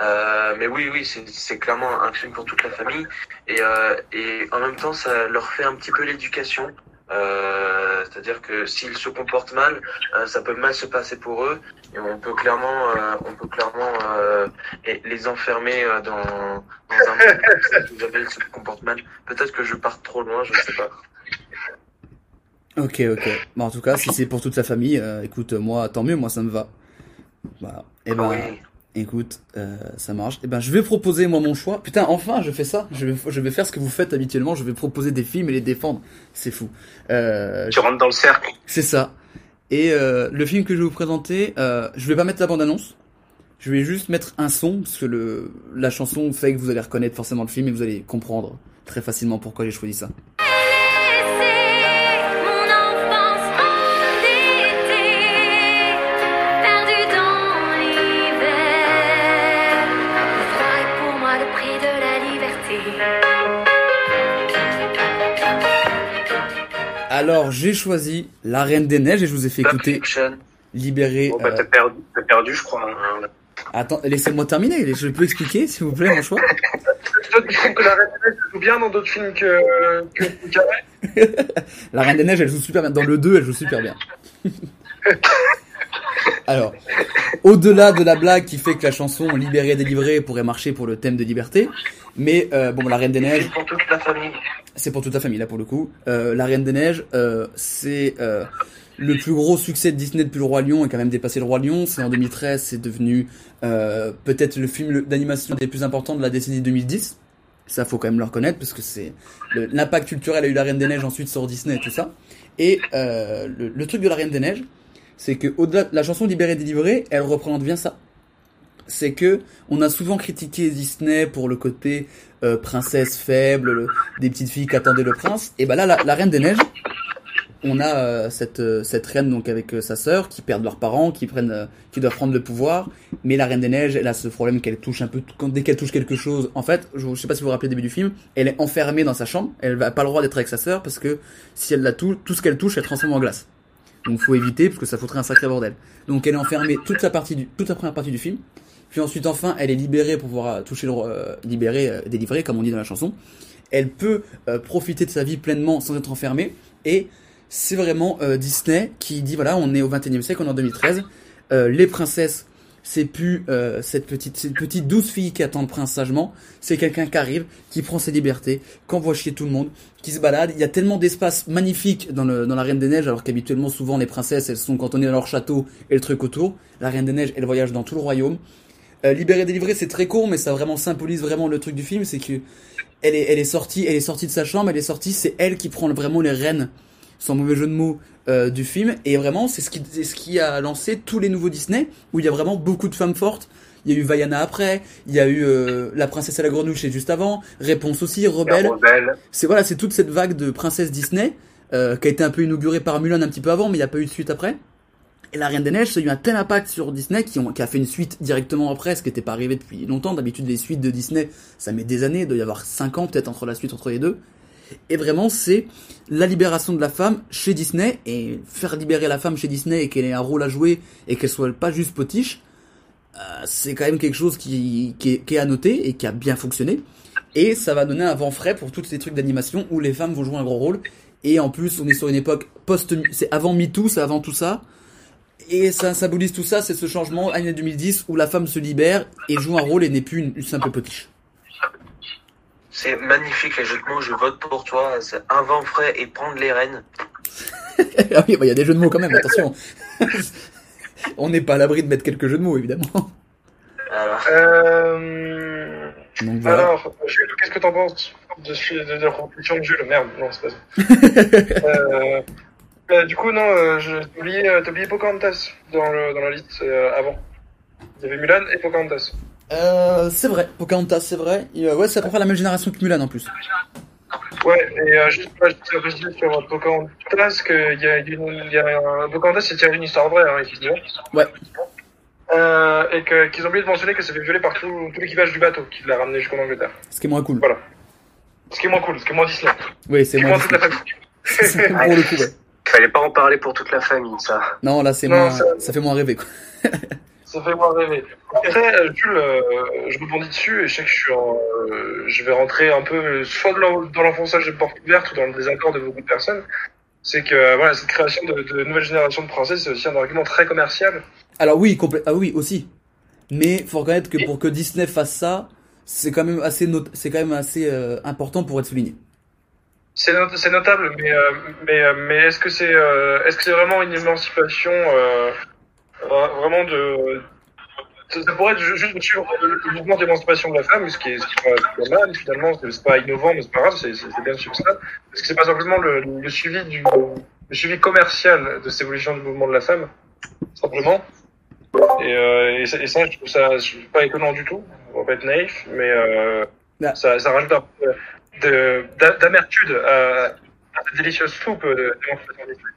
Euh, mais oui, oui, c'est c'est clairement un film pour toute la famille. Et, euh, et en même temps, ça leur fait un petit peu l'éducation. Euh, C'est-à-dire que s'ils se comportent mal, euh, ça peut mal se passer pour eux. Et on peut clairement, euh, on peut clairement les enfermer dans, dans un monde se comporte mal. Peut-être que je pars trop loin, je ne sais pas. Ok, ok. Bon, en tout cas, si c'est pour toute sa famille, écoute, moi, tant mieux, moi, ça me va. Voilà. Et ben, Oui. Écoute, euh, ça marche. Et ben, je vais proposer, moi, mon choix. Putain, enfin, je fais ça. Je vais, je vais faire ce que vous faites habituellement. Je vais proposer des films et les défendre. C'est fou. Euh, Tu rentres dans le cercle. c'est ça. Et euh, le film que je vais vous présenter, euh, je vais pas mettre la bande-annonce. Je vais juste mettre un son, parce que le, la chanson fait que vous allez reconnaître forcément le film et vous allez comprendre très facilement pourquoi j'ai choisi ça. Alors, j'ai choisi La Reine des Neiges et je vous ai fait Pulp écouter Fiction. Libéré. Bon, bah, euh, t'as perdu, t'as perdu, je crois. hein. Attends, laissez-moi terminer. Je peux expliquer, s'il vous plaît, mon choix tu trouves que la Reine des Neiges joue bien dans d'autres films que, que, La Reine des Neiges, elle joue super bien. Dans le 2, elle joue super bien. Alors, au-delà de la blague qui fait que la chanson Libéré, délivré pourrait marcher pour le thème de liberté, mais euh, bon, La Reine des Neiges, C'est pour toute la famille. c'est pour toute la famille là pour le coup. Euh, la Reine des Neiges, euh, c'est euh, le plus gros succès de Disney depuis le Roi Lion et quand même dépassé le Roi Lion. C'est en 2013, c'est devenu euh, peut-être le film d'animation des plus importants de la décennie 2010. Ça faut quand même le reconnaître parce que c'est l'impact culturel a eu la Reine des Neiges ensuite sur Disney et tout ça. Et euh, le, le truc de la Reine des Neiges, c'est que au-delà de la chanson Libérée délivrée, elle représente bien ça. C'est que on a souvent critiqué Disney pour le côté euh, princesse faible, le- des petites filles qui attendaient le prince. Et bah là, la, la Reine des Neiges, on a euh, cette euh, cette reine donc avec euh, sa sœur qui perdent leurs parents, qui prennent, euh, qui doivent prendre le pouvoir. Mais la Reine des Neiges, elle a ce problème qu'elle touche un peu quand dès qu'elle touche quelque chose. En fait, je, je sais pas si vous vous rappelez le début du film, elle est enfermée dans sa chambre. Elle n'a pas le droit d'être avec sa sœur parce que si elle la touche, tout ce qu'elle touche, elle transforme en glace. Donc faut éviter parce que ça foutrait un sacré bordel. Donc elle est enfermée toute la partie toute la première partie du film. Puis ensuite enfin elle est libérée pour pouvoir euh, toucher le euh, libérée, euh, délivrée comme on dit dans la chanson. Elle peut euh, profiter de sa vie pleinement sans être enfermée et c'est vraiment Disney qui dit voilà on est au 21 e siècle, on est en 2013, euh, les princesses c'est plus euh, cette petite cette petite douce fille qui attend le prince sagement, c'est quelqu'un qui arrive, qui prend ses libertés, qui envoie chier tout le monde, qui se balade. Il y a tellement d'espaces magnifiques dans, le, dans la Reine des Neiges, alors qu'habituellement souvent les princesses elles sont cantonnées dans leur château et le truc autour. La Reine des Neiges elle voyage dans tout le royaume. Euh, Libéré délivré c'est très court mais ça vraiment symbolise vraiment le truc du film, c'est que elle est, elle est sortie, elle est sortie de sa chambre, elle est sortie, c'est elle qui prend vraiment les rênes, sans mauvais jeu de mots, euh, du film. Et vraiment, c'est ce qui, c'est ce qui a lancé tous les nouveaux Disney, où il y a vraiment beaucoup de femmes fortes. Il y a eu Vaiana après, il y a eu euh, La Princesse à la Grenouille c'est juste avant, Réponse aussi, Rebelle. Rebelle. C'est voilà, c'est toute cette vague de princesses Disney euh, qui a été un peu inaugurée par Mulan un petit peu avant, mais il n'y a pas eu de suite après. Et La Reine des Neiges, ça a eu un tel impact sur Disney qui, ont, qui a fait une suite directement après, ce qui n'était pas arrivé depuis longtemps. D'habitude, les suites de Disney, ça met des années, il doit y avoir 5 ans peut-être entre la suite entre les deux. Et vraiment, c'est la libération de la femme chez Disney, et faire libérer la femme chez Disney et qu'elle ait un rôle à jouer et qu'elle soit pas juste potiche, euh, c'est quand même quelque chose qui, qui, est, qui est à noter et qui a bien fonctionné. Et ça va donner un vent frais pour tous ces trucs d'animation où les femmes vont jouer un gros rôle. Et en plus, on est sur une époque post, c'est avant MeToo, c'est avant tout ça. Et ça symbolise tout ça, c'est ce changement année 2010 où la femme se libère et joue un rôle et n'est plus une, une simple potiche. C'est magnifique les jeux de mots, je vote pour toi. C'est un vent frais et prendre les rênes. ah oui, bah, il y a des jeux de mots quand même, attention. on n'est pas à l'abri de mettre quelques jeux de mots, évidemment. Alors, Euh... Donc voilà. Alors, Jules, qu'est-ce que t'en penses de, ce- de, de la conclusion de Jules? Merde, non, c'est pas ça. euh, Euh, du coup, non, euh, je- t'as oublié, t'as oublié Pocahontas dans, le, dans la liste euh, avant. Il y avait Mulan et Pocahontas. Euh, c'est vrai, Pocahontas, c'est vrai. Et, euh, ouais, c'est à peu près la même génération que Mulan en plus. Ouais, et euh, juste moi, je préciser sur Pocahontas qu'il y a, une, y a un, Pocahontas, c'est tiré d'une histoire vraie, hein, effectivement. Ouais. Euh, et que, qu'ils ont oublié de mentionner que ça fait violer par tout, tout l'équipage du bateau qui l'a ramené jusqu'en Angleterre. Ce qui est moins cool. Voilà. Ce qui est moins cool, ce qui est moins Disney. Oui, Ce c'est moins. moins toute la famille. c'est pour le coup, ouais. Fallait pas en parler pour toute la famille, ça. Non, là, c'est moins. ça- Ça fait moins rêver, quoi. Ça fait moins rêver. Après, euh, Jules, euh, je rebondis dessus et je sais que je suis en, euh, je vais rentrer un peu soit dans l'enfonçage de porte ouverte ou dans le désaccord de beaucoup de personnes. C'est que euh, voilà, cette création de, de nouvelle génération de princesses, c'est aussi un argument très commercial. Alors oui, ah oui, aussi. Mais faut reconnaître que pour que Disney fasse ça, c'est quand même assez, not- quand même assez euh, important pour être souligné. C'est not- c'est notable, mais mais mais est-ce que c'est est-ce que c'est vraiment une émancipation vraiment de ça pourrait être ju- juste suivre le, le mouvement d'émancipation de la femme, ce qui est, ce qui est pas, mal finalement, c'est pas innovant, mais c'est pas grave, c'est bien de suivre ça. Est-ce que c'est pas simplement le, le suivi du le suivi commercial de cette évolution du mouvement de la femme, simplement et, euh, et, ça, et ça, je trouve ça je trouve pas étonnant du tout. On va pas être naïf, mais euh, Ah. ça, ça rajoute un peu de- d'a- d'amertude à, à cette délicieuse soupe de, de des femmes.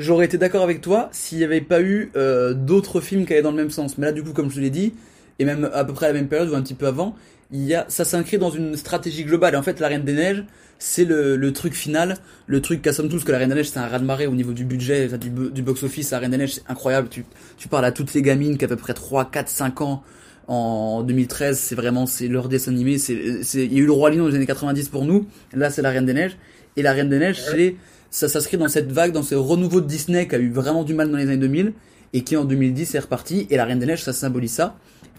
J'aurais été d'accord avec toi s'il n'y avait pas eu euh, d'autres films qui allaient dans le même sens. Mais là, du coup, comme je te l'ai dit, et même à peu près à la même période ou un petit peu avant, il y a, ça s'inscrit dans une stratégie globale. Et en fait, La Reine des Neiges, c'est le, le truc final, le truc qu'assomme tous que La Reine des Neiges, c'est un raz-de-marée au niveau du budget, du, du box-office. La Reine des Neiges, c'est incroyable. Tu, tu parles à toutes les gamines qui à peu près 3, 4, 5 ans en 2013. C'est vraiment, c'est leur dessin animé. C'est, c'est, il y a eu le Roi Lion dans les années 90 pour nous. Là, c'est La Reine des Neiges. Et La Reine des Neiges, c'est, ça s'inscrit dans cette vague, dans ce renouveau de Disney qui a eu vraiment du mal dans les années 2000 et qui en 2010 est reparti. Et la Reine des Neiges, ça symbolise ça.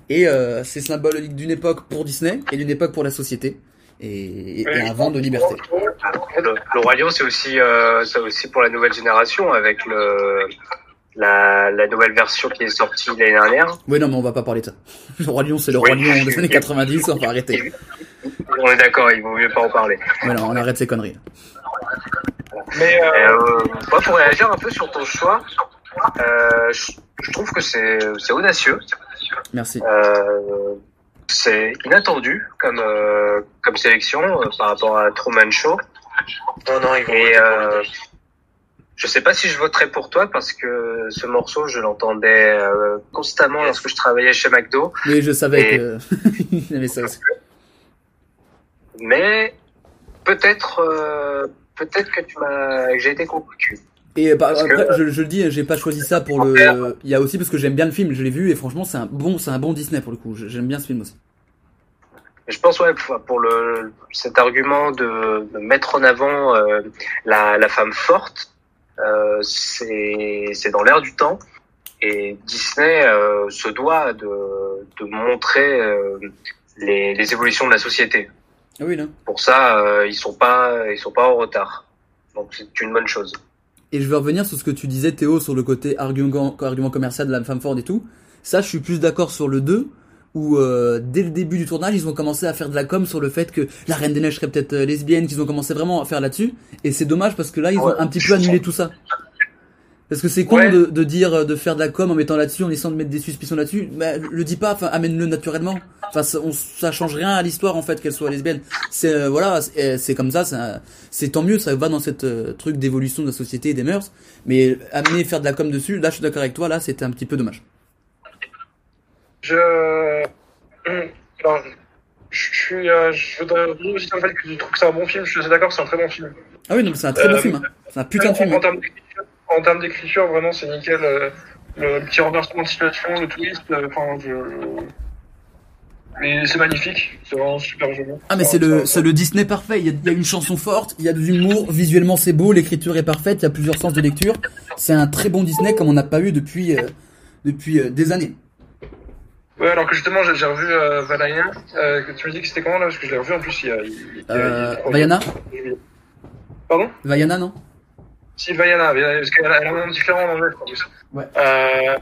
Et euh, c'est symbolique d'une époque pour Disney et d'une époque pour la société et, et un vent de liberté. Le, le Roi Lion, c'est aussi, euh, aussi pour la nouvelle génération avec le, la, la nouvelle version qui est sortie l'année dernière. Oui, non, mais on va pas parler de ça. Le Roi Lion, c'est le Roi Oui. Lion des années 90, on va arrêter. On est d'accord, il vaut mieux pas en parler. Non, on arrête ces conneries. Mais euh, euh, moi, pour réagir un peu sur ton choix, euh, je, je trouve que c'est c'est audacieux. Merci. Euh, c'est inattendu comme euh, comme sélection euh, par rapport à Truman Show. Non, non, ils vont Et euh, je sais pas si je voterai pour toi parce que ce morceau, je l'entendais euh, constamment lorsque je travaillais chez McDo. Mais je savais Et- que aussi. Mais peut-être euh, peut-être que tu m'as que j'ai été convaincu. Et bah, Parce que- après, je, je le dis, j'ai pas choisi ça pour le. Il y a aussi parce que j'aime bien le film, je l'ai vu et franchement, c'est un bon, c'est un bon Disney pour le coup. J'aime bien ce film aussi. Je pense ouais pour, le cet argument de, de mettre en avant euh, la, la femme forte, euh, c'est c'est dans l'air du temps et Disney euh, se doit de de montrer euh, les, les évolutions de la société. Ah oui, là. Pour ça, euh, ils sont pas ils sont pas en retard. Donc c'est une bonne chose. Et je vais revenir sur ce que tu disais, Théo, sur le côté argument, argument commercial de la femme forte et tout. Ça, je suis plus d'accord sur le 2, où euh, dès le début du tournage, ils ont commencé à faire de la com sur le fait que la Reine des Neiges serait peut-être euh, lesbienne, qu'ils ont commencé vraiment à faire là-dessus. Et c'est dommage parce que là, ils ont un petit peu annulé tout ça. Parce que c'est con Ouais. de, de dire, euh, de faire de la com en mettant là-dessus, en essayant de mettre des suspicions là-dessus. Mais le dis pas, enfin, amène-le naturellement. Enfin, ça, on, ça change rien à l'histoire en fait qu'elle soit lesbienne. C'est euh, voilà, c'est c'est comme ça, ça- c'est tant mieux, ça va dans cette euh, truc d'évolution de la société et des mœurs. Mais amener faire de la com dessus, là, je suis d'accord avec toi, là, c'était un petit peu dommage. je non, je suis euh, je voudrais revenir aussi sur le fait que je trouve que c'est un bon film. Je suis d'accord, c'est un très bon film. Ah oui, non, mais c'est un très bon Euh, film. Hein. C'est un putain de En- film. En, hein. termes en termes d'écriture, vraiment, c'est nickel. euh, le, petit renversement de situation, le twist, euh, enfin, je... Mais c'est magnifique, c'est vraiment super joli. Ah mais c'est le, c'est le Disney parfait, il y, a, il y a une chanson forte, il y a de l'humour, visuellement c'est beau, l'écriture est parfaite, il y a plusieurs sens de lecture. C'est un très bon Disney comme on n'a pas eu depuis, euh, depuis euh, des années. Ouais, alors que justement, j'ai revu euh, Valaya, que tu me dis que c'était comment là Parce que je l'ai revu en plus il y a. il- il- il- il- Vaiana Pardon? Vaiana non? Si, Vaiana, Vaiana, parce qu'elle a elle a un nom différent en anglais. Ouais. Euh...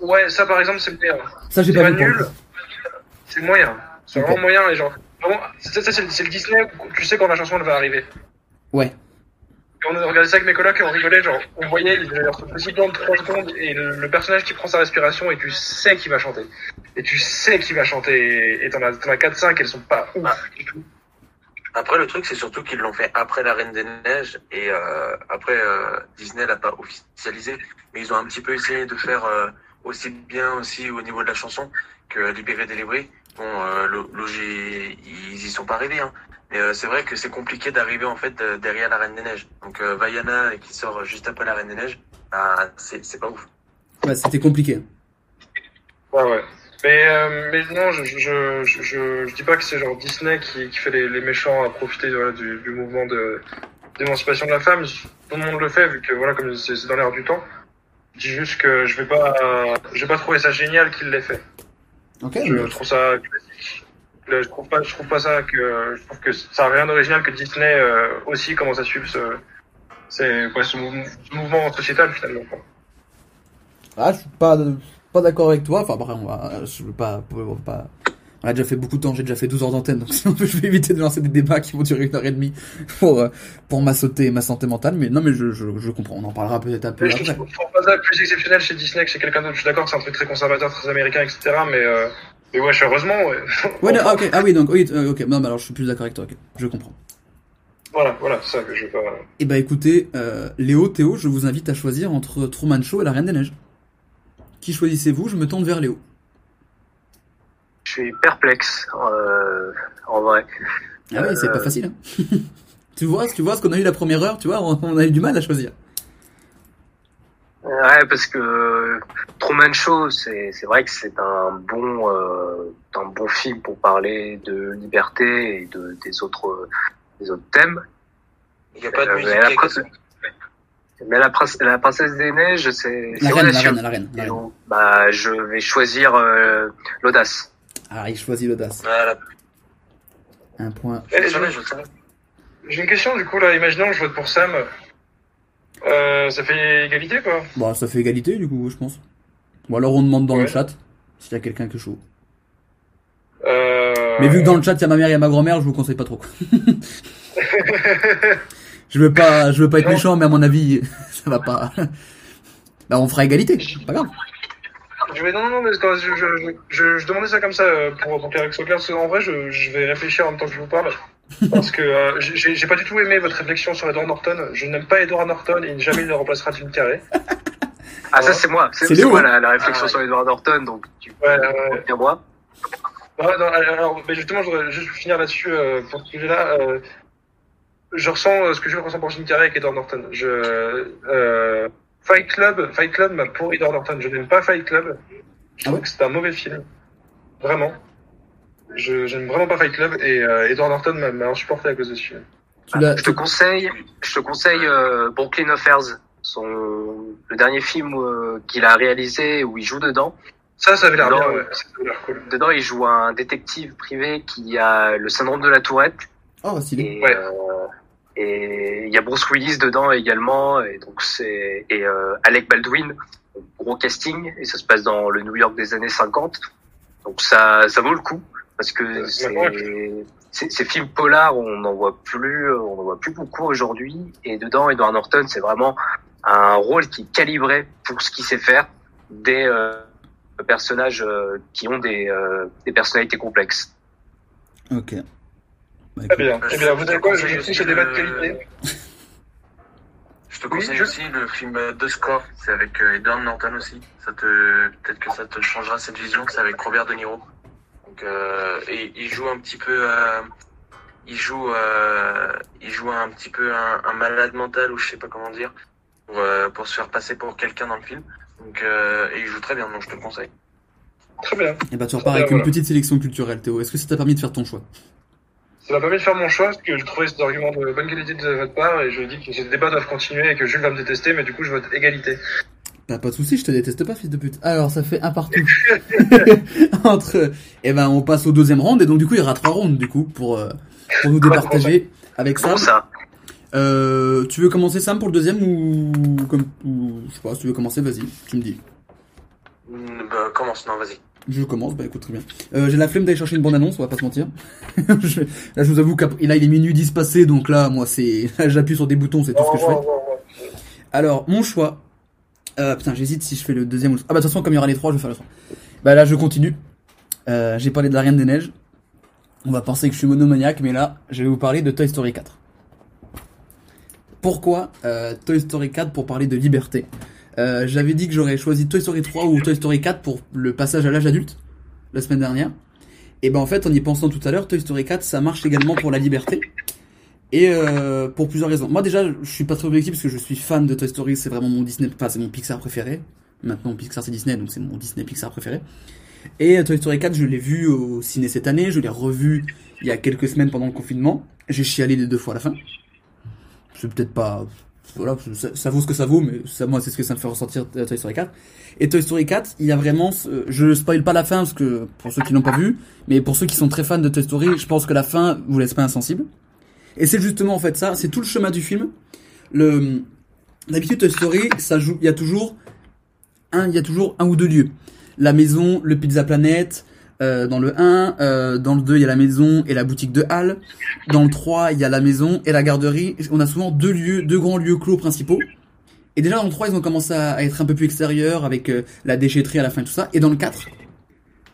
Ouais, ça par exemple, c'est moyen. Ça j'ai pas pas nul, c'est moyen. C'est vraiment moyen, et genre. Vraiment, ça, ça, c'est le- Disney où tu sais quand la chanson elle va arriver. Ouais. on a regardé ça avec mes colocs et on rigolait, genre, on voyait, il avait un petit plan de 3 secondes et le, le personnage qui prend sa respiration et tu sais qu'il va chanter. Et tu sais qu'il va chanter et- et t'en as, as 4-5, elles sont pas ouf du tout. Après, le truc, c'est surtout qu'ils l'ont fait après la Reine des Neiges et euh, après euh, Disney l'a pas officialisé, mais ils ont un petit peu essayé de faire euh, aussi bien aussi au niveau de la chanson que Libéré délivré. Bon, euh, lo- logi- ils y sont pas arrivés, hein. Mais euh, c'est vrai que c'est compliqué d'arriver en fait derrière la Reine des Neiges. Donc euh, Vaiana qui sort juste après la Reine des Neiges, bah, c'est c'est pas ouf. Ouais, c'était compliqué. Ouais, ouais. Mais, euh, mais non, je, je, je, je, je dis pas que c'est genre Disney qui, qui fait les, les méchants à profiter voilà, du, du mouvement de d'émancipation de la femme. Tout le monde le fait, vu que voilà, comme c'est dans l'air du temps. Je dis juste que je vais pas, je vais pas trouver ça génial qu'il l'ait fait. Ok. Je mais- trouve ça classique. Je trouve pas, je trouve pas ça que, je trouve que ça a rien d'original que Disney euh, aussi commence à suivre ce, c'est ouais, ce, mouvement, ce mouvement sociétal finalement. Ah, je suis pas, pas d'accord avec toi. Enfin, après, on va, je veux pas, on va pas. On a déjà fait beaucoup de temps, j'ai déjà fait 12 heures d'antenne, donc sinon je vais éviter de lancer des débats qui vont durer une heure et demie pour, euh, pour ma sauter ma santé mentale. Mais non, mais je, je, je comprends, on en parlera peut-être un peu je après. je trouve pas ça plus exceptionnel chez Disney que chez quelqu'un d'autre. Je suis d'accord que c'est un truc très conservateur, très américain, etc. Mais, euh, mais ouais, heureusement, ouais. Ouais, non, ah, ok, ah oui, donc, oui, euh, ok, non, mais alors je suis plus d'accord avec toi, ok, je comprends. Voilà, voilà, c'est ça que je veux pas. Eh bah écoutez, euh, Léo, Théo, je vous invite à choisir entre Truman Show et La Reine des Neiges. Qui choisissez-vous? Je me tourne vers Léo. Je suis perplexe, euh, en vrai. Ah ouais, c'est Euh, pas facile. Hein. tu vois, tu vois ce qu'on a eu la première heure, tu vois, on, a eu du mal à choisir. Ouais, parce que Truman Show, c'est c'est vrai que c'est un bon euh, un bon film pour parler de liberté et de des autres des autres thèmes. Il y a pas de Euh, musique. Mais la, prince- la princesse des neiges, c'est La reine, la reine, la reine, la Et reine. donc, bah, je vais choisir euh, l'audace. Ah, il choisit l'audace. Voilà. Un point. Eh. J'ai une question du coup là. Imaginons, je vote pour Sam. Euh, ça fait égalité quoi? Bon, ça fait égalité du coup, je pense. Ou alors on demande dans le chat s'il y a quelqu'un qui est chaud. euh... Mais vu que dans le chat il y a ma mère et ma grand-mère, je vous conseille pas trop. je veux pas, je veux pas être méchant, mais à mon avis, ça va pas. bah, on fera égalité, pas grave. Je vais, non, non, mais je, je, je, je demandais ça comme ça euh, pour, pour que les parce qu'en vrai, je, je vais réfléchir en même temps que je vous parle. Parce que euh, j'ai j'ai pas du tout aimé votre réflexion sur Edward Norton. Je n'aime pas Edward Norton et jamais il ne remplacera Jim Carrey. Ah, ça, c'est moi. C'est C'est c'est Léo, moi la, la réflexion Ah, sur Edward Norton, donc tu peux Ouais, ouais. retenir moi. Non, non, alors, mais justement, je voudrais juste finir là-dessus euh, pour ce sujet-là. Euh, je ressens euh, ce que je ressens pour Jim Carrey avec Edward Norton. Je, euh, Fight Club, Fight Club m'a pourri Edward Norton. Je n'aime pas Fight Club. Je Ah trouve que c'est un mauvais film. Vraiment. Je j'aime vraiment pas Fight Club et euh, Edward Norton m'a- insupporté à cause de ce film. Je te conseille, je te conseille euh, Brooklyn Affairs, son le dernier film euh, qu'il a réalisé où il joue dedans. Ça, ça avait l'air bien, ouais. ouais. Ça avait l'air cool. Dedans, il joue un détective privé qui a le syndrome de la Tourette Oh, stylé. et Ouais. euh, et il y a Bruce Willis dedans également et donc c'est et euh, Alec Baldwin, gros casting et ça se passe dans le New York des années 50. Donc ça ça vaut le coup parce que Ouais, c'est ces films polars, on n'en voit plus, on en voit plus beaucoup aujourd'hui. Et dedans, Edward Norton, c'est vraiment un rôle qui est calibré pour ce qu'il sait faire des euh, personnages euh, qui ont des, euh, des personnalités complexes. Ok. Bah, Très bien. Eh bien, vous savez quoi, je conseille trouve aussi ce débat de qualité. Je te Oui, conseille je- aussi le film The Score, c'est avec euh, Edward Norton aussi. Ça te, peut-être que ça te changera cette vision, c'est avec Robert De Niro. Donc, euh, et il joue un petit peu, euh, il joue, euh, il joue un petit peu un, un malade mental ou je sais pas comment dire, pour, euh, pour se faire passer pour quelqu'un dans le film. Donc, euh, et il joue très bien, donc je te le conseille. Très bien. Et bah, tu repars avec Voilà. une petite sélection culturelle, Théo. Est-ce que ça t'a permis de faire ton choix? Ça m'a permis de faire mon choix, parce que je trouvais cet argument de bonne qualité de votre part, et je dis que ces débats doivent continuer et que Jules va me détester, mais du coup, je vote égalité. Bah, pas de soucis, je te déteste pas, fils de pute. Alors, ça fait un partout. Entre. Et ben, on passe au deuxième round, et donc, du coup, il y aura trois rounds, du coup, pour, euh, pour nous départager avec Sam. ça. Euh, tu veux commencer, Sam, pour le deuxième, ou, comme, ou, je sais pas, si tu veux commencer, vas-y, tu me dis. Mm, Bah, commence, non, vas-y. Je commence, bah écoute, très bien. Euh, j'ai la flemme d'aller chercher une bande annonce, on va pas se mentir. Là, je vous avoue qu'après, là, il est minuit 10 passé, donc là, moi, c'est, j'appuie sur des boutons, c'est tout ce que je fais. Alors, mon choix. Euh, putain, j'hésite si je fais le deuxième ou le... Ah bah, de toute façon, comme il y aura les trois, je vais faire le trois. Bah là, je continue. Euh, j'ai parlé de la Reine des Neiges. On va penser que je suis monomaniaque, mais là, je vais vous parler de Toy Story 4. Pourquoi euh, Toy Story 4 pour parler de liberté? Euh, J'avais dit que j'aurais choisi Toy Story 3 ou Toy Story 4 pour le passage à l'âge adulte la semaine dernière. Et ben en fait, en y pensant tout à l'heure, Toy Story 4, ça marche également pour la liberté. Et euh, pour plusieurs raisons. Moi déjà, je suis pas très objectif parce que je suis fan de Toy Story, c'est vraiment mon Disney, enfin c'est mon Pixar préféré. Maintenant Pixar c'est Disney, donc c'est mon Disney Pixar préféré. Et euh, Toy Story 4, je l'ai vu au ciné cette année, je l'ai revu il y a quelques semaines pendant le confinement. J'ai chialé les deux fois à la fin. C'est peut-être pas, voilà, ça, vaut ce que ça vaut, mais ça, moi c'est ce que ça me fait ressentir euh, Toy Story 4. Et Toy Story 4, il y a vraiment, ce- je spoil pas la fin parce que pour ceux qui l'ont pas vu, mais pour ceux qui sont très fans de Toy Story, je pense que la fin vous laisse pas insensible. Et c'est justement en fait ça, c'est tout le chemin du film. Le d'habitude Toy Story, ça joue, il y a toujours un, il y a toujours un ou deux lieux. La maison, le Pizza Planet, euh, dans le 1, euh, dans le 2, il y a la maison et la boutique de Hall. Dans le 3, il y a la maison et la garderie. On a souvent deux lieux, deux grands lieux clos principaux. Et déjà dans le 3, ils ont commencé à être un peu plus extérieurs avec euh, la déchetterie à la fin et tout ça. Et dans le 4,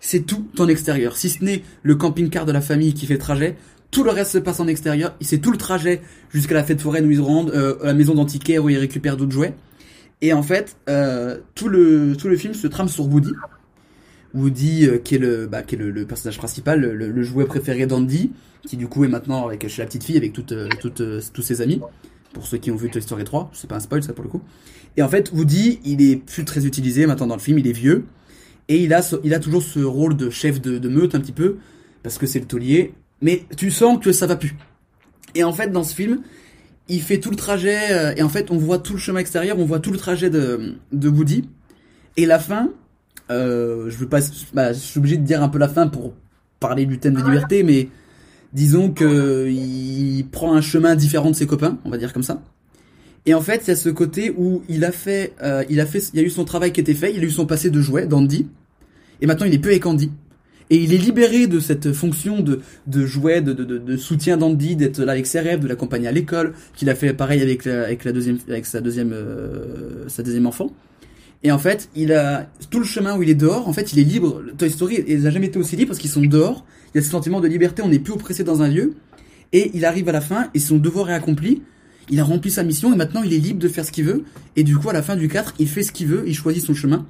c'est tout en extérieur. Si ce n'est le camping-car de la famille qui fait le trajet, tout le reste se passe en extérieur. C'est tout le trajet jusqu'à la fête foraine où ils se rendent, à la maison d'antiquaire où ils récupèrent d'autres jouets. Et en fait, tout le tout le film se trame sur Woody. Woody, euh, qui est le bah, qui est le, personnage principal, le, jouet préféré d'Andy, qui du coup est maintenant avec chez la petite fille avec toutes euh, toutes euh, tous ses amis. Pour ceux qui ont vu Toy Story 3, c'est pas un spoil ça pour le coup. Et en fait, Woody, il est plus très utilisé maintenant dans le film, il est vieux et il a il a toujours ce rôle de chef de, meute un petit peu parce que c'est le taulier, mais tu sens que ça va plus. Et en fait, dans ce film, il fait tout le trajet et en fait, on voit tout le chemin extérieur, on voit tout le trajet de de Woody et la fin. Euh, je veux pas, bah, je suis obligé de dire un peu la fin pour parler du thème de liberté, mais disons que il prend un chemin différent de ses copains, on va dire comme ça. Et en fait, il y a ce côté où il a fait, euh, il a fait, il y a eu son travail qui était fait, il a eu son passé de jouet, d'Andy, et maintenant il est plus avec Andy. Et il est libéré de cette fonction de, de jouet, de, de, de, soutien d'Andy, d'être là avec ses rêves, de l'accompagner à l'école, qu'il a fait pareil avec la, avec la deuxième, avec sa deuxième, euh, sa deuxième enfant. Et en fait, il a tout le chemin où il est dehors. En fait, il est libre. Toy Story, il n'a jamais été aussi libre parce qu'ils sont dehors. Il y a ce sentiment de liberté. On n'est plus oppressé dans un lieu. Et il arrive à la fin et son devoir est accompli. Il a rempli sa mission et maintenant il est libre de faire ce qu'il veut. Et du coup, à la fin du 4, il fait ce qu'il veut. Il choisit son chemin.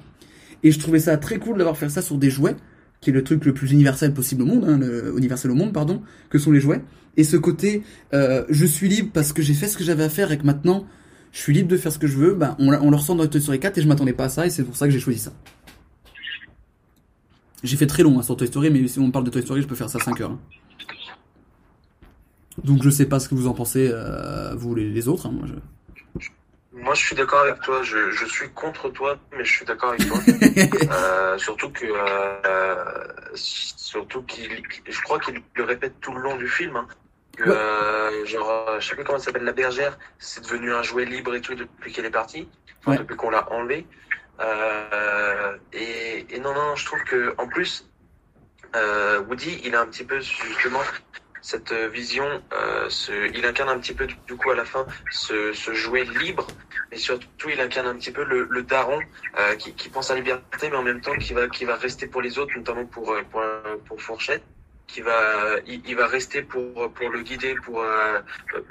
Et je trouvais ça très cool d'avoir fait ça sur des jouets, qui est le truc le plus universel possible au monde, hein, universel au monde, pardon, que sont les jouets. Et ce côté, euh, je suis libre parce que j'ai fait ce que j'avais à faire et que maintenant, je suis libre de faire ce que je veux, bah, on, le ressent dans Toy Story 4 et je m'attendais pas à ça et c'est pour ça que j'ai choisi ça. J'ai fait très long hein, sur Toy Story, mais si on parle de Toy Story, je peux faire ça 5 heures. hein. Donc je sais pas ce que vous en pensez, euh, vous les, les autres. hein, moi, je... Moi, je suis d'accord avec toi. Je, je suis contre toi, mais je suis d'accord avec toi. Euh, surtout que, euh, surtout qu'il, je crois qu'il le répète tout le long du film. Que, Ouais. euh, genre, euh, je sais plus comment ça s'appelle, la bergère, c'est devenu un jouet libre et tout depuis qu'elle est partie, enfin, Ouais. depuis qu'on l'a enlevé. Euh, et, et non, non, je trouve que, en plus, Woody, il a un petit peu justement cette vision, euh, ce, il incarne un petit peu du, coup à la fin ce, ce jouet libre, mais surtout il incarne un petit peu le, le daron euh, qui, qui pense à la liberté, mais en même temps qui va qui va rester pour les autres, notamment pour pour, pour Fourchette, qui va il, il va rester pour pour le guider, pour euh,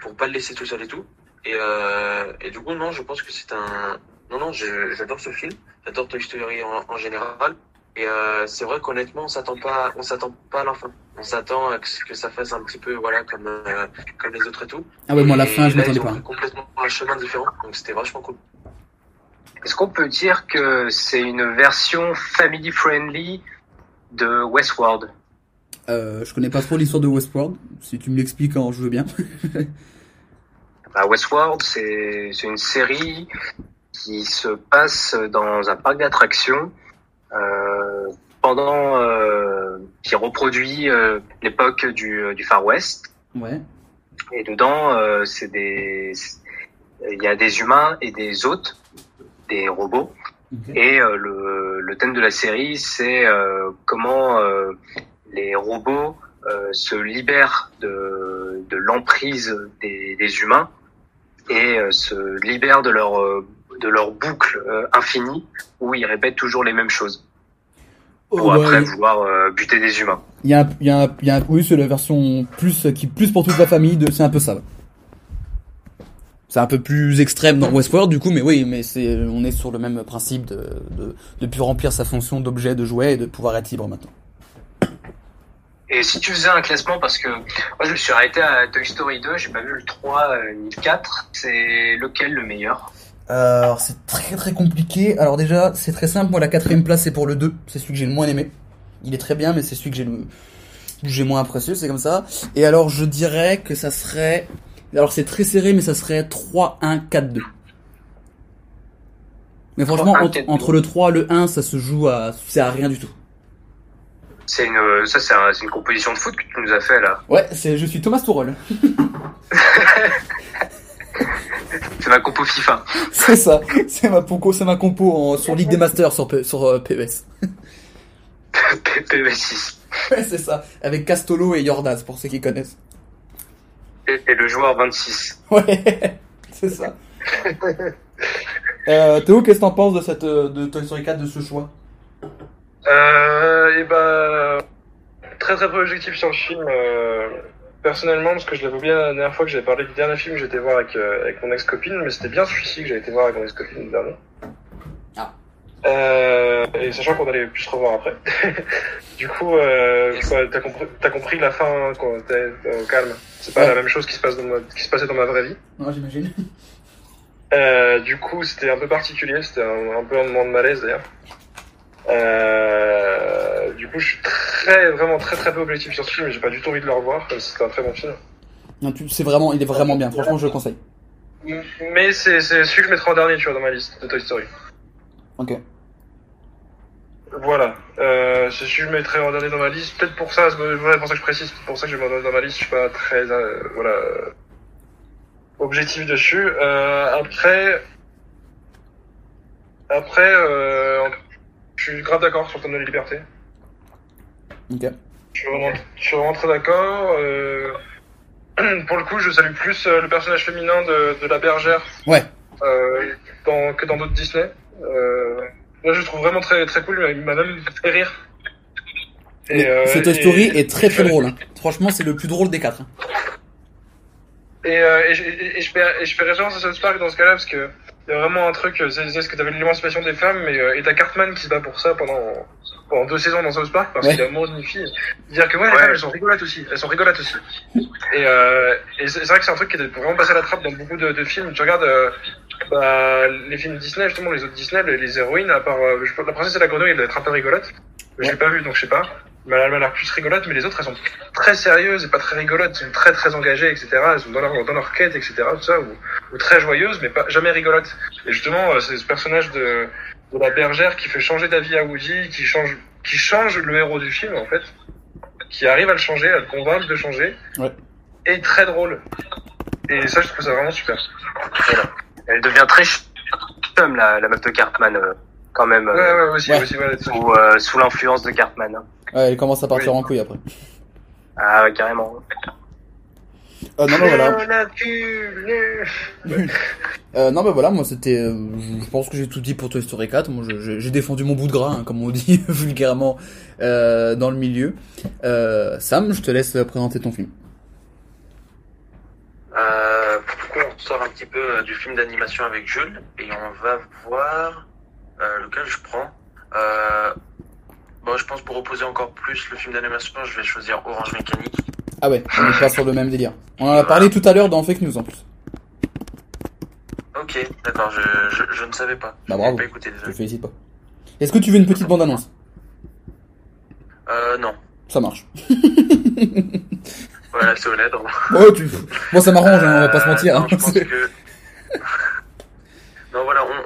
pour pas le laisser tout seul et tout. Et euh, et du coup non, je pense que c'est un non non, j'adore ce film, j'adore Toy Story en, en général. Et euh, c'est vrai qu'honnêtement, on s'attend pas, on s'attend pas à la fin. On s'attend à que, que ça fasse un petit peu, voilà, comme euh, comme les autres et tout. Ah ouais, moi la Et fin, je m'attendais pas. complètement un chemin différent, donc c'était vachement cool. Est-ce qu'on peut dire que c'est une version family friendly de Westworld? Euh, je connais pas trop l'histoire de Westworld. Si tu me l'expliques, hein, je veux bien. Bah, Westworld, c'est une série qui se passe dans un parc d'attractions euh, pendant euh, qui reproduit euh, l'époque du, du Far West. ouais. Et dedans, c'est des il y a des humains et des hôtes, des robots. Et le, le thème de la série, c'est comment les robots euh, se libèrent de, de l'emprise des, des humains et euh, se libèrent de leur euh, de leur boucle infinie où ils répètent toujours les mêmes choses pour Oh, bah, après il- vouloir buter des humains. Il y a un, il y a un, il y a un- oui, c'est la version plus, qui plus pour toute la famille de, c'est un peu ça. ouais. C'est un peu plus extrême dans Westworld, du coup, mais oui, mais c'est, on est sur le même principe de, de, remplir sa fonction d'objet, de jouet et de pouvoir être libre maintenant. Et si tu faisais un classement, parce que moi je me suis arrêté à Toy Story 2, j'ai pas vu le 3 euh, ni le 4, c'est lequel le meilleur? Alors, c'est très très compliqué. Alors déjà, c'est très simple. Moi, la quatrième place, c'est pour le 2. C'est celui que j'ai le moins aimé. Il est très bien, mais c'est celui que j'ai le, j'ai moins apprécié, c'est comme ça. Et alors, je dirais que ça serait, alors c'est très serré, mais ça serait 3-1-4-2. Mais franchement, 3-1, entre, 4-2. entre le 3 et le 1, ça se joue à, c'est à rien du tout. C'est une, ça c'est un- c'est une composition de foot que tu nous as fait là. Ouais, c'est, je suis Thomas Tuchel. C'est ma compo FIFA. c'est ça. C'est ma compo, c'est ma compo en- sur Ligue des Masters sur, sur euh, PES. PV6. Ouais, c'est ça. Avec Castolo et Jordas, pour ceux qui connaissent. Et, et le joueur 26. Ouais, c'est ça. euh, Théo, qu'est-ce que t'en penses de cette euh, de Toy Story 4 de ce choix? Euh, et bah, très très peu objectif sur le film. euh, personnellement, parce que je l'avais oublié la dernière fois que j'avais parlé du dernier film que j'étais voir avec, euh, avec mon ex-copine, mais c'était bien celui-ci que j'avais été voir avec mon ex-copine le dernier. Ah. Euh, et sachant qu'on allait plus se revoir après. du coup, euh, t'as compris, compris la fin hein, quand t'es au calme. C'est pas Ouais. la même chose qui se passe dans ma- qui se passait dans ma vraie vie. Non, j'imagine. Euh, du coup, c'était un peu particulier, c'était un, un peu un moment de malaise d'ailleurs. Euh, du coup, je suis très, vraiment très très peu objectif sur ce film, et j'ai pas du tout envie de le revoir, même si c'était un très bon film. Non, tu- c'est vraiment, il est vraiment bien. Franchement, je le conseille. Mais c'est c'est celui que je mettrai en dernier, tu vois, dans ma liste de Toy Story. Ok. Voilà, euh, c'est celui que je mettrai en dernier dans ma liste. Peut-être pour ça, c'est voilà, pour ça que je précise, c'est pour ça que je mets dans ma liste. Je suis pas très, euh, voilà, objectif dessus. Euh, après, après, euh, je suis grave d'accord sur le thème de la liberté. Ok. Je suis vraiment, je suis vraiment très d'accord. Euh, pour le coup, je salue plus euh, le personnage féminin de, de la bergère Ouais. euh, dans, que dans d'autres Disney. Euh, là, je le trouve vraiment très très cool. Il m'a même fait rire. Mais ce Toy Story et- est très très drôle. hein. Franchement, c'est le plus drôle des quatre. hein. Et, et, je- et, et je fais, et je fais référence à South Park dans ce cas-là parce que il y a vraiment un truc, euh, c'est c'est ce que t'avais l'émancipation des femmes, mais euh, et t'as Cartman qui se bat pour ça pendant pendant deux saisons dans South Park parce Ouais. qu'il est amoureux d'une fille. Dire que ouais, les Ouais. femmes elles sont rigolotes aussi, elles sont rigolotes aussi. Et, euh, et c'est c'est vrai que c'est un truc qui est vraiment passé à la trappe dans beaucoup de, de films. Tu regardes euh, bah, les films Disney, justement les autres Disney, les, les héroïnes, à part euh, je, la princesse et la grenouille, elle doit être un peu rigolote. Mais Je l'ai pas vu donc je sais pas. Mais elle a l'air plus rigolote, mais les autres elles sont très sérieuses et pas très rigolotes, elles sont très très engagées, etc. Elles sont dans leur, dans leur quête, etc. Tout ça, ou, ou très joyeuses, mais pas jamais rigolotes. Et justement, euh, c'est ce personnage de, de la bergère qui fait changer d'avis à Woody, qui change, qui change le héros du film en fait, qui arrive à le changer, à le convaincre de changer, Ouais. et très drôle. Et ça, je trouve ça vraiment super. Voilà. Elle devient très chum, la, la meuf de Cartman, euh, quand même, Ouais, euh, ouais, aussi, Ouais. aussi, ouais, sous, euh, sous l'influence de Cartman. hein. Ouais, il commence à partir Oui. en couille après. Ah ouais, carrément. Euh, non, mais voilà. Euh, non, bah voilà, moi c'était. euh, je pense que j'ai tout dit pour Toy Story 4. Moi, j'ai défendu mon bout de gras, hein, comme on dit vulgairement euh, dans le milieu. Euh, Sam, je te laisse présenter ton film. Euh, du coup, on sort un petit peu euh, du film d'animation avec Jules et on va voir euh, lequel je prends. Euh, bon, je pense pour opposer encore plus le film d'animation, je vais choisir Orange Mécanique. Ah ouais, on est pas sur le même délire. On en a parlé tout à l'heure dans Fake News en plus. Ok, d'accord, je, je, je ne savais pas. Bah, bravo. pas écouté, Je te félicite pas. Est-ce que tu veux une petite bande-annonce? Euh, non. Ça marche. Voilà, c'est honnête. hein. Oh, tu... Bon, ça m'arrange, hein, on va pas se Euh, mentir. hein. je pense C'est- que...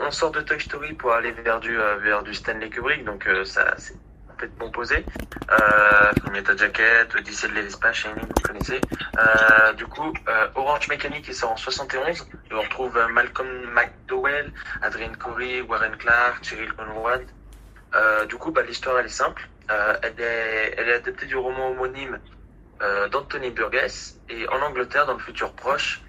on, sort de Toy Story pour aller vers du, euh, vers du Stanley Kubrick, donc euh, ça, c'est complètement posé. Euh, Fullmetal Jacket, Odyssey de l'espace, Shining, vous connaissez. Euh, du coup, Orange Mécanique il sort en 71. Et on retrouve Malcolm McDowell, Adrian Corey, Warren Clark, Cyril Conrad. Du coup, bah, l'histoire elle est simple. Elle, est, elle est adaptée du roman homonyme d'Anthony Burgess. Et en Angleterre, dans le futur proche,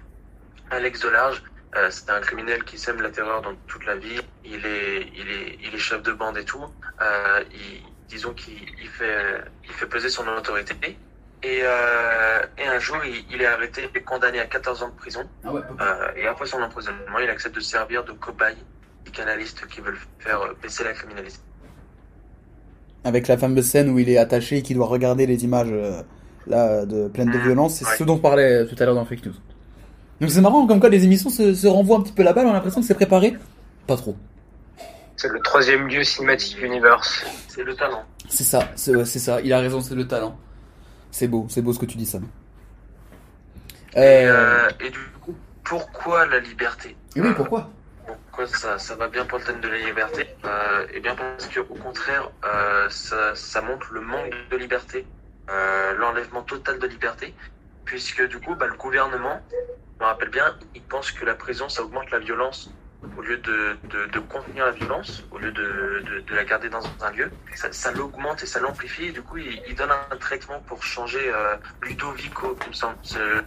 Alex Delarge, euh, c'est un criminel qui sème la terreur dans toute la ville. Il est, il est, il est chef de bande et tout. Euh, il, disons qu'il il fait, il fait peser son autorité. Et, euh, et un jour, il, il est arrêté et condamné à 14 ans de prison. Ah ouais. Euh, et après son emprisonnement, il accepte de servir de cobaye des canalistes qui veulent faire euh, baisser la criminalité. Avec la fameuse scène où il est attaché et qui doit regarder les images là de pleines de violence, c'est Ouais. ce dont on parlait tout à l'heure dans Fake News. Donc c'est marrant comme quoi les émissions se, se renvoient un petit peu la balle, on a l'impression que c'est préparé. Pas trop. C'est le troisième lieu cinématique universe. C'est le talent. C'est ça, c'est ouais, c'est ça, il a raison, c'est le talent. C'est beau, c'est beau ce que tu dis Sam. Et, Euh, euh, et du coup, pourquoi la liberté? Et oui, pourquoi? Pourquoi ça, ça va bien pour le thème de la liberté? Euh, Eh bien parce que au contraire, euh, ça, ça montre le manque de liberté, euh, l'enlèvement total de liberté, puisque du coup, bah, le gouvernement, me rappelle bien, il pense que la prison, ça augmente la violence au lieu de, de, contenir la violence, au lieu de, de, la garder dans un lieu, ça, ça l'augmente et ça l'amplifie. Du coup, il, donne un traitement pour changer euh, Ludovico, il me semble, c'est-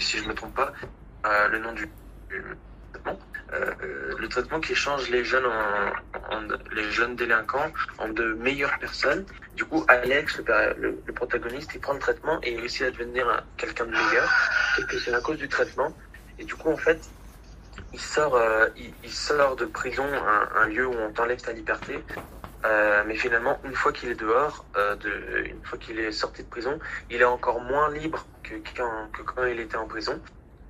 si je me trompe pas, euh, le nom du, traitement. Euh, euh, le traitement qui change les jeunes en- les jeunes délinquants en de meilleures personnes. Du coup, Alex, le, le- protagoniste, il prend le traitement et il réussit à devenir un- quelqu'un de meilleur. Et que c'est à cause du traitement. Et du coup, en fait, il sort, euh, il, sort de prison, un, lieu où on t'enlève ta liberté. Euh, mais finalement, une fois qu'il est dehors, euh, de, une fois qu'il est sorti de prison, il est encore moins libre quand, que quand il était en prison.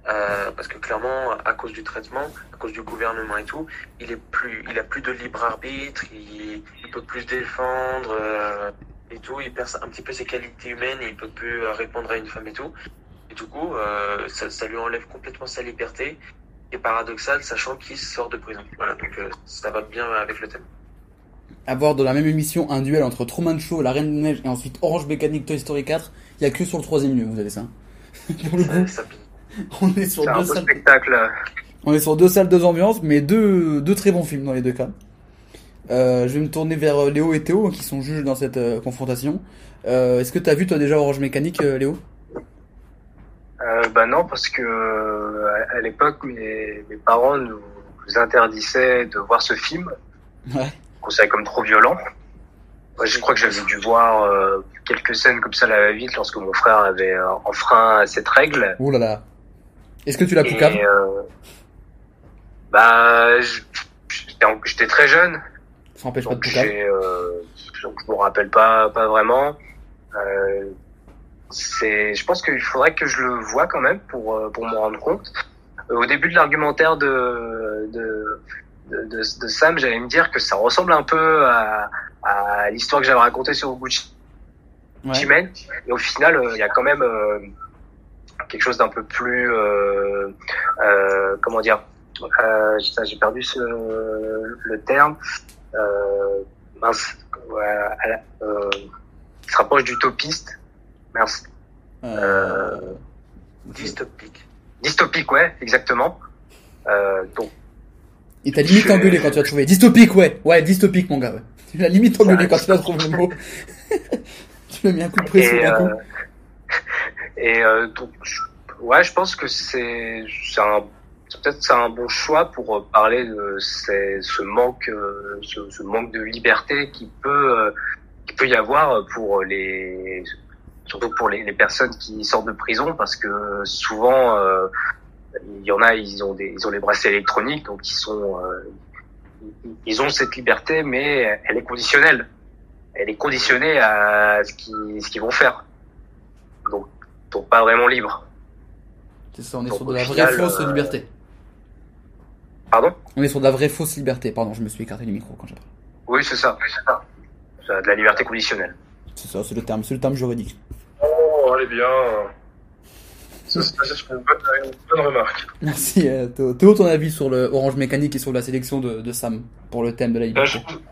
Euh, parce que clairement, à cause du traitement, à cause du gouvernement et tout, il est plus, il a plus de libre arbitre, il, il peut plus se défendre euh, et tout, il perd un petit peu ses qualités humaines il peut plus euh, répondre à une femme et tout. Et du coup, euh, ça, ça lui enlève complètement sa liberté. Et paradoxal, sachant qu'il sort de prison. Voilà, donc ça va bien avec le thème. Avoir dans la même émission un duel entre Truman Show, La Reine des Neiges et ensuite Orange Mécanique Toy Story 4, il y a que sur le troisième lieu, vous avez ça. Pour le coup, Ça, ça- on est sur deux salles. spectacle. On est sur deux salles, deux ambiances, mais deux, deux très bons films dans les deux cas. Euh, je vais me tourner vers euh, Léo et Théo qui sont juges dans cette euh, confrontation. Euh, Est-ce que t'as vu toi déjà Orange Mécanique, Léo? Bah non, parce que à, à l'époque, mes, mes parents nous, nous interdisaient de voir ce film, Ouais. considéré comme trop violent. Moi, je crois que j'avais dû voir quelques scènes comme ça à la va-vite lorsque mon frère avait enfreint cette règle. Oh là là. Est-ce que tu l'as calme euh, bah, j'étais très jeune, Ça n'empêche pas de j'ai, euh, donc je me rappelle pas, pas vraiment. Euh, c'est, je pense qu'il faudrait que je le vois quand même pour euh, pour m'en rendre compte. Euh, Au début de l'argumentaire de de, de de de Sam, j'allais me dire que ça ressemble un peu à, à l'histoire que j'avais racontée sur Gucci Ouais. Et au final, euh, il y a quand même euh, quelque chose d'un peu plus, euh, euh, comment dire, euh, j'ai perdu ce, le terme. Mince, ouais, à la- il se rapproche d'utopiste. Mince. Dystopique. Dystopique, ouais, exactement. Donc, Et t'as limite engueulé quand tu as trouvé. Dystopique, ouais. Ouais, dystopique, mon gars, ouais. Tu l'as limite engueulé quand tu as trouvé le mot. tu lui as mis un coup de pression et, euh, et euh, donc, je- ouais, je pense que c'est un peut-être c'est un bon choix pour parler de ces- ce manque euh, ce, ce manque de liberté qui peut euh, qui peut y avoir pour les surtout pour les, les personnes qui sortent de prison parce que souvent euh, il y en a ils ont des ils ont les bracelets électroniques donc ils sont euh, ils ont cette liberté mais elle est conditionnelle. Elle est conditionnée à ce qu'ils ce qu'ils vont faire. Donc pas vraiment libre C'est ça, on est donc, sur de la final, vraie fausse euh, liberté. pardon? On est sur de la vraie fausse liberté. Pardon, je me suis écarté du micro quand j'ai parlé. oui c'est ça c'est ça C'est de la liberté conditionnelle C'est ça, c'est le terme, c'est le terme juridique. Oh, allez bien. Ça, c'est une bonne, une bonne remarque. Merci euh, Théo. Théo, ton avis sur le Orange Mécanique et sur la sélection de, de Sam pour le thème de la Bah, je, liberté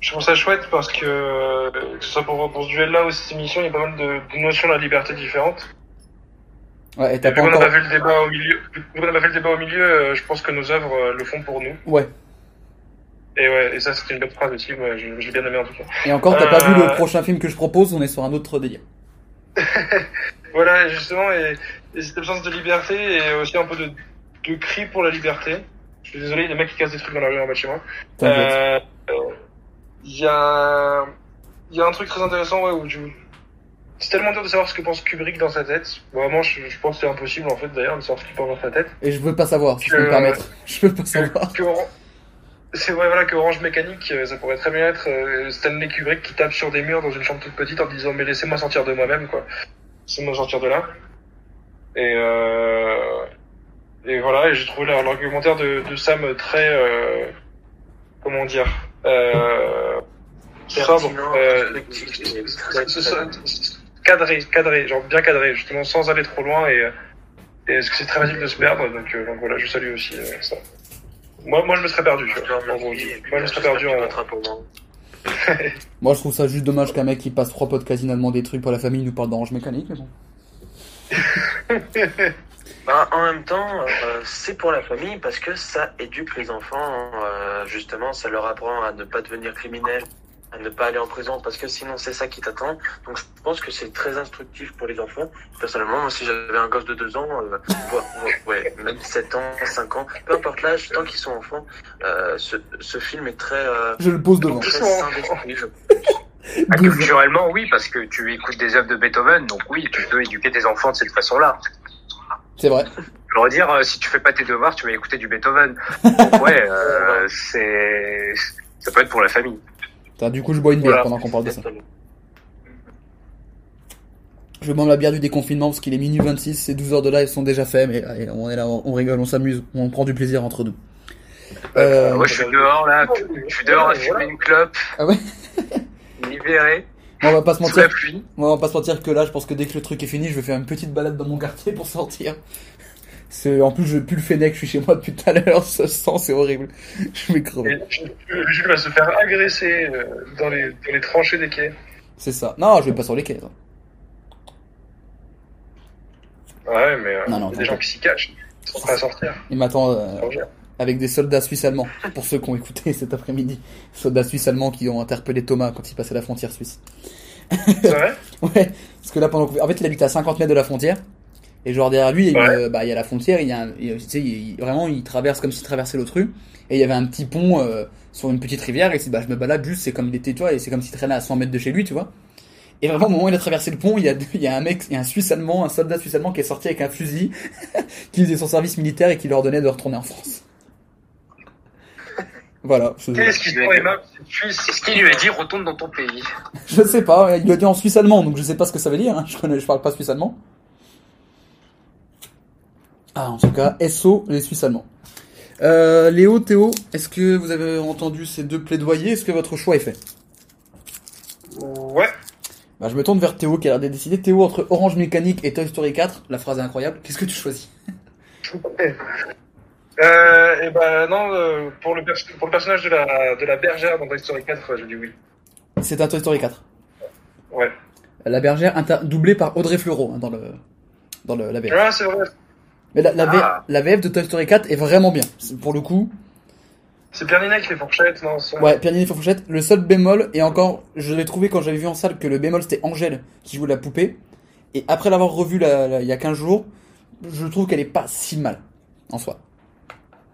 je trouve ça chouette parce que, que ce soit pour, pour ce duel-là ou cette émission, il y a pas mal de, de notions de la liberté différentes. Ouais, et t'as pas encore. a fait le débat au milieu, vu qu'on a fait le débat au milieu, euh, je pense que nos œuvres euh, le font pour nous. Ouais. Et ouais, et ça c'est une belle phrase aussi, moi j'ai bien aimé en tout cas. Et encore, t'as pas Euh, vu le prochain film que je propose, on est sur un autre délire. Voilà, justement, et, et cette absence de liberté et aussi un peu de, de cri pour la liberté. Je suis désolé, il y a des mecs qui cassent des trucs dans la rue en bas de chez moi. Euh, euh, Il y a, il y a un truc très intéressant, ouais, où tu, c'est tellement dur de savoir ce que pense Kubrick dans sa tête. Vraiment, je, je pense que c'est impossible, en fait, d'ailleurs, de savoir ce qu'il pense dans sa tête. Et je veux pas savoir, si je peux me Euh, permettre. Je peux pas savoir. Que c'est vrai, voilà, que Orange Mécanique, euh, ça pourrait très bien être euh, Stanley Kubrick qui tape sur des murs dans une chambre toute petite en disant, mais laissez-moi sortir de moi-même, quoi. Laissez-moi sortir de là. Et, euh, et voilà, et j'ai trouvé la- l'argumentaire de, de Sam très, euh, comment dire, euh, sobre, Cadré, cadré, genre bien cadré, justement, sans aller trop loin et, et parce que c'est très facile de se perdre, donc, euh, donc voilà, je salue aussi euh, ça. Moi, moi, je me serais perdu, tu vois. En gros, moi, je me serais perdu en, moi. Moi, je trouve ça juste dommage qu'un mec qui passe trois podcasts inanimement des trucs pour la famille nous parle d'orange mécanique, mais bon. Bah, en même temps, euh, c'est pour la famille parce que ça éduque les enfants. euh, justement, ça leur apprend à ne pas devenir criminels, à ne pas aller en prison parce que sinon c'est ça qui t'attend. Donc je pense que c'est très instructif pour les enfants. Personnellement, moi, si j'avais un gosse de 2 ans, euh, ouais, ouais, même 7 ans, 5 ans, peu importe l'âge, tant qu'ils sont enfants, euh, ce, ce film est très, euh, Je le pose devant. très sain d'esprit, je Ah, culturellement, oui, parce que tu écoutes des œuvres de Beethoven, donc oui, tu peux éduquer tes enfants de cette façon-là. C'est vrai. Je veux dire, euh, si tu fais pas tes devoirs, tu vas écouter du Beethoven. Donc ouais, euh, c'est, ça peut être pour la famille. Du coup, je bois une bière Voilà. pendant qu'on parle de ça. Je bois la bière du déconfinement parce qu'il est minuit 26, ces 12 heures de live sont déjà faits, mais allez, on est là, on rigole, on s'amuse, on prend du plaisir entre nous. Euh, Moi, je suis dehors là, je suis dehors à fumer une clope, Ah ouais libéré, on va pas se mentir, on va pas se mentir que là, je pense que dès que le truc est fini, je vais faire une petite balade dans mon quartier pour sortir. C'est, en plus, je pue le Fennec, je suis chez moi depuis tout à l'heure, ça sent, c'est horrible. Je vais crever. Jules va se faire agresser euh, dans les, dans les tranchées des quais. C'est ça. Non, je vais pas sur les quais. Ouais, mais euh, Non, non, il y a des gens qui s'y cachent. Ils sont prêts à sortir. Il m'attend euh, avec des soldats suisses allemands, pour ceux qui ont écouté cet après-midi. Soldats suisses allemands qui ont interpellé Thomas quand il passait la frontière suisse. C'est vrai? Ouais, parce que là, pendant. En fait, il habite à 50 mètres de la frontière. Et genre derrière lui, il y a, une- bah, il y a la frontière, il y a, un- il tu sais, il- vraiment, il traverse comme s'il traversait l'autre rue. Et il y avait un petit pont euh, sur une petite rivière. Et c'est, bah, je me balade juste, c'est comme il était, tu vois, et c'est comme s'il traînait à 100 mètres de chez lui, tu vois. Et vraiment, au moment où il a traversé le pont, il y a, il y a un mec, il y a un Suisse allemand, un soldat Suisse allemand qui est sorti avec un fusil, qui faisait son service militaire et qui leur donnait de retourner en France. Voilà. je- Qu'est-ce qu'ils sont aimables, ces Suisses Est-ce qu'il lui a dit retourne dans ton pays Je sais pas, il lui a dit en suisse allemand, donc je sais pas ce que ça veut dire, hein. je connais, je parle pas suisse allemand. Ah, en tout cas, SO, les Suisses allemands. Euh, Léo, Théo, est-ce que vous avez entendu ces deux plaidoyers? Est-ce que votre choix est fait? Ouais. bah, Je me tourne vers Théo qui a l'air d'être décidé. Théo, entre Orange Mécanique et Toy Story 4, la phrase est incroyable, qu'est-ce que tu choisis? Euh, et ben non, euh, pour, le pers- pour le personnage de la, de la bergère dans Toy Story 4, euh, je dis oui. C'est un Toy Story 4. Ouais. La bergère doublée par Audrey Fleurot hein, dans le dans le, la VF. Ah, c'est vrai. Mais la, la, V- Ah. la VF de Toy Story 4 est vraiment bien. Pour le coup, C'est Pierre Ninet qui fait fourchette, non Ouais, Pierre Niney Fourchette. Le seul bémol, et encore, je l'ai trouvé quand j'avais vu en salle que le bémol c'était Angèle qui jouait la poupée. Et après l'avoir revu la- la- il y a 15 jours, je trouve qu'elle est pas si mal en soi.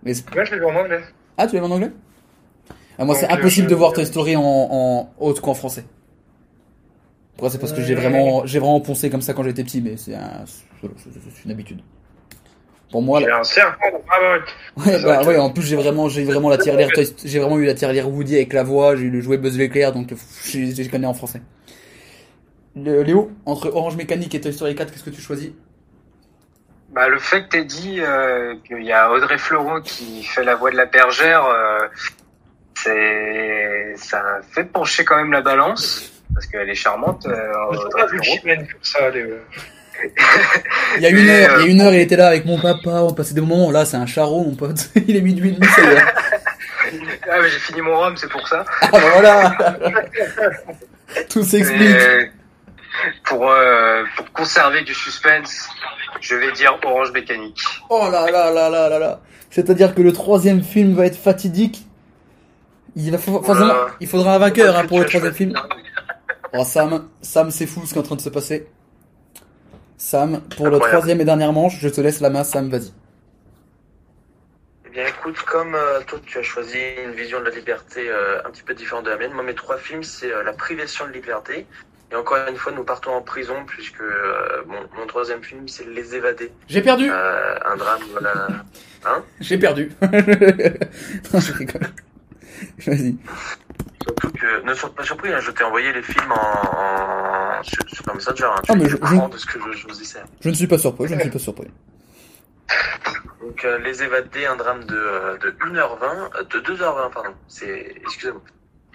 Mais Ouais, je l'ai vu en anglais. ah, tu l'as vu en anglais? Ah, Moi, c'est euh, impossible de voir Toy Story en, en autre qu'en français. Après, c'est parce que j'ai vraiment, j'ai vraiment poncé comme ça quand j'étais petit, mais un, c'est une habitude. Pour moi, J'ai un serpent dans ma botte. Ouais, bah ouais, en plus j'ai vraiment, j'ai vraiment la tirelire, j'ai vraiment eu la tirelire Woody avec la voix, j'ai eu le jouet Buzz l'éclair, donc je connais en français. Le- Léo, entre Orange Mécanique et Toy Story 4, qu'est-ce que tu choisis? Bah, le fait que t'aies dit euh, qu'il y a Audrey Fleurot qui fait la voix de la bergère, euh, c'est ça fait pencher quand même la balance parce qu'elle est charmante. Euh, Audrey Fleurot. Ça, les... euh, Il y a une heure, euh, il y a une heure, il était là avec mon papa, on passait des moments, là c'est un charreau mon pote, il est minuit et demi, ça y est. Ah, mais j'ai fini mon rhum, c'est pour ça. Ah bah voilà Tout s'explique. Pour, euh, pour conserver du suspense, je vais dire Orange Mécanique. Oh là là là là là là C'est-à-dire que le troisième film va être fatidique. Il, va, fa- forcément, Voilà. il faudra un vainqueur hein, pour le troisième film. Oh Sam, Sam c'est fou ce qui est en train de se passer. Sam, pour le troisième et dernière manche, je te laisse la main Sam, vas-y. Eh bien, écoute, comme euh, toi, tu as choisi une vision de la liberté euh, un petit peu différente de la mienne, moi, mes trois films, c'est euh, la privation de liberté. Et encore une fois, nous partons en prison, puisque mon, troisième film, c'est Les Évadés. J'ai perdu un drame, voilà. J'ai perdu Non, je rigole. Vas-y. Surtout que, ne sois pas surpris, hein, je t'ai envoyé les films en, en- sur, sur Messenger. Hein, tu Ah, mais je- de ce que je choisissais. Je ne suis pas surpris, je ne suis pas surpris. Donc, euh, Les Évadés, un drame de, euh, de 1h20, euh, de 2h20, pardon. C'est, excusez-moi.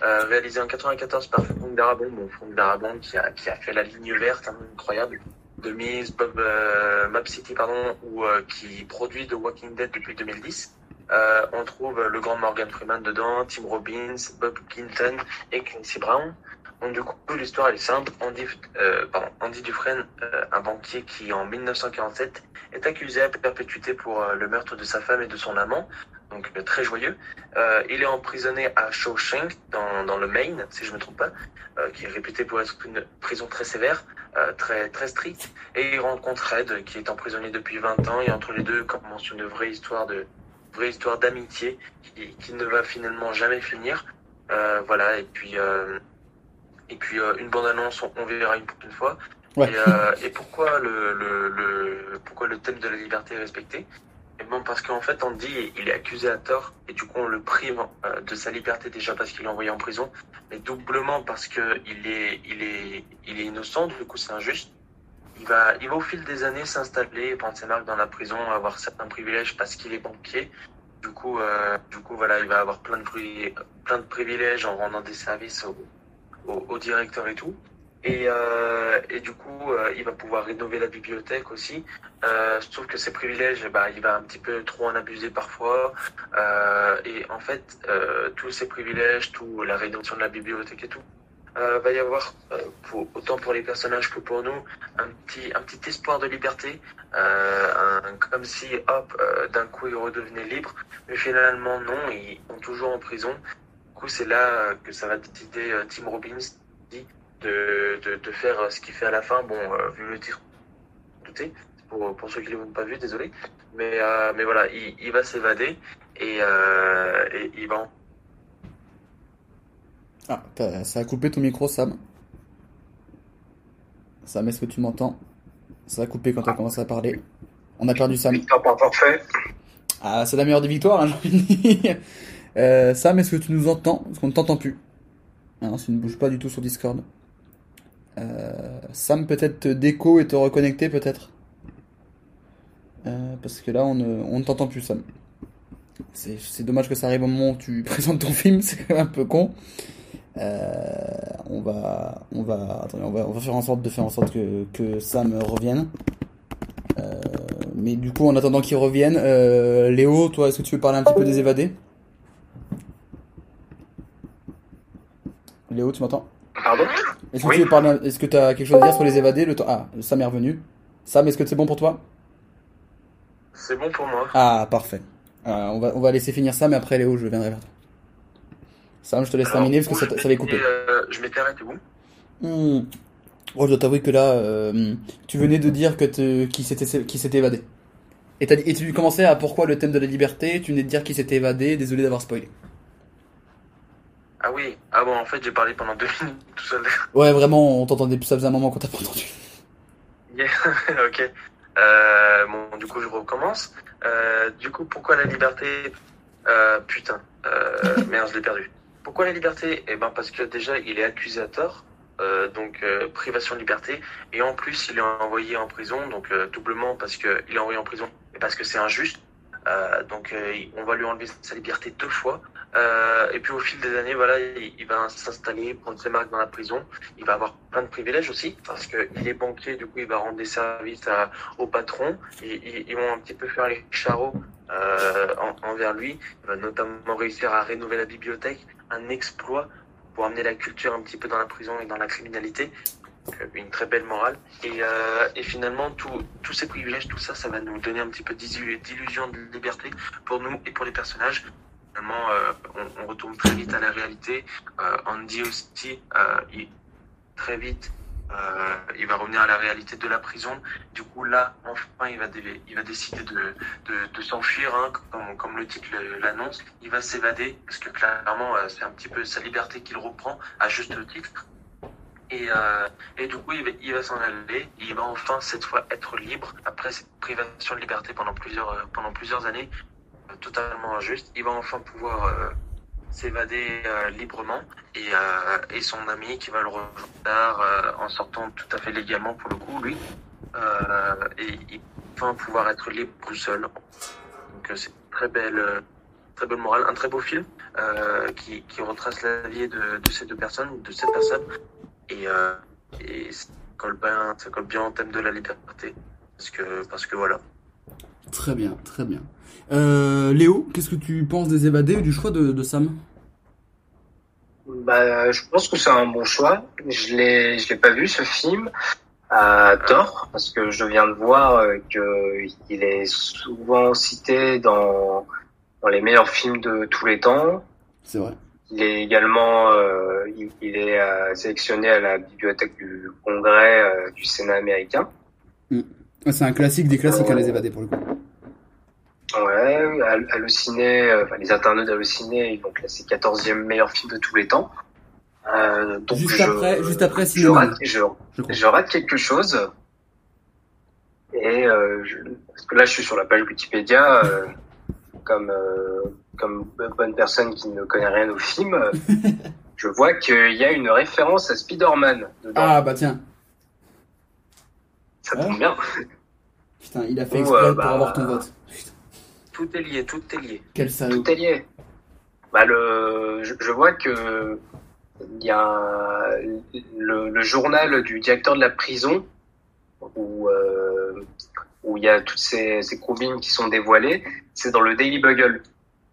Euh, réalisé en 94 par Franck Darabont, bon, Franck Darabont qui a, qui a fait La Ligne Verte, hein, incroyable, de Mise, Bob, euh, Map City, pardon, ou euh, qui produit The Walking Dead depuis 2010. Euh, on trouve le grand Morgan Freeman dedans, Tim Robbins, Bob Clinton et Clancy Brown. Donc du coup, l'histoire est simple. Andy, euh, Dufresne, euh, un banquier qui en 1947 est accusé à perpétuité pour le meurtre de sa femme et de son amant, donc très joyeux. Il est emprisonné à Shawshank, dans, dans le Maine, si je me trompe pas, qui est réputé pour être une prison très sévère, très très stricte. Et il rencontre Ed, qui est emprisonné depuis 20 ans, et entre les deux commence une vraie histoire de vraie histoire d'amitié qui, qui ne va finalement jamais finir. Euh, voilà, et puis euh, et puis euh, une bande annonce, on, on verra une prochaine fois. Ouais. Et, et pourquoi le, le, le pourquoi le thème de la liberté est respecté? Et bon, parce qu'en fait, Andy, il est accusé à tort, et du coup, on le prive de sa liberté déjà parce qu'il est envoyé en prison, mais doublement parce que il est, il est, il est innocent, du coup, c'est injuste. Il va, il va au fil des années s'installer, prendre ses marques dans la prison, avoir certains privilèges parce qu'il est banquier. Du coup, euh, du coup, voilà, il va avoir plein de, plein de privilèges en rendant des services au, au, directeur et tout. Et, euh, et du coup, euh, il va pouvoir rénover la bibliothèque aussi. Euh, sauf que ces privilèges, bah, il va un petit peu trop en abuser parfois. Et en fait, tous ces privilèges, tout la rénovation de la bibliothèque et tout, euh, va y avoir, euh, autant pour les personnages que pour nous, un petit, un petit espoir de liberté. Euh, comme si, hop, d'un coup, ils redevenaient libres. Mais finalement, non, ils sont toujours en prison. Du coup, c'est là que ça va décider Tim Robbins de, de, de faire ce qu'il fait à la fin. Bon, vu le titre, douté, pour, pour ceux qui ne l'ont pas vu, désolé. Mais, mais voilà, il, va s'évader et, et il va en Ah, ça a coupé ton micro, Sam. Sam, est-ce que tu m'entends? Ça a coupé quand t'as commencé à parler. On a perdu Sam. Victoire pas parfait. Ah, c'est la meilleure des victoires, hein, j'ai envie de dire. Euh, Sam, est-ce que tu nous entends? Parce qu'on ne t'entend plus. Ah non, tu ne bouges pas du tout sur Discord. Euh, Sam, peut-être te déco et te reconnecter, peut-être? Euh, Parce que là, on ne, on ne t'entend plus, Sam. C'est c'est dommage que ça arrive au moment où tu présentes ton film, c'est quand même un peu con. Euh, on va, on va, attendez, on va, on va faire en sorte de faire en sorte que, que Sam revienne. Euh, mais du coup, en attendant qu'il revienne, euh, Léo, toi, est-ce que tu veux parler un petit peu des évadés? Léo, tu m'entends? Pardon? Est-ce que Oui. tu veux parler, est-ce que tu as quelque chose à dire sur les évadés? Le temps... Ah, Sam est revenu. Sam, est-ce que c'est bon pour toi? C'est bon pour moi. Ah, parfait. Euh, on, va, on va laisser finir Sam et après Léo, je viendrai vers toi. Sam, je te laisse Alors, terminer parce que ça, ça va couper. m'étais, euh, je m'étais arrêté où? Hmm. Oh, je dois t'avouer que là, euh, tu venais de dire que te, qui s'était évadé. Et, dit- et tu commençais à pourquoi le thème de la liberté, tu venais de dire qu'il s'était évadé, désolé d'avoir spoilé. Ah oui, ah bon, en fait, j'ai parlé pendant deux minutes tout seul. Ouais, vraiment, on t'entendait, ça faisait un moment qu'on t'a pas entendu. Yeah, ok. Euh, bon, du coup, je recommence. Du coup, pourquoi la liberté? Putain, merde, je l'ai perdu. Pourquoi la liberté? Eh ben, parce que déjà, il est accusé à tort, euh, donc euh, privation de liberté, et en plus, il est envoyé en prison, donc euh, doublement parce que il est envoyé en prison et parce que c'est injuste. Euh, donc, euh, on va lui enlever sa liberté deux fois. Euh, et puis, au fil des années, voilà, il, va s'installer, prendre ses marques dans la prison. Il va avoir plein de privilèges aussi, parce que il est banquier, du coup, il va rendre des services à, au patron. Ils, ils, ils vont un petit peu faire les euh, en- envers lui. Va notamment réussir à rénover la bibliothèque, un exploit pour amener la culture un petit peu dans la prison et dans la criminalité. Euh, une très belle morale. Et, euh, et finalement, tous ces privilèges, tout ça, ça va nous donner un petit peu d'illu- d'illusion de liberté pour nous et pour les personnages. Finalement, euh, on, retourne très vite à la réalité. Euh, Andy aussi, euh, il, très vite, euh, il va revenir à la réalité de la prison. Du coup, là, enfin, il va, il va décider de, de, s'enfuir, hein, comme, comme le titre l'annonce. Il va s'évader, parce que clairement, euh, c'est un petit peu sa liberté qu'il reprend, à juste titre. Et, euh, et du coup, il va, s'en aller. Il va enfin, cette fois, être libre, après cette privation de liberté pendant plusieurs, pendant plusieurs années, totalement injuste. Il va enfin pouvoir s'évader euh, librement. Et, euh, et son ami qui va le rejoindre euh, en sortant tout à fait légalement pour le coup, lui. Et il va pouvoir être libre tout seul. Donc c'est une très belle, très belle morale, un très beau film qui, qui retrace la vie de, de ces deux personnes, de cette personne. Et, et ça colle bien, ça colle bien en thème de la liberté. Parce que, parce que voilà. Très bien, très bien. Euh, Léo, qu'est-ce que tu penses des évadés et du choix de, de Sam? Bah, je pense que c'est un bon choix. Je l'ai, je l'ai pas vu ce film à tort parce que je viens de voir euh, que il est souvent cité dans dans les meilleurs films de tous les temps. C'est vrai. Il est également, euh, il, il est euh, sélectionné à la bibliothèque du Congrès euh, du Sénat américain. Ouais, C'est un classique des classiques à les évadés pour le coup. Ouais, Halluciné, euh, enfin, les internautes d'Halluciné, ils l'ont classé 14e meilleur film de tous les temps. Euh, donc Juste je- après- juste après je rate, je, Je rate quelque chose. Et euh, parce que là, je suis sur la page Wikipédia, euh, comme comme bonne personne qui ne connaît rien au film, je vois qu'il y a une référence à Spider-Man dedans. Ah bah tiens, Ça ouais. tombe bien. putain, il a fait exprès pour bah, avoir ton vote. Tout est lié, tout est lié. quel salaud. Tout est lié. Bah le, je, je vois que il y a un- le, le journal du directeur de la prison où euh, où il y a toutes ces, ces combines qui sont dévoilées. C'est dans le Daily Bugle,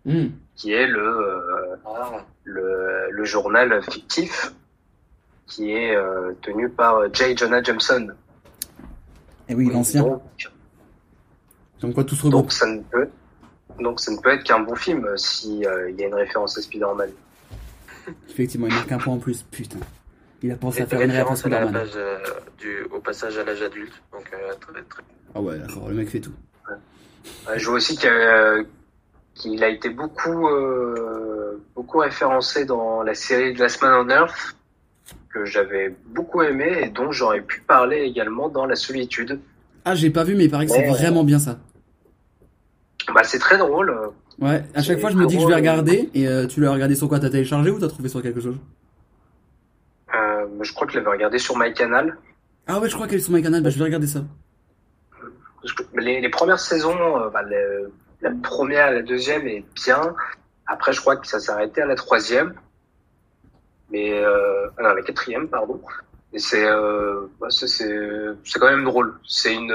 Hmm. qui est le euh, Ah, le, le journal fictif qui est euh, tenu par J. Jonah Jameson. Et oui, l'ancien. Donc, Donc quoi, tout se regroupe. donc ça ne peut donc ça ne peut être qu'un bon film euh, si euh, il y a une référence à Spider-Man. Effectivement, il marque un point en plus. Putain. Il a pensé et à faire une référence à la page, euh, du, au passage à l'âge adulte. Donc, euh, très, très Ah ouais, d'accord, le mec fait tout. Euh, Je vois aussi qu'il a- été beaucoup, euh, beaucoup référencé dans la série de Last Man on Earth, que j'avais beaucoup aimé et dont j'aurais pu parler également dans La Solitude. Ah, j'ai pas vu, mais il paraît que c'est Ouais. vraiment bien ça. Bah, c'est très drôle. Ouais, à chaque fois je me dis que je vais regarder, et euh, tu l'as regardé sur quoi? T'as téléchargé ou t'as trouvé sur quelque chose? Euh, je crois que je l'avais regardé sur MyCanal. Ah ouais, je crois qu'elle est sur my canal, bah je vais regarder ça. Les, les premières saisons, euh, bah, le- la première la deuxième est bien. Après, je crois que ça s'est arrêté à la troisième. Mais euh, ah non, la quatrième, pardon. Et c'est bah, c'est quand même drôle. C'est une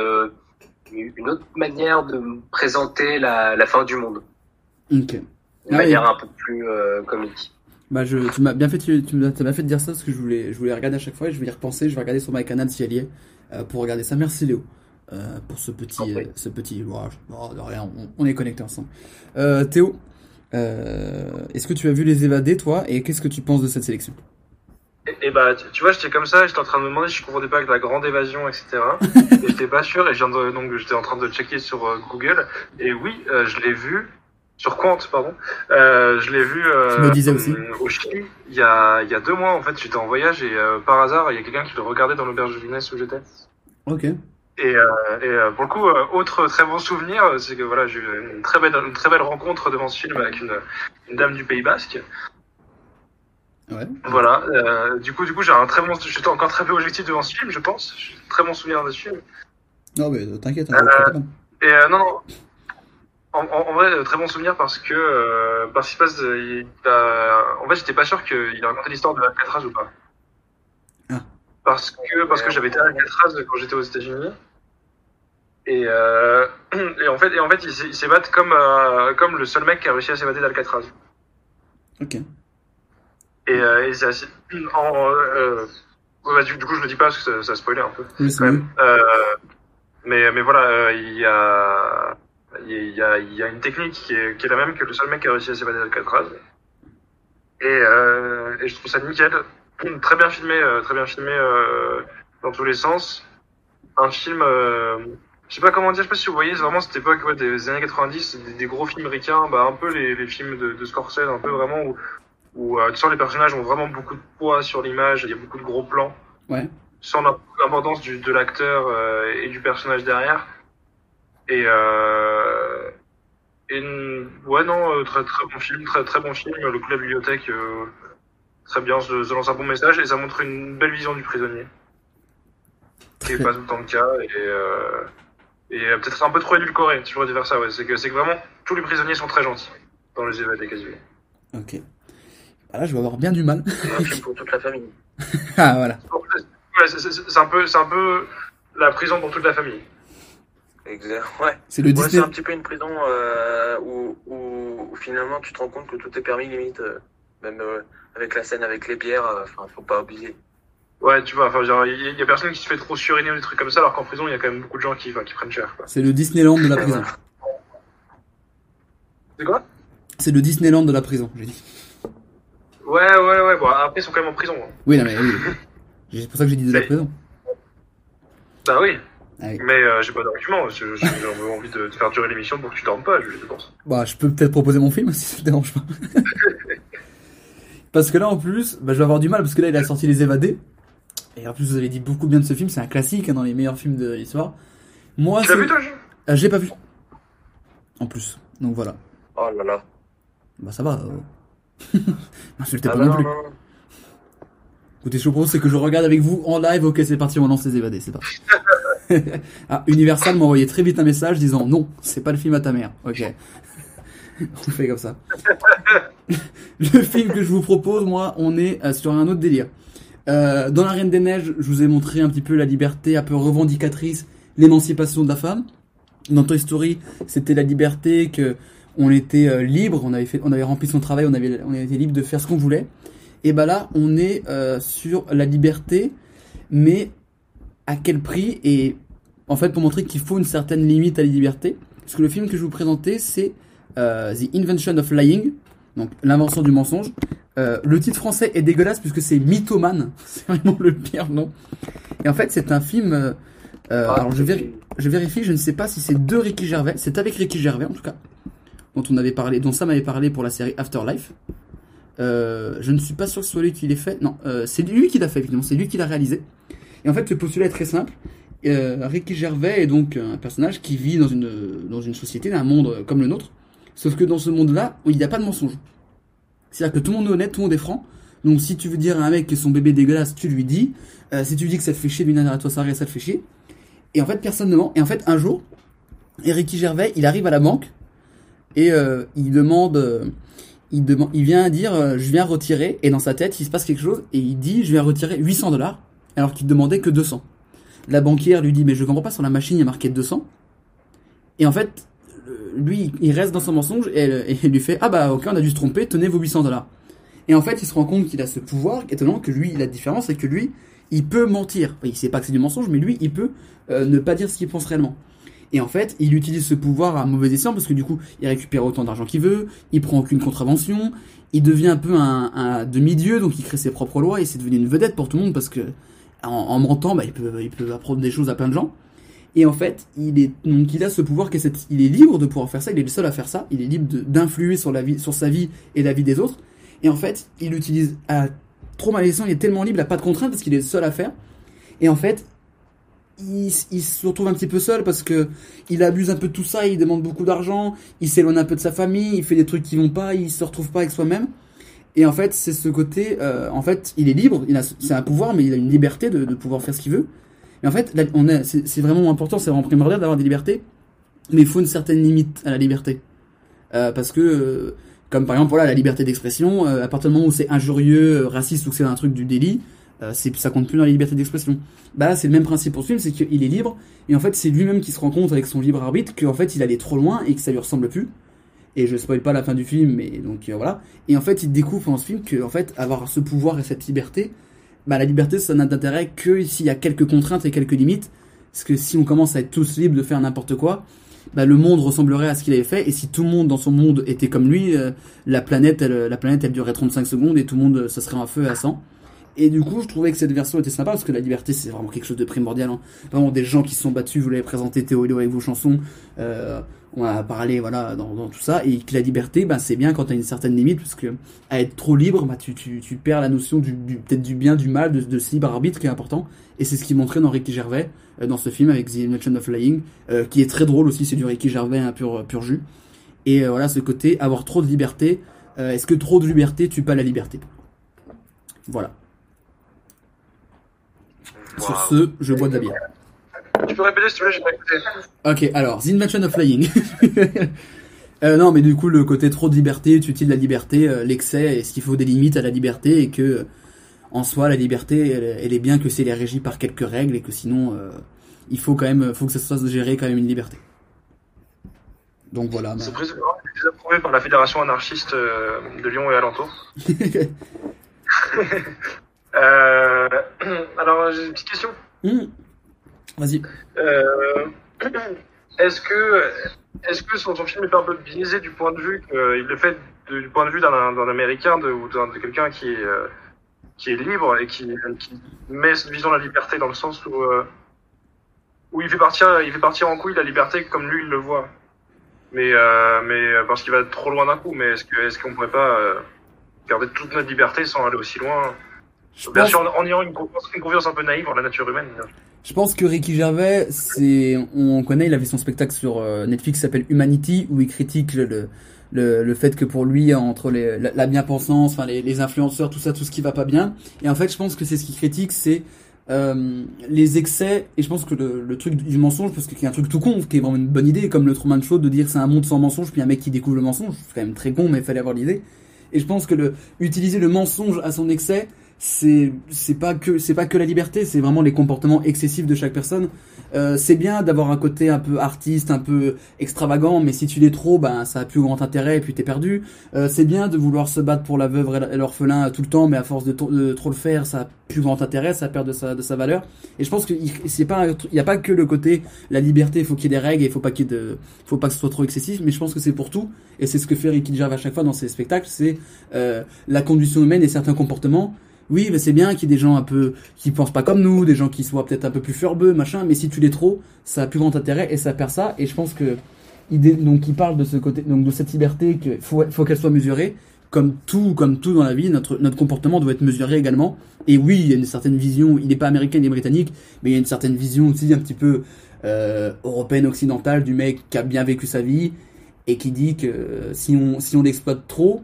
une autre manière de présenter la, la fin du monde. Ok. Une Ah manière un peu plus euh, comique. Bah je, tu m'as bien fait, tu, tu m'as t'as bien fait de dire ça parce que je voulais, je voulais regarder à chaque fois et je vais y repenser. Je vais regarder sur my canal si elle y est euh, pour regarder ça. Merci Léo euh, pour ce petit, ce petit. oh, de rien, on, on est connectés ensemble. Théo, est-ce que tu as vu les évadés toi? Et qu'est-ce que tu penses de cette sélection? Et, et bah, tu, tu vois, j'étais comme ça, j'étais en train de me demander si je confondais pas avec la grande évasion, etc. et j'étais pas sûr, et je viens de, donc j'étais en train de checker sur euh, Google, et oui, euh, je l'ai vu, sur Quant, pardon, euh, je l'ai vu Tu me disais aussi. au Chili, il y a, il y a deux mois, en fait, j'étais en voyage, et par hasard, il y a quelqu'un qui le regardait dans l'auberge de jeunesse où j'étais. Ok. Et, et pour le coup, autre très bon souvenir, c'est que voilà, j'ai eu une très belle, une très belle rencontre devant ce film avec une, une dame du Pays Basque. Ouais. Voilà. Euh, du coup, du coup, j'ai un très bon, j'étais encore très peu objectif devant ce film, je pense. J'ai un très bon souvenir de ce film. Non mais euh, t'inquiète. Euh, Et euh, non, non. En, en, en vrai, très bon souvenir parce que parce qu'il passe, il a- en fait, j'étais pas sûr qu'il racontait l'histoire de Alcatraz ou pas. Ah. Parce que parce que j'avais été à Alcatraz quand j'étais aux États-Unis Et, et en fait, et en fait, ils s'é- ils s'évadent comme comme le seul mec qui a réussi à s'évader d'Alcatraz. Ok. Et, euh, et c'est assez- en, euh, bah, du, du coup, je le dis pas parce que ça, ça spoilait un peu. Oui, quand même. Euh, mais, mais voilà, euh, il y a, il y a, il y a une technique qui est, qui est la même que le seul mec qui a réussi à s'évader d'Alcatraz. Et, euh, et je trouve ça nickel. Très bien filmé, très bien filmé euh, dans tous les sens. Un film, euh, je sais pas comment dire, je sais pas si vous voyez, c'est vraiment cette époque ouais, des années 90, des, des gros films ricains, bah, un peu les, les films de, de Scorsese, un peu vraiment où, où euh, tu sens les personnages ont vraiment beaucoup de poids sur l'image, il y a beaucoup de gros plans Ouais. sans l'importance de l'acteur euh, et du personnage derrière. Et, euh, et ouais non, très très bon film, très très bon film. Le coup de la bibliothèque, euh, très bien, se, se lance un bon message et ça montre une belle vision du prisonnier, qui est pas tout le temps le cas et euh, et peut-être un peu trop édulcoré. Si je pourrais dire ça, ouais, c'est que vraiment tous les prisonniers sont très gentils dans les évadés quasi. Ok. Ah, là, je vais avoir bien du mal. Un film pour toute la famille. ah, voilà. Ouais, c'est- un peu c'est un peu la prison pour toute la famille. Exact. Ouais. C'est le Ouais, c'est un petit peu une prison euh, où, où, où finalement tu te rends compte que tout est permis limite, euh, même euh, avec la scène avec les bières. euh, Enfin, faut pas abuser. Ouais, tu vois, il y, a- il y a personne qui se fait trop suriner ou des trucs comme ça, alors qu'en prison, il y a quand même beaucoup de gens qui, qui prennent cher. C'est le Disneyland de la prison. C'est quoi? C'est le Disneyland de la prison, j'ai dit. Ouais, ouais, ouais, bon, après, ils sont quand même en prison. hein. Oui, non, mais oui. C'est pour ça que j'ai dit de la prison. Bah oui. Ah oui. Mais euh, j'ai pas d'argument, j'ai envie de, de faire durer l'émission pour que tu dormes pas, je, pense. Bah, je peux peut-être proposer mon film si ça te dérange pas. parce que là, en plus, bah, je vais avoir du mal parce que là, il a sorti Les Évadés. Et en plus, vous avez dit beaucoup bien de ce film. C'est un classique hein, dans les meilleurs films de l'histoire. Moi, Tu l'as vu, toi, Ah, J'ai pas vu. En plus. Donc voilà. Oh là là. Bah, ça va. euh. M'insultez Ah pas bah non non, plus. non. Écoutez, ce que je vous propose, c'est que je regarde avec vous en live. Ok, c'est parti, on lance les évadés, c'est parti. ah, Universal m'a envoyé très vite un message disant non, c'est pas le film à ta mère. Ok. on fait comme ça. le film que je vous propose, moi, on est euh, sur un autre délire. Euh, dans La Reine des Neiges, je vous ai montré un petit peu la liberté un peu revendicatrice, l'émancipation de la femme. Dans Toy Story, c'était la liberté que on était euh, libre, on avait fait, on avait rempli son travail, on avait, on était libre de faire ce qu'on voulait. Et bah là, on est euh, sur la liberté, mais à quel prix Et en fait, pour montrer qu'il faut une certaine limite à la liberté. Parce que le film que je vous présenter, c'est euh, The Invention of Lying, donc l'invention du mensonge. Euh, le titre français est dégueulasse puisque c'est mythomane, c'est vraiment le pire nom. Et en fait, c'est un film. euh, euh, alors je, je vérifie, je ne sais pas si c'est de Ricky Gervais. C'est avec Ricky Gervais en tout cas, dont on avait parlé, dont Sam avait parlé pour la série Afterlife. Euh, je ne suis pas sûr que ce soit lui qui l'ait fait. Non, euh, c'est lui qui l'a fait, évidemment. C'est lui qui l'a réalisé. Et en fait, le postulat est très simple. Euh, Ricky Gervais est donc un personnage qui vit dans une, dans une société, dans un monde comme le nôtre. Sauf que dans ce monde-là, il n'y a pas de mensonge. C'est-à-dire que tout le monde est honnête, tout le monde est franc. Donc si tu veux dire à un mec que son bébé est dégueulasse, tu lui dis. Si tu dis que ça te fait chier d'une année à toi, ça arrive, ça te fait chier. Et en fait, personne ne ment. Et en fait, un jour, Ricky Gervais, il arrive à la banque et euh, il demande, euh, il demande, il vient dire, euh, je viens retirer. Et dans sa tête, il se passe quelque chose et il dit, je viens retirer 800 dollars, alors qu'il demandait que 200. La banquière lui dit, mais je comprends pas sur la machine il y a marqué 200. Et en fait, lui, il reste dans son mensonge et elle, lui fait, ah bah ok, on a dû se tromper, tenez vos 800 dollars. Et en fait, il se rend compte qu'il a ce pouvoir, étonnant que lui, la différence, c'est que lui, il peut mentir. Il sait pas que c'est du mensonge, mais lui, il peut euh, ne pas dire ce qu'il pense réellement. Et en fait, il utilise ce pouvoir à mauvais escient parce que du coup, il récupère autant d'argent qu'il veut, il prend aucune contravention, il devient un peu un, demi-dieu, donc il crée ses propres lois et c'est devenu une vedette pour tout le monde parce que en, en mentant, bah, il peut, apprendre des choses à plein de gens. Et en fait, il est donc il a ce pouvoir cette, il est libre de pouvoir faire ça, il est le seul à faire ça, il est libre d'influer sur sur sa vie et la vie des autres. Et en fait, il l'utilise à trop mal escient, il est tellement libre, il a pas de contraintes parce qu'il est le seul à faire. Et en fait, il, il se retrouve un petit peu seul parce que il abuse un peu de tout ça, il demande beaucoup d'argent, il s'éloigne un peu de sa famille, il fait des trucs qui vont pas, il se retrouve pas avec soi-même. Et en fait, c'est ce côté, euh, en fait, il est libre, il a, c'est un pouvoir, mais il a une liberté de, de pouvoir faire ce qu'il veut. Et en fait, là, on c'est, c'est vraiment important, c'est vraiment primordial d'avoir des libertés, mais il faut une certaine limite à la liberté, Euh, parce que, euh, comme par exemple, voilà, la liberté d'expression, euh, à partir du moment où c'est injurieux, euh, raciste ou que c'est un truc du délit, euh, ça compte plus dans la liberté d'expression. Bah c'est le même principe pour ce film, c'est qu'il est libre et en fait c'est lui-même qui se rend compte avec son libre arbitre qu'en fait il allait trop loin et que ça lui ressemble plus. Et je spoil pas la fin du film, mais donc euh, voilà. Et en fait, il découvre pendant ce film que en fait avoir ce pouvoir et cette liberté, bah la liberté ça n'a d'intérêt que s'il y a quelques contraintes et quelques limites. Parce que si on commence à être tous libres de faire n'importe quoi, bah, le monde ressemblerait à ce qu'il avait fait. Et si tout le monde dans son monde était comme lui, euh, la planète, elle, la planète, elle durerait 35 secondes et tout le monde, euh, ça serait un feu à 100. Et du coup, je trouvais que cette version était sympa parce que la liberté, c'est vraiment quelque chose de primordial. Hein. Vraiment, des gens qui se sont battus, vous l'avez présenté Théo avec vos chansons. Euh, on a parlé, voilà, dans, dans tout ça. Et que la liberté, bah, c'est bien quand t'as une certaine limite parce que à être trop libre, bah, tu, tu, tu perds la notion du, du peut-être du bien, du mal, de, de ce libre arbitre qui est important. Et c'est ce qui montrait dans Ricky Gervais euh, dans ce film avec The Invention of Flying, euh, qui est très drôle aussi. C'est du Ricky Gervais un pur pur jus. Et euh, voilà, ce côté avoir trop de liberté. Euh, Est-ce que trop de liberté tue pas la liberté? Voilà. Sur ce, je bois de la bière. Tu peux répéter s'il te plaît, j'ai pas écouté. Ok, alors, The Invention of Flying. Euh, non, mais du coup, le côté trop de liberté, tu utilises la liberté, euh, l'excès, est-ce qu'il faut des limites à la liberté et que, euh, en soi, la liberté, elle, elle est bien que si elle est régie par quelques règles et que sinon, euh, il faut quand même, faut que ça soit géré quand même une liberté. Donc voilà. C'est approuvé par la Fédération anarchiste de Lyon et alentour. Euh, alors, j'ai une petite question. Hmm. Vas-y. Euh, est-ce que, est-ce que son, son film est un peu biaisé du point de vue qu'il le fait de- du point de vue d'un, d'un américain de, ou de quelqu'un qui est, euh, qui est libre et qui, qui met cette vision de la liberté dans le sens où, euh, où il fait partir, il fait partir en couille la liberté comme lui il le voit. Mais, euh, mais euh, parce qu'il va trop loin d'un coup. Mais est-ce que, est-ce qu'on pourrait pas euh, garder toute notre liberté sans aller aussi loin? Je Bien pense- sûr, en, ayant une confiance, une confiance un peu naïve en la nature humaine. Je pense que Ricky Gervais, c'est, on connaît, il avait son spectacle sur euh, Netflix qui s'appelle Humanity, où il critique le, le, le, le fait que pour lui, entre les, la, la bien-pensance, enfin les, les influenceurs, tout ça, tout ce qui va pas bien. Et en fait, je pense que c'est ce qu'il critique, c'est euh, les excès. Et je pense que le, le truc du mensonge, parce qu'il y a un truc tout con, qui est vraiment une bonne idée, comme le Truman Show, de dire c'est un monde sans mensonge, puis un mec qui découvre le mensonge, c'est quand même très con, mais il fallait avoir l'idée. Et je pense que le utiliser le mensonge à son excès, c'est c'est pas que c'est pas que la liberté, c'est vraiment les comportements excessifs de chaque personne. Euh, c'est bien d'avoir un côté un peu artiste, un peu extravagant, mais si tu l'es trop, ben ça a plus grand intérêt et puis t'es perdu. Euh, c'est bien de vouloir se battre pour la veuve et l'orphelin tout le temps, mais à force de, trop le faire, ça a plus grand intérêt, ça perd de sa de sa valeur. Et je pense qu'il c'est pas il y a pas que le côté la liberté, il faut qu'il y ait des règles, il faut pas qu'il de faut pas que ce soit trop excessif, mais je pense que c'est pour tout et c'est ce que fait Ricky Gervais à chaque fois dans ses spectacles, c'est euh, la condition humaine et certains comportements oui, mais c'est bien qu'il y ait des gens un peu qui pensent pas comme nous, des gens qui soient peut-être un peu plus furbeux, machin. Mais si tu l'es trop, ça a plus grand intérêt et ça perd ça. Et je pense que donc il parle de ce côté, donc de cette liberté que faut, qu'elle soit mesurée. Comme tout, comme tout dans la vie, notre notre comportement doit être mesuré également. Et oui, il y a une certaine vision. Il n'est pas américain, il est britannique, mais il y a une certaine vision aussi un petit peu euh, européenne occidentale du mec qui a bien vécu sa vie et qui dit que euh, si on si on l'exploite trop,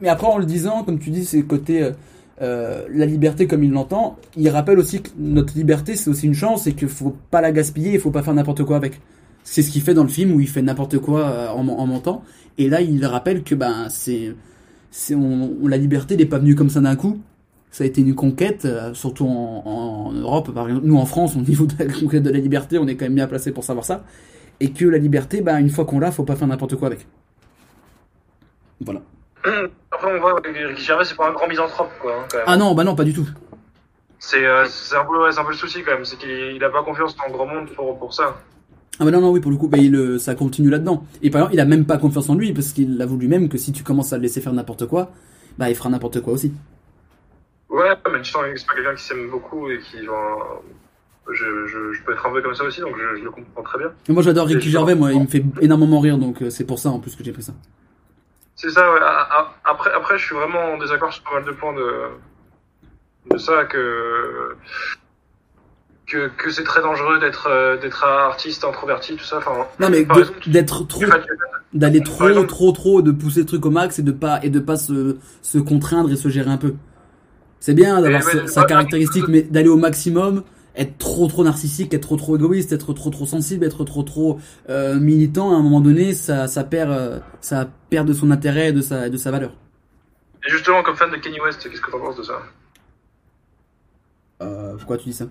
mais après en le disant, comme tu dis, c'est côté euh, euh, la liberté comme il l'entend, il rappelle aussi que notre liberté c'est aussi une chance et qu'il faut pas la gaspiller, il faut pas faire n'importe quoi avec. C'est ce qu'il fait dans le film où il fait n'importe quoi euh, en, en mentant. Et là il rappelle que ben c'est c'est on, la liberté n'est pas venue comme ça d'un coup. Ça a été une conquête, euh, surtout en, Europe. Nous en France, au niveau de la conquête de la liberté, on est quand même bien placé pour savoir ça. Et que la liberté, ben une fois qu'on l'a, faut pas faire n'importe quoi avec. Voilà. Après, on voit que Ricky Gervais, c'est pas un grand misanthrope, quoi. hein, quand même. Ah non, bah non, pas du tout. C'est euh, un, peu- ouais, un peu le souci, quand même. C'est qu'il il a pas confiance dans le grand monde pour, pour ça. Ah bah non, non, oui, pour le coup, bah, il, euh, ça continue là-dedans. Et par exemple, il a même pas confiance en lui, parce qu'il avoue lui-même que si tu commences à le laisser faire n'importe quoi, bah il fera n'importe quoi aussi. Ouais, mais tu sens que c'est pas quelqu'un qui s'aime beaucoup et qui, genre. Je, je, je peux être un peu comme ça aussi, donc je, je le comprends très bien. Et moi j'adore Ricky Gervais, moi, il me fait énormément rire, donc euh, c'est pour ça en plus que j'ai pris ça. C'est ça, ouais. A- a- Après, après, je suis vraiment en désaccord sur pas mal de points de, de ça, que, que, que c'est très dangereux d'être, euh, d'être artiste, introverti, tout ça. Enfin, Non mais d'être trop, d'aller trop, exemple- trop, trop, de pousser le truc au max et de pas, et de pas se, se contraindre et se gérer un peu. C'est bien d'avoir ouais, sa, caractéristique, mais d'aller au maximum, être trop, trop narcissique, être trop, trop égoïste, être trop, trop sensible, être trop, trop euh, militant, à un moment donné, ça, ça perd, euh, ça perd de son intérêt et de sa, de sa valeur. Et justement, comme fan de Kanye West, qu'est-ce que t'en penses de ça? Pourquoi tu dis ça?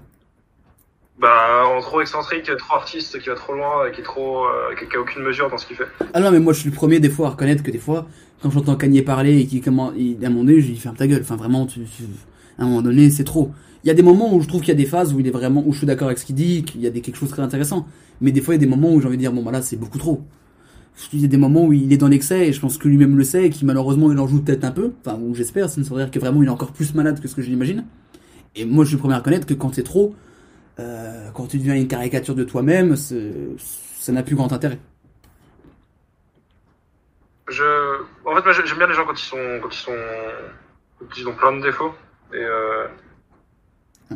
Bah, en trop excentrique, trop artiste, qui va trop loin, et qui est trop, euh, qui, a aucune mesure dans ce qu'il fait. Ah non, mais moi je suis le premier des fois à reconnaître que des fois, quand j'entends Kanye parler et qu'il comment, il, à un moment donné, je lui ferme ta gueule. Enfin vraiment, tu, tu- à un moment donné, c'est trop. Il y a des moments où je trouve qu'il y a des phases où il est vraiment, où je suis d'accord avec ce qu'il dit, qu'il y a des quelque chose de très intéressant. Mais des fois, il y a des moments où j'ai envie de dire bon bah là, c'est beaucoup trop. Il y a des moments où il est dans l'excès et je pense que lui-même le sait et qui malheureusement il en joue peut-être un peu. Enfin, ou j'espère, ça veut dire que vraiment il est encore plus malade que ce que je l'imagine. Et moi, je suis le premier à reconnaître que quand c'est trop, euh, quand tu deviens une caricature de toi-même, ça n'a plus grand intérêt. Je, en fait, moi, j'ai- j'aime bien les gens quand ils sont, quand ils sont, quand ils ont plein de défauts. Et, euh,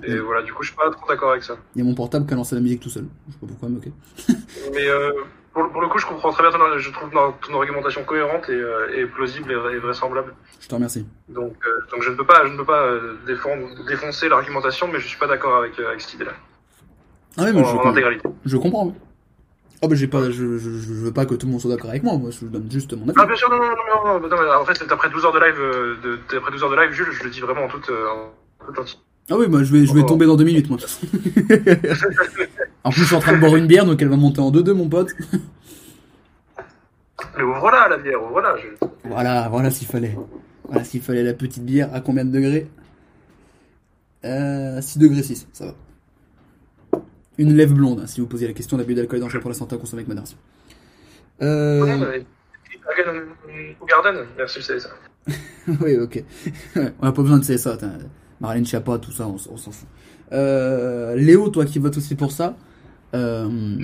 et voilà, du coup, je suis pas trop d'accord avec ça. Il y a mon portable qui a lancé la musique tout seul. Je sais pas pourquoi, mais ok. Mais euh, pour, pour le coup, je comprends très bien ton, je trouve ton, argumentation cohérente et, euh, et plausible et, vra- et vraisemblable. Je te remercie. Donc, euh, donc je ne peux pas, je ne peux pas défendre, défoncer l'argumentation, mais je suis pas d'accord avec, avec cette idée-là. Ah oui, mais En- je, en intégralité. je comprends. oui. Ah bah j'ai pas, je, je, je veux pas que tout le monde soit d'accord avec moi. Moi, je donne juste mon avis. Ah bien sûr, non, non, non, non, non, non, en fait, après 12 heures de live, de, après 12 heures de live, Jules, je le dis vraiment en toute, en toute. Ah oui, moi je vais, je vais Oh. tomber dans deux minutes, moi. en plus, je suis en train de boire une bière, donc elle va monter en deux deux, mon pote. Mais ouvre-la, la bière, ouvre-la. Je... Voilà, voilà s'il fallait. Voilà s'il fallait la petite bière. À combien de degrés euh, 6 degrés 6, ça va. Une lèvre blonde, hein, si vous posez la question d'abus d'alcool est dangereux pour la santé à consommer avec modération. Euh... Ouais, mais- Garden, merci, c'est ça. oui, ok. on a pas besoin de CSA. Marlène Schiappa, tout ça, on, s'en fout. Euh, Léo, toi qui votes aussi pour ça, euh,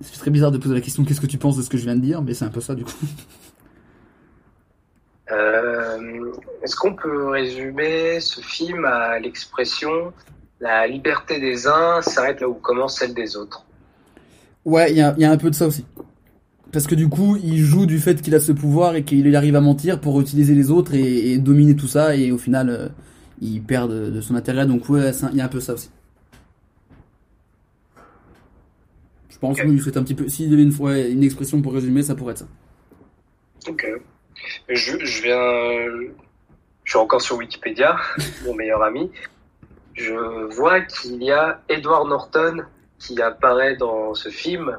c'est très bizarre de poser la question qu'est-ce que tu penses de ce que je viens de dire, mais c'est un peu ça du coup. Euh, Est-ce qu'on peut résumer ce film à l'expression la liberté des uns s'arrête là où commence celle des autres? Ouais, il y a, il y a un peu de ça aussi. Parce que du coup, il joue du fait qu'il a ce pouvoir et qu'il arrive à mentir pour utiliser les autres et, et dominer tout ça, et au final, il perd de, de son intérêt. Donc ouais, il y a un peu ça aussi. Je pense Ok. oui, c'est un petit peu. S'il y avait une, fois une expression pour résumer, ça pourrait être ça. Ok. Je, je viens. Je suis encore sur Wikipédia, mon meilleur ami. Je vois qu'il y a Edward Norton qui apparaît dans ce film,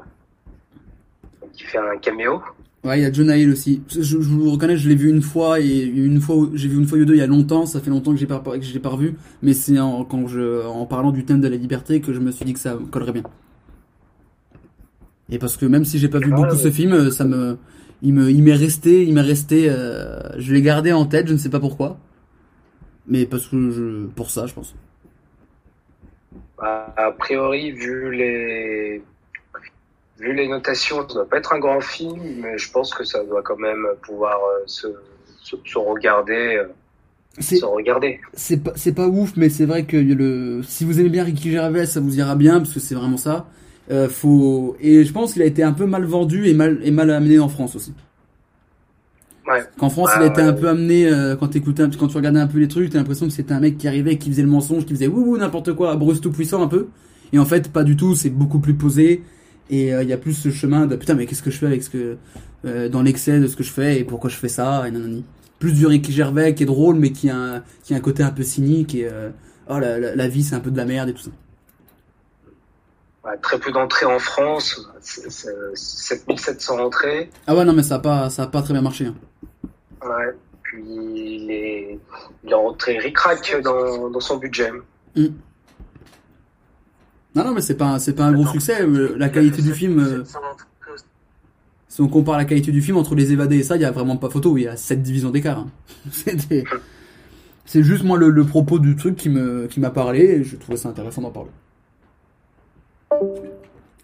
qui fait un caméo. Ouais, il y a Jonah Hill aussi. Je, je vous reconnais, je l'ai vu une fois et une fois, j'ai vu une fois ou deux il y a longtemps. Ça fait longtemps que j'ai pas que je l'ai pas revu, mais c'est en, quand je, en parlant du thème de la liberté que je me suis dit que ça collerait bien. Et parce que même si j'ai pas vu Ah, beaucoup ouais. ce film, euh, ça me, il me, il m'est resté, il m'est resté. euh, je l'ai gardé en tête, je ne sais pas pourquoi, mais parce que je, pour ça, je pense. A a priori, vu les vu les notations, ça doit pas être un grand film, mais je pense que ça doit quand même pouvoir euh, se, se, se regarder, euh, C'est, c'est pas ouf mais c'est vrai que le si vous aimez bien Ricky Gervais ça vous ira bien parce que c'est vraiment ça. Euh, faut et je pense qu'il a été un peu mal vendu et mal et mal amené en France aussi. Ouais. qu'en France il a été ouais, un peu amené euh, quand quand tu regardais un peu les trucs t'as l'impression que c'était un mec qui arrivait qui faisait le mensonge qui faisait ouh ouh n'importe quoi Bruce tout puissant un peu. Et en fait pas du tout c'est beaucoup plus posé et euh, il y a plus ce chemin de putain mais qu'est-ce que je fais avec ce que euh, dans l'excès de ce que je fais et pourquoi je fais ça et nanani plus du Ricky Gervais qui est drôle mais qui a un, qui a un côté un peu cynique et euh, oh la, la, la vie c'est un peu de la merde et tout ça Ouais, très peu d'entrées en France, c'est- c'est 7700 entrées. ah ouais non mais ça a pas ça a pas très bien marché hein. Ouais. Puis il est, il est rentré ric-rac dans, dans son budget. Non non mais c'est pas un- c'est pas un gros succès euh, la qualité du film euh, si on compare la qualité du film entre les évadés et ça il y a vraiment pas photo il y a 7 divisions d'écart hein. C'était- c'est juste moi le, le propos du truc qui me qui m'a parlé et je trouvais ça intéressant d'en parler.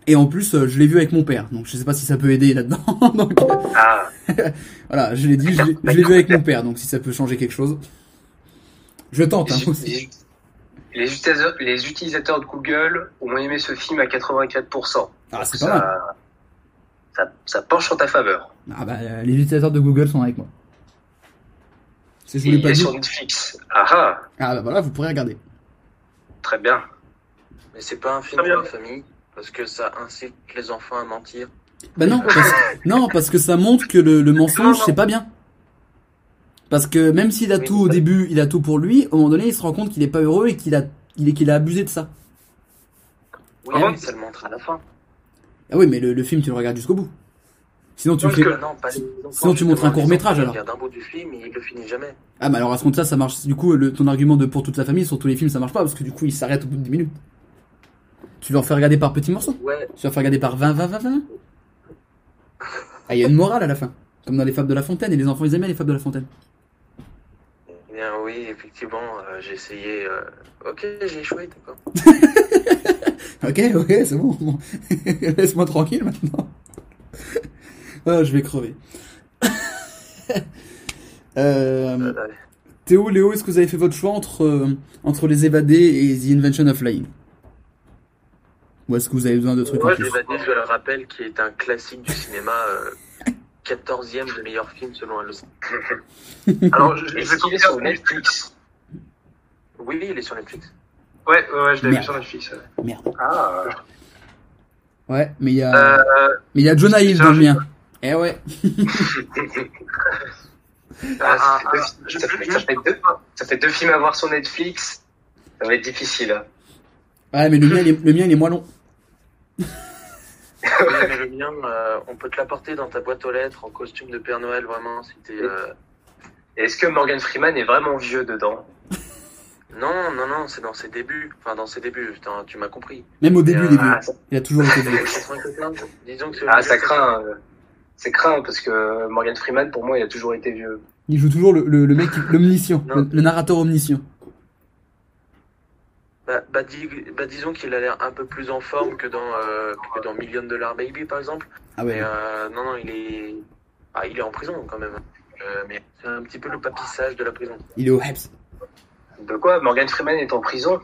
Et en plus euh, je l'ai vu avec mon père donc je sais pas si ça peut aider là-dedans donc Ah, voilà je l'ai dit je l'ai je l'ai vu avec mon père donc si ça peut changer quelque chose. Je tente hein, aussi les- utilisateurs, les utilisateurs de Google ont aimé ce film à 84%. ah c'est ça, pas mal ça, ça penche en ta faveur. ah bah euh, les utilisateurs de Google sont avec moi si je il est sur Netflix. Ah ah, ah bah voilà vous pourrez regarder très bien. Mais c'est pas un film pour la famille, parce que ça incite les enfants à mentir. Bah non, parce, non, parce que ça montre que le, le mensonge, c'est pas bien. Parce que même s'il a Oui, tout au début, il a tout pour lui, au moment donné, il se rend compte qu'il est pas heureux et qu'il a il est qu'il a abusé de ça. Oui, bon mais ça le montre à la fin. Ah oui, mais le, le film, tu le regardes jusqu'au bout. Sinon, tu fais. que- non, pas les- Sinon, tu montres un court-métrage, Il alors. regarde un bout du film et il le finit jamais. Ah, mais alors à ce compte-là, ça marche. Du coup, le, ton argument de pour toute la famille sur tous les films, ça marche pas parce que du coup, il s'arrête au bout de 10 minutes. Tu leur fais regarder par petits morceaux. Ouais, Tu leur fais regarder par 20, 20, 20, 20. Ah, il y a une morale à la fin. Comme dans les fables de la fontaine, et les enfants, ils aimaient les fables de la fontaine. Bien oui, effectivement, euh, j'ai essayé. euh, Ok, j'ai échoué, d'accord. Ok, ok, c'est bon. bon. Laisse-moi tranquille maintenant. Ah, je vais crever. euh, Euh, Théo, Léo, est-ce que vous avez fait votre choix entre, euh, entre les évadés et The Invention of Flying Ou est-ce que vous avez besoin de trucs en Moi, plus? L'évadé, je le rappelle, qui est un classique du cinéma, euh, 14e de meilleur film selon un Alors, je, je vais qu'il est sur Netflix Oui, il est sur Netflix. Ouais, ouais, ouais, je l'ai vu sur Netflix. ouais. Merde. Ah, Ouais, mais il y a, Euh, mais il y a Jonah Hill dans le je- mien. Eh ouais. ah, ah, ça, fait ah, deux, ça, fait, je- ça fait deux, ça fait deux films à voir sur Netflix. Ça va être difficile. hein. Ouais, mais le mien, il est, le mien, il est moins long. Le mien, euh, on peut te l'apporter dans ta boîte aux lettres en costume de Père Noël, vraiment, t'es... euh, Est-ce que Morgan Freeman est vraiment vieux dedans? Non, non, non, c'est dans ses débuts. Enfin, dans ses débuts, putain, tu m'as compris. Même au début, euh, il ah, ça, a toujours été vieux. 95, disons que c'est- ah, ça craint. euh, C'est craint parce que Morgan Freeman, pour moi, il a toujours été vieux. Il joue toujours le, le, le mec, qui- l'omniscient, Non. le, le narrateur omniscient. Bah, bah, dis- bah, disons qu'il a l'air un peu plus en forme que dans, euh, que dans Million Dollar Baby, par exemple. Ah ouais. Mais euh, non, non, il est... Ah, il est en prison, quand même. Euh, mais c'est un petit peu le papissage de la prison. Il est au Heps. De quoi? Morgan Freeman est en prison?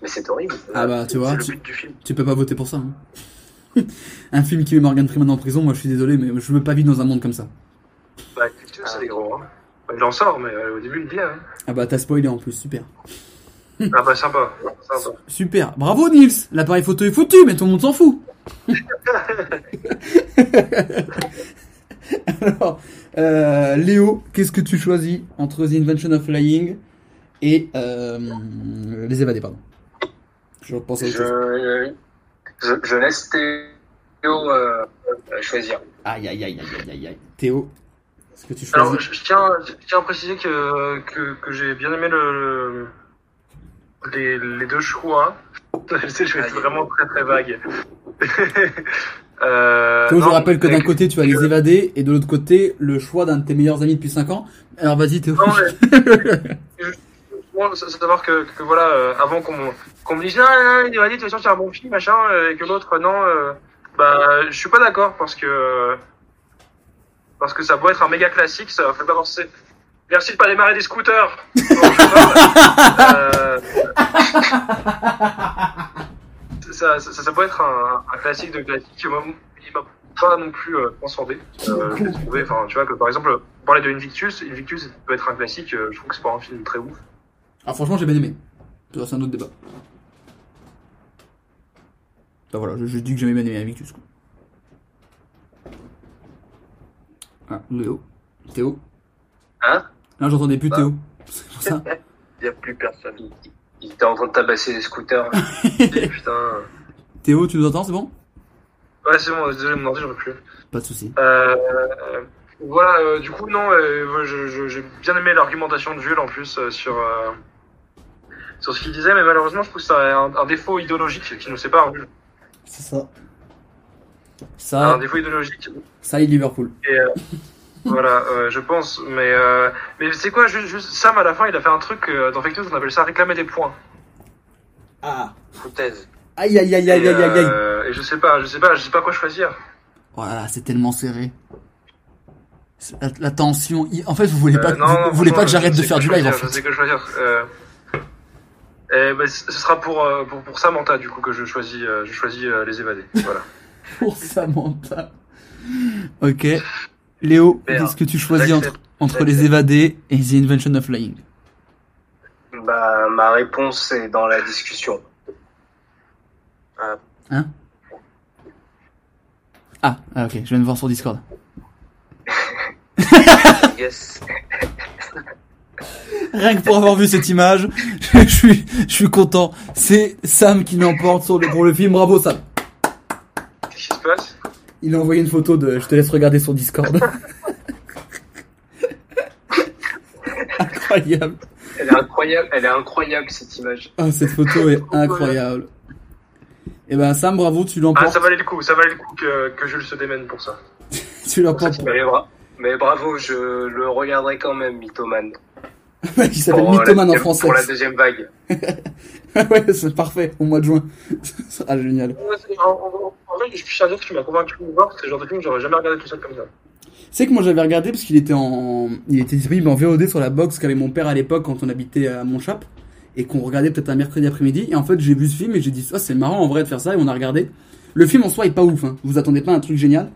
Mais c'est horrible. Ah bah, tu vois, C'est le tu, but du film. tu peux pas voter pour ça. hein. Un film qui met Morgan Freeman en prison, moi je suis désolé, mais je veux pas vivre dans un monde comme ça. Bah, écoute, c'est gros. Hein. Il en sort, mais euh, au début, il vient. Hein. Ah bah t'as spoilé en plus, super. Ah bah, sympa. sympa. Super, bravo Nils L'appareil photo est foutu, mais tout le monde s'en fout Alors, euh, Léo, qu'est-ce que tu choisis entre The Invention of Flying et euh, Les Évadés, pardon? Je pense à. Je, je, je laisse Théo euh, choisir. Aïe aïe aïe aïe aïe aïe. Théo, est-ce que tu choisis? Alors, je, je tiens, je tiens à préciser que, que, que j'ai bien aimé le, le- les, les deux choix. je sais, je vais être vraiment très très vague. euh, Théo, je rappelle que d'un côté tu as Les Évadés et de l'autre côté le choix d'un de tes meilleurs amis depuis 5 ans. Alors vas-y Théo. Non, mais- savoir que, que voilà, euh, avant qu'on qu'on me dise non, non, non, il va dire, de toute façon, c'est un bon film, machin, euh, et que l'autre, non, euh, bah, je suis pas d'accord parce que euh, parce que ça peut être un méga classique, ça fait pas penser. Merci de pas démarrer des scooters. Euh, ça, ça, ça peut être un, un classique de classique. Il m'a pas non plus euh, transcendé. Euh, trouvé, enfin, tu vois que par exemple, on parlait de Invictus. Invictus peut être un classique. euh, je trouve que c'est pas un film très ouf. Ah franchement j'ai bien aimé. Ça, C'est un autre débat. Bah voilà, je, je dis que j'aimais bien aimé Invictus. Quoi. Ah, Léo. Théo. Hein? Là j'entendais plus Théo. C'est pour ça. Il n'y a plus personne. Il, il était en train de tabasser les scooters. Putain. Théo, tu nous entends, c'est bon? Ouais, c'est bon, désolé, mon ordi, j'aurais plus. Pas de soucis. Euh, euh, voilà, euh, du coup, non, euh, je- je- j'ai bien aimé l'argumentation de Jules en plus euh, sur, euh, sur ce qu'il disait, mais malheureusement, je trouve que c'est un, un défaut idéologique qui nous sépare. C'est ça. Un Ça, défaut idéologique. ça et Liverpool. Et euh, voilà, euh, je pense. Mais, euh, mais c'est quoi, juste, juste Sam, à la fin, il a fait un truc euh, dans Fake News, on appelle ça réclamer des points. Ah Foutaise. Aïe aïe aïe aïe et, aïe aïe aïe. euh, et je sais pas, je sais pas, je sais pas quoi choisir. Voilà, c'est tellement serré. La, la tension. il- En fait, vous voulez pas, Euh, que- non, vous, non, vous voulez pas que j'arrête de faire du live en choisir, Je fait. sais que choisir. Euh, et ben, ce sera pour, euh, pour, pour Samantha, du coup, que je choisis, euh, je choisis euh, les évadés. Voilà. Pour Samantha. Ok. Léo, qu'est-ce que tu choisis entre, entre les évadés et The Invention of Flying bah, ma réponse est dans la discussion. ah, ah, ok, je viens de voir sur Discord. Yes. Rien que pour avoir vu cette image, je suis, je suis content. C'est Sam qui l'emporte sur le, pour le film. Bravo Sam. Qu'est-ce qui se passe? Il a envoyé une photo de. Je te laisse regarder sur Discord. Incroyable. Elle est incroyable, elle est incroyable cette image. Ah, cette photo est incroyable. Et ben Sam, bravo, tu Ah, l'emportes. ça valait le coup, ça valait le coup que, que Jules se démène pour ça. tu l'emportes. Mais bravo, je le regarderai quand même, Mythoman. Il s'appelle la Mythoman en français. Pour la deuxième vague. ouais, c'est parfait, au mois de juin. Ça sera génial. En, en- en vrai, je suis à dire que tu m'as convaincu de voir, c'est le genre de film que j'aurais jamais regardé tout seul comme ça. C'est que moi j'avais regardé parce qu'il était en, il était disponible en VOD sur la box qu'avait mon père à l'époque quand on habitait à Montchap et qu'on regardait peut-être un mercredi après-midi. Et en fait j'ai vu ce film et j'ai dit ah c'est marrant en vrai de faire ça et on a regardé. Le film en soi est pas ouf, hein. vous attendez pas à un truc génial,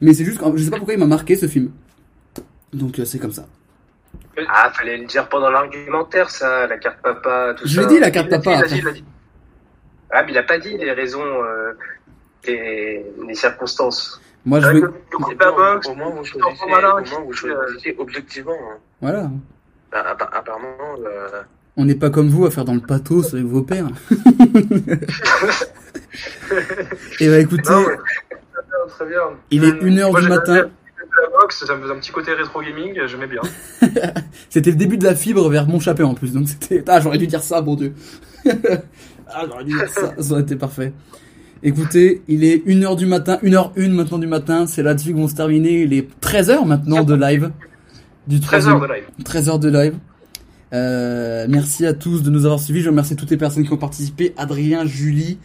mais c'est juste que je sais pas pourquoi il m'a marqué ce film. Donc euh, c'est comme ça. Ah, fallait le dire pendant l'argumentaire, ça, la carte papa, tout Je ça. l'ai dit la carte Il papa. il l'a dit, après. il l'a dit. Ah, mais il a pas dit les raisons, euh, les, les circonstances. Moi je veux, Au moins, vous choisissez, au qui- moins, vous choisissez objectivement. hein. voilà. Bah, appa- apparemment, euh, On n'est pas comme vous à faire dans le pathos avec vos pères. et bah écoutez, Non, ouais. Très bien. Il est Hum, une heure moi, du j'aimais matin. La boxe, ça me faisait un petit côté rétro gaming, j'aimais bien. c'était le début de la fibre vers mon chapé en plus, donc c'était, ah j'aurais dû dire ça, bon dieu. ah j'aurais dû dire ça, ça aurait été parfait. Écoutez, il est 1h du matin, 1h01 maintenant du matin, c'est là-dessus que vont se terminer les 13h maintenant de live. Du 13 troisième- heures de live. 13 heures de live. Euh, merci à tous de nous avoir suivis. Je remercie toutes les personnes qui ont participé. Adrien, Julie,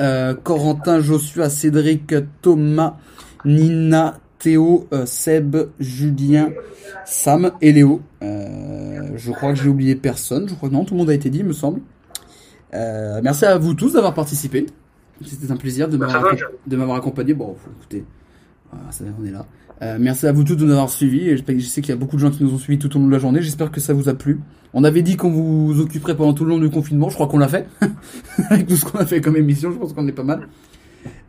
euh, Corentin, Joshua, Cédric, Thomas, Nina, Théo, euh, Seb, Julien, Sam et Léo. Euh, je crois que j'ai oublié personne. Je crois que non, tout le monde a été dit, il me semble. Euh, merci à vous tous d'avoir participé. C'était un plaisir de Merci m'avoir de accompagné. Bon, faut écouter. Voilà, ça, on est là. Euh, merci à vous tous de nous avoir suivis. Et je sais qu'il y a beaucoup de gens qui nous ont suivis tout au long de la journée. J'espère que ça vous a plu. On avait dit qu'on vous occuperait pendant tout le long du confinement. Je crois qu'on l'a fait. Avec tout ce qu'on a fait comme émission, je pense qu'on est pas mal.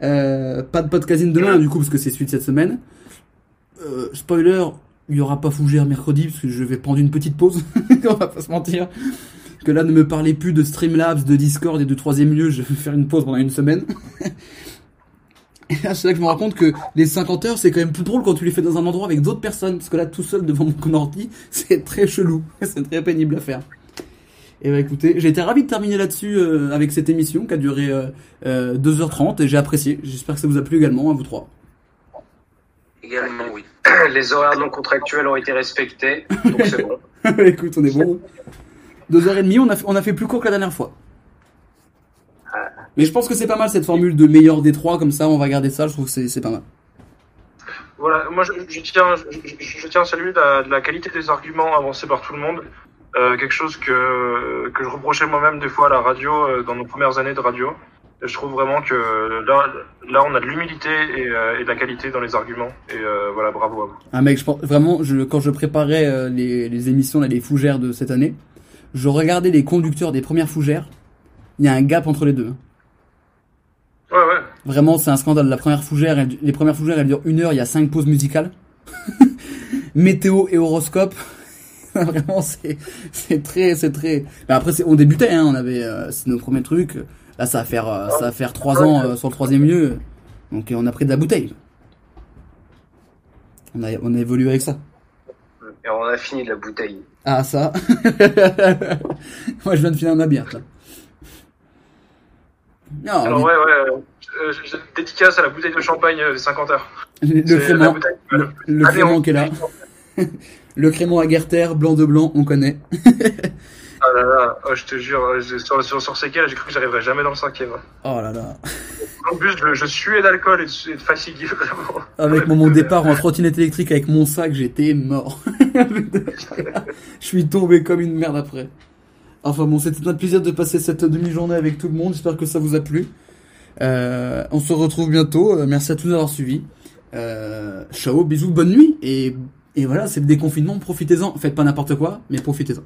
Euh, pas de podcasting demain, du coup, parce que c'est suite cette semaine. Euh, spoiler, il y aura pas Fougère mercredi, parce que je vais prendre une petite pause. On va pas se mentir. Que là, ne me parlez plus de Streamlabs, de Discord et de troisième lieu. Je vais faire une pause pendant une semaine. Et là, c'est là que je me rends compte que les 50 heures, c'est quand même plus drôle quand tu les fais dans un endroit avec d'autres personnes. Parce que là, tout seul devant mon ordi, c'est très chelou. C'est très pénible à faire. Et bah écoutez, j'ai été ravi de terminer là-dessus euh, avec cette émission qui a duré euh, euh, 2h30 et j'ai apprécié. J'espère que ça vous a plu également, à vous trois. Également, oui. Les horaires non contractuels ont été respectés, donc c'est bon. Écoute, on est bon. 2h30, on a, fait- on a fait plus court que la dernière fois. Mais je pense que c'est pas mal cette formule de meilleur des trois, comme ça on va garder ça, je trouve que c'est c'est pas mal. Voilà, moi je, je tiens, je, je- je tiens à saluer la, la qualité des arguments avancés par tout le monde. Euh, quelque chose que, que je reprochais moi-même des fois à la radio, euh, dans nos premières années de radio. Je trouve vraiment que là, là on a de l'humilité et, euh, et de la qualité dans les arguments. Et euh, voilà, bravo à vous. Ah mec, je vraiment, je, quand je préparais euh, les, les émissions, là, les fougères de cette année, je regardais les conducteurs des premières fougères. Il y a un gap entre les deux. hein. Ouais, ouais. Vraiment, c'est un scandale. La première fougère, elle- les premières fougères, elles durent une heure, il y a cinq pauses musicales. Météo et horoscope. Vraiment, c'est, très, c'est très. Mais après, on débutait, hein, on avait, c'est nos premiers trucs. Là, ça va faire, euh, ça va faire trois ans euh, sur le troisième lieu. Donc, euh, on a pris de la bouteille. On a, on a évolué avec ça. Et on a fini de la bouteille. Ah, ça. Moi, je viens de finir ma bière, là. Non, Alors mais- ouais, ouais. Euh, je- je- dédicace à la bouteille de champagne euh, des 50 heures. le, crément, le, le Ah, crément qui est là. le crément à Guerter, blanc de blanc, on connaît. Ah là là, oh, je te jure, euh, sur, sur, sur ces j'ai cru que j'arriverais jamais dans le cinquième. Oh là là. En plus, je, je suais d'alcool et de, de fatigue, vraiment. Avec mon, mon départ en trottinette électrique avec mon sac, j'étais mort. Je suis tombé comme une merde après. Enfin bon, c'était un plaisir de passer cette demi-journée avec tout le monde. J'espère que ça vous a plu. Euh, on se retrouve bientôt. Euh, Merci à tous d'avoir suivi. Euh, ciao, bisous, bonne nuit. Et, et voilà, c'est le déconfinement. Profitez-en. Faites pas n'importe quoi, mais profitez-en.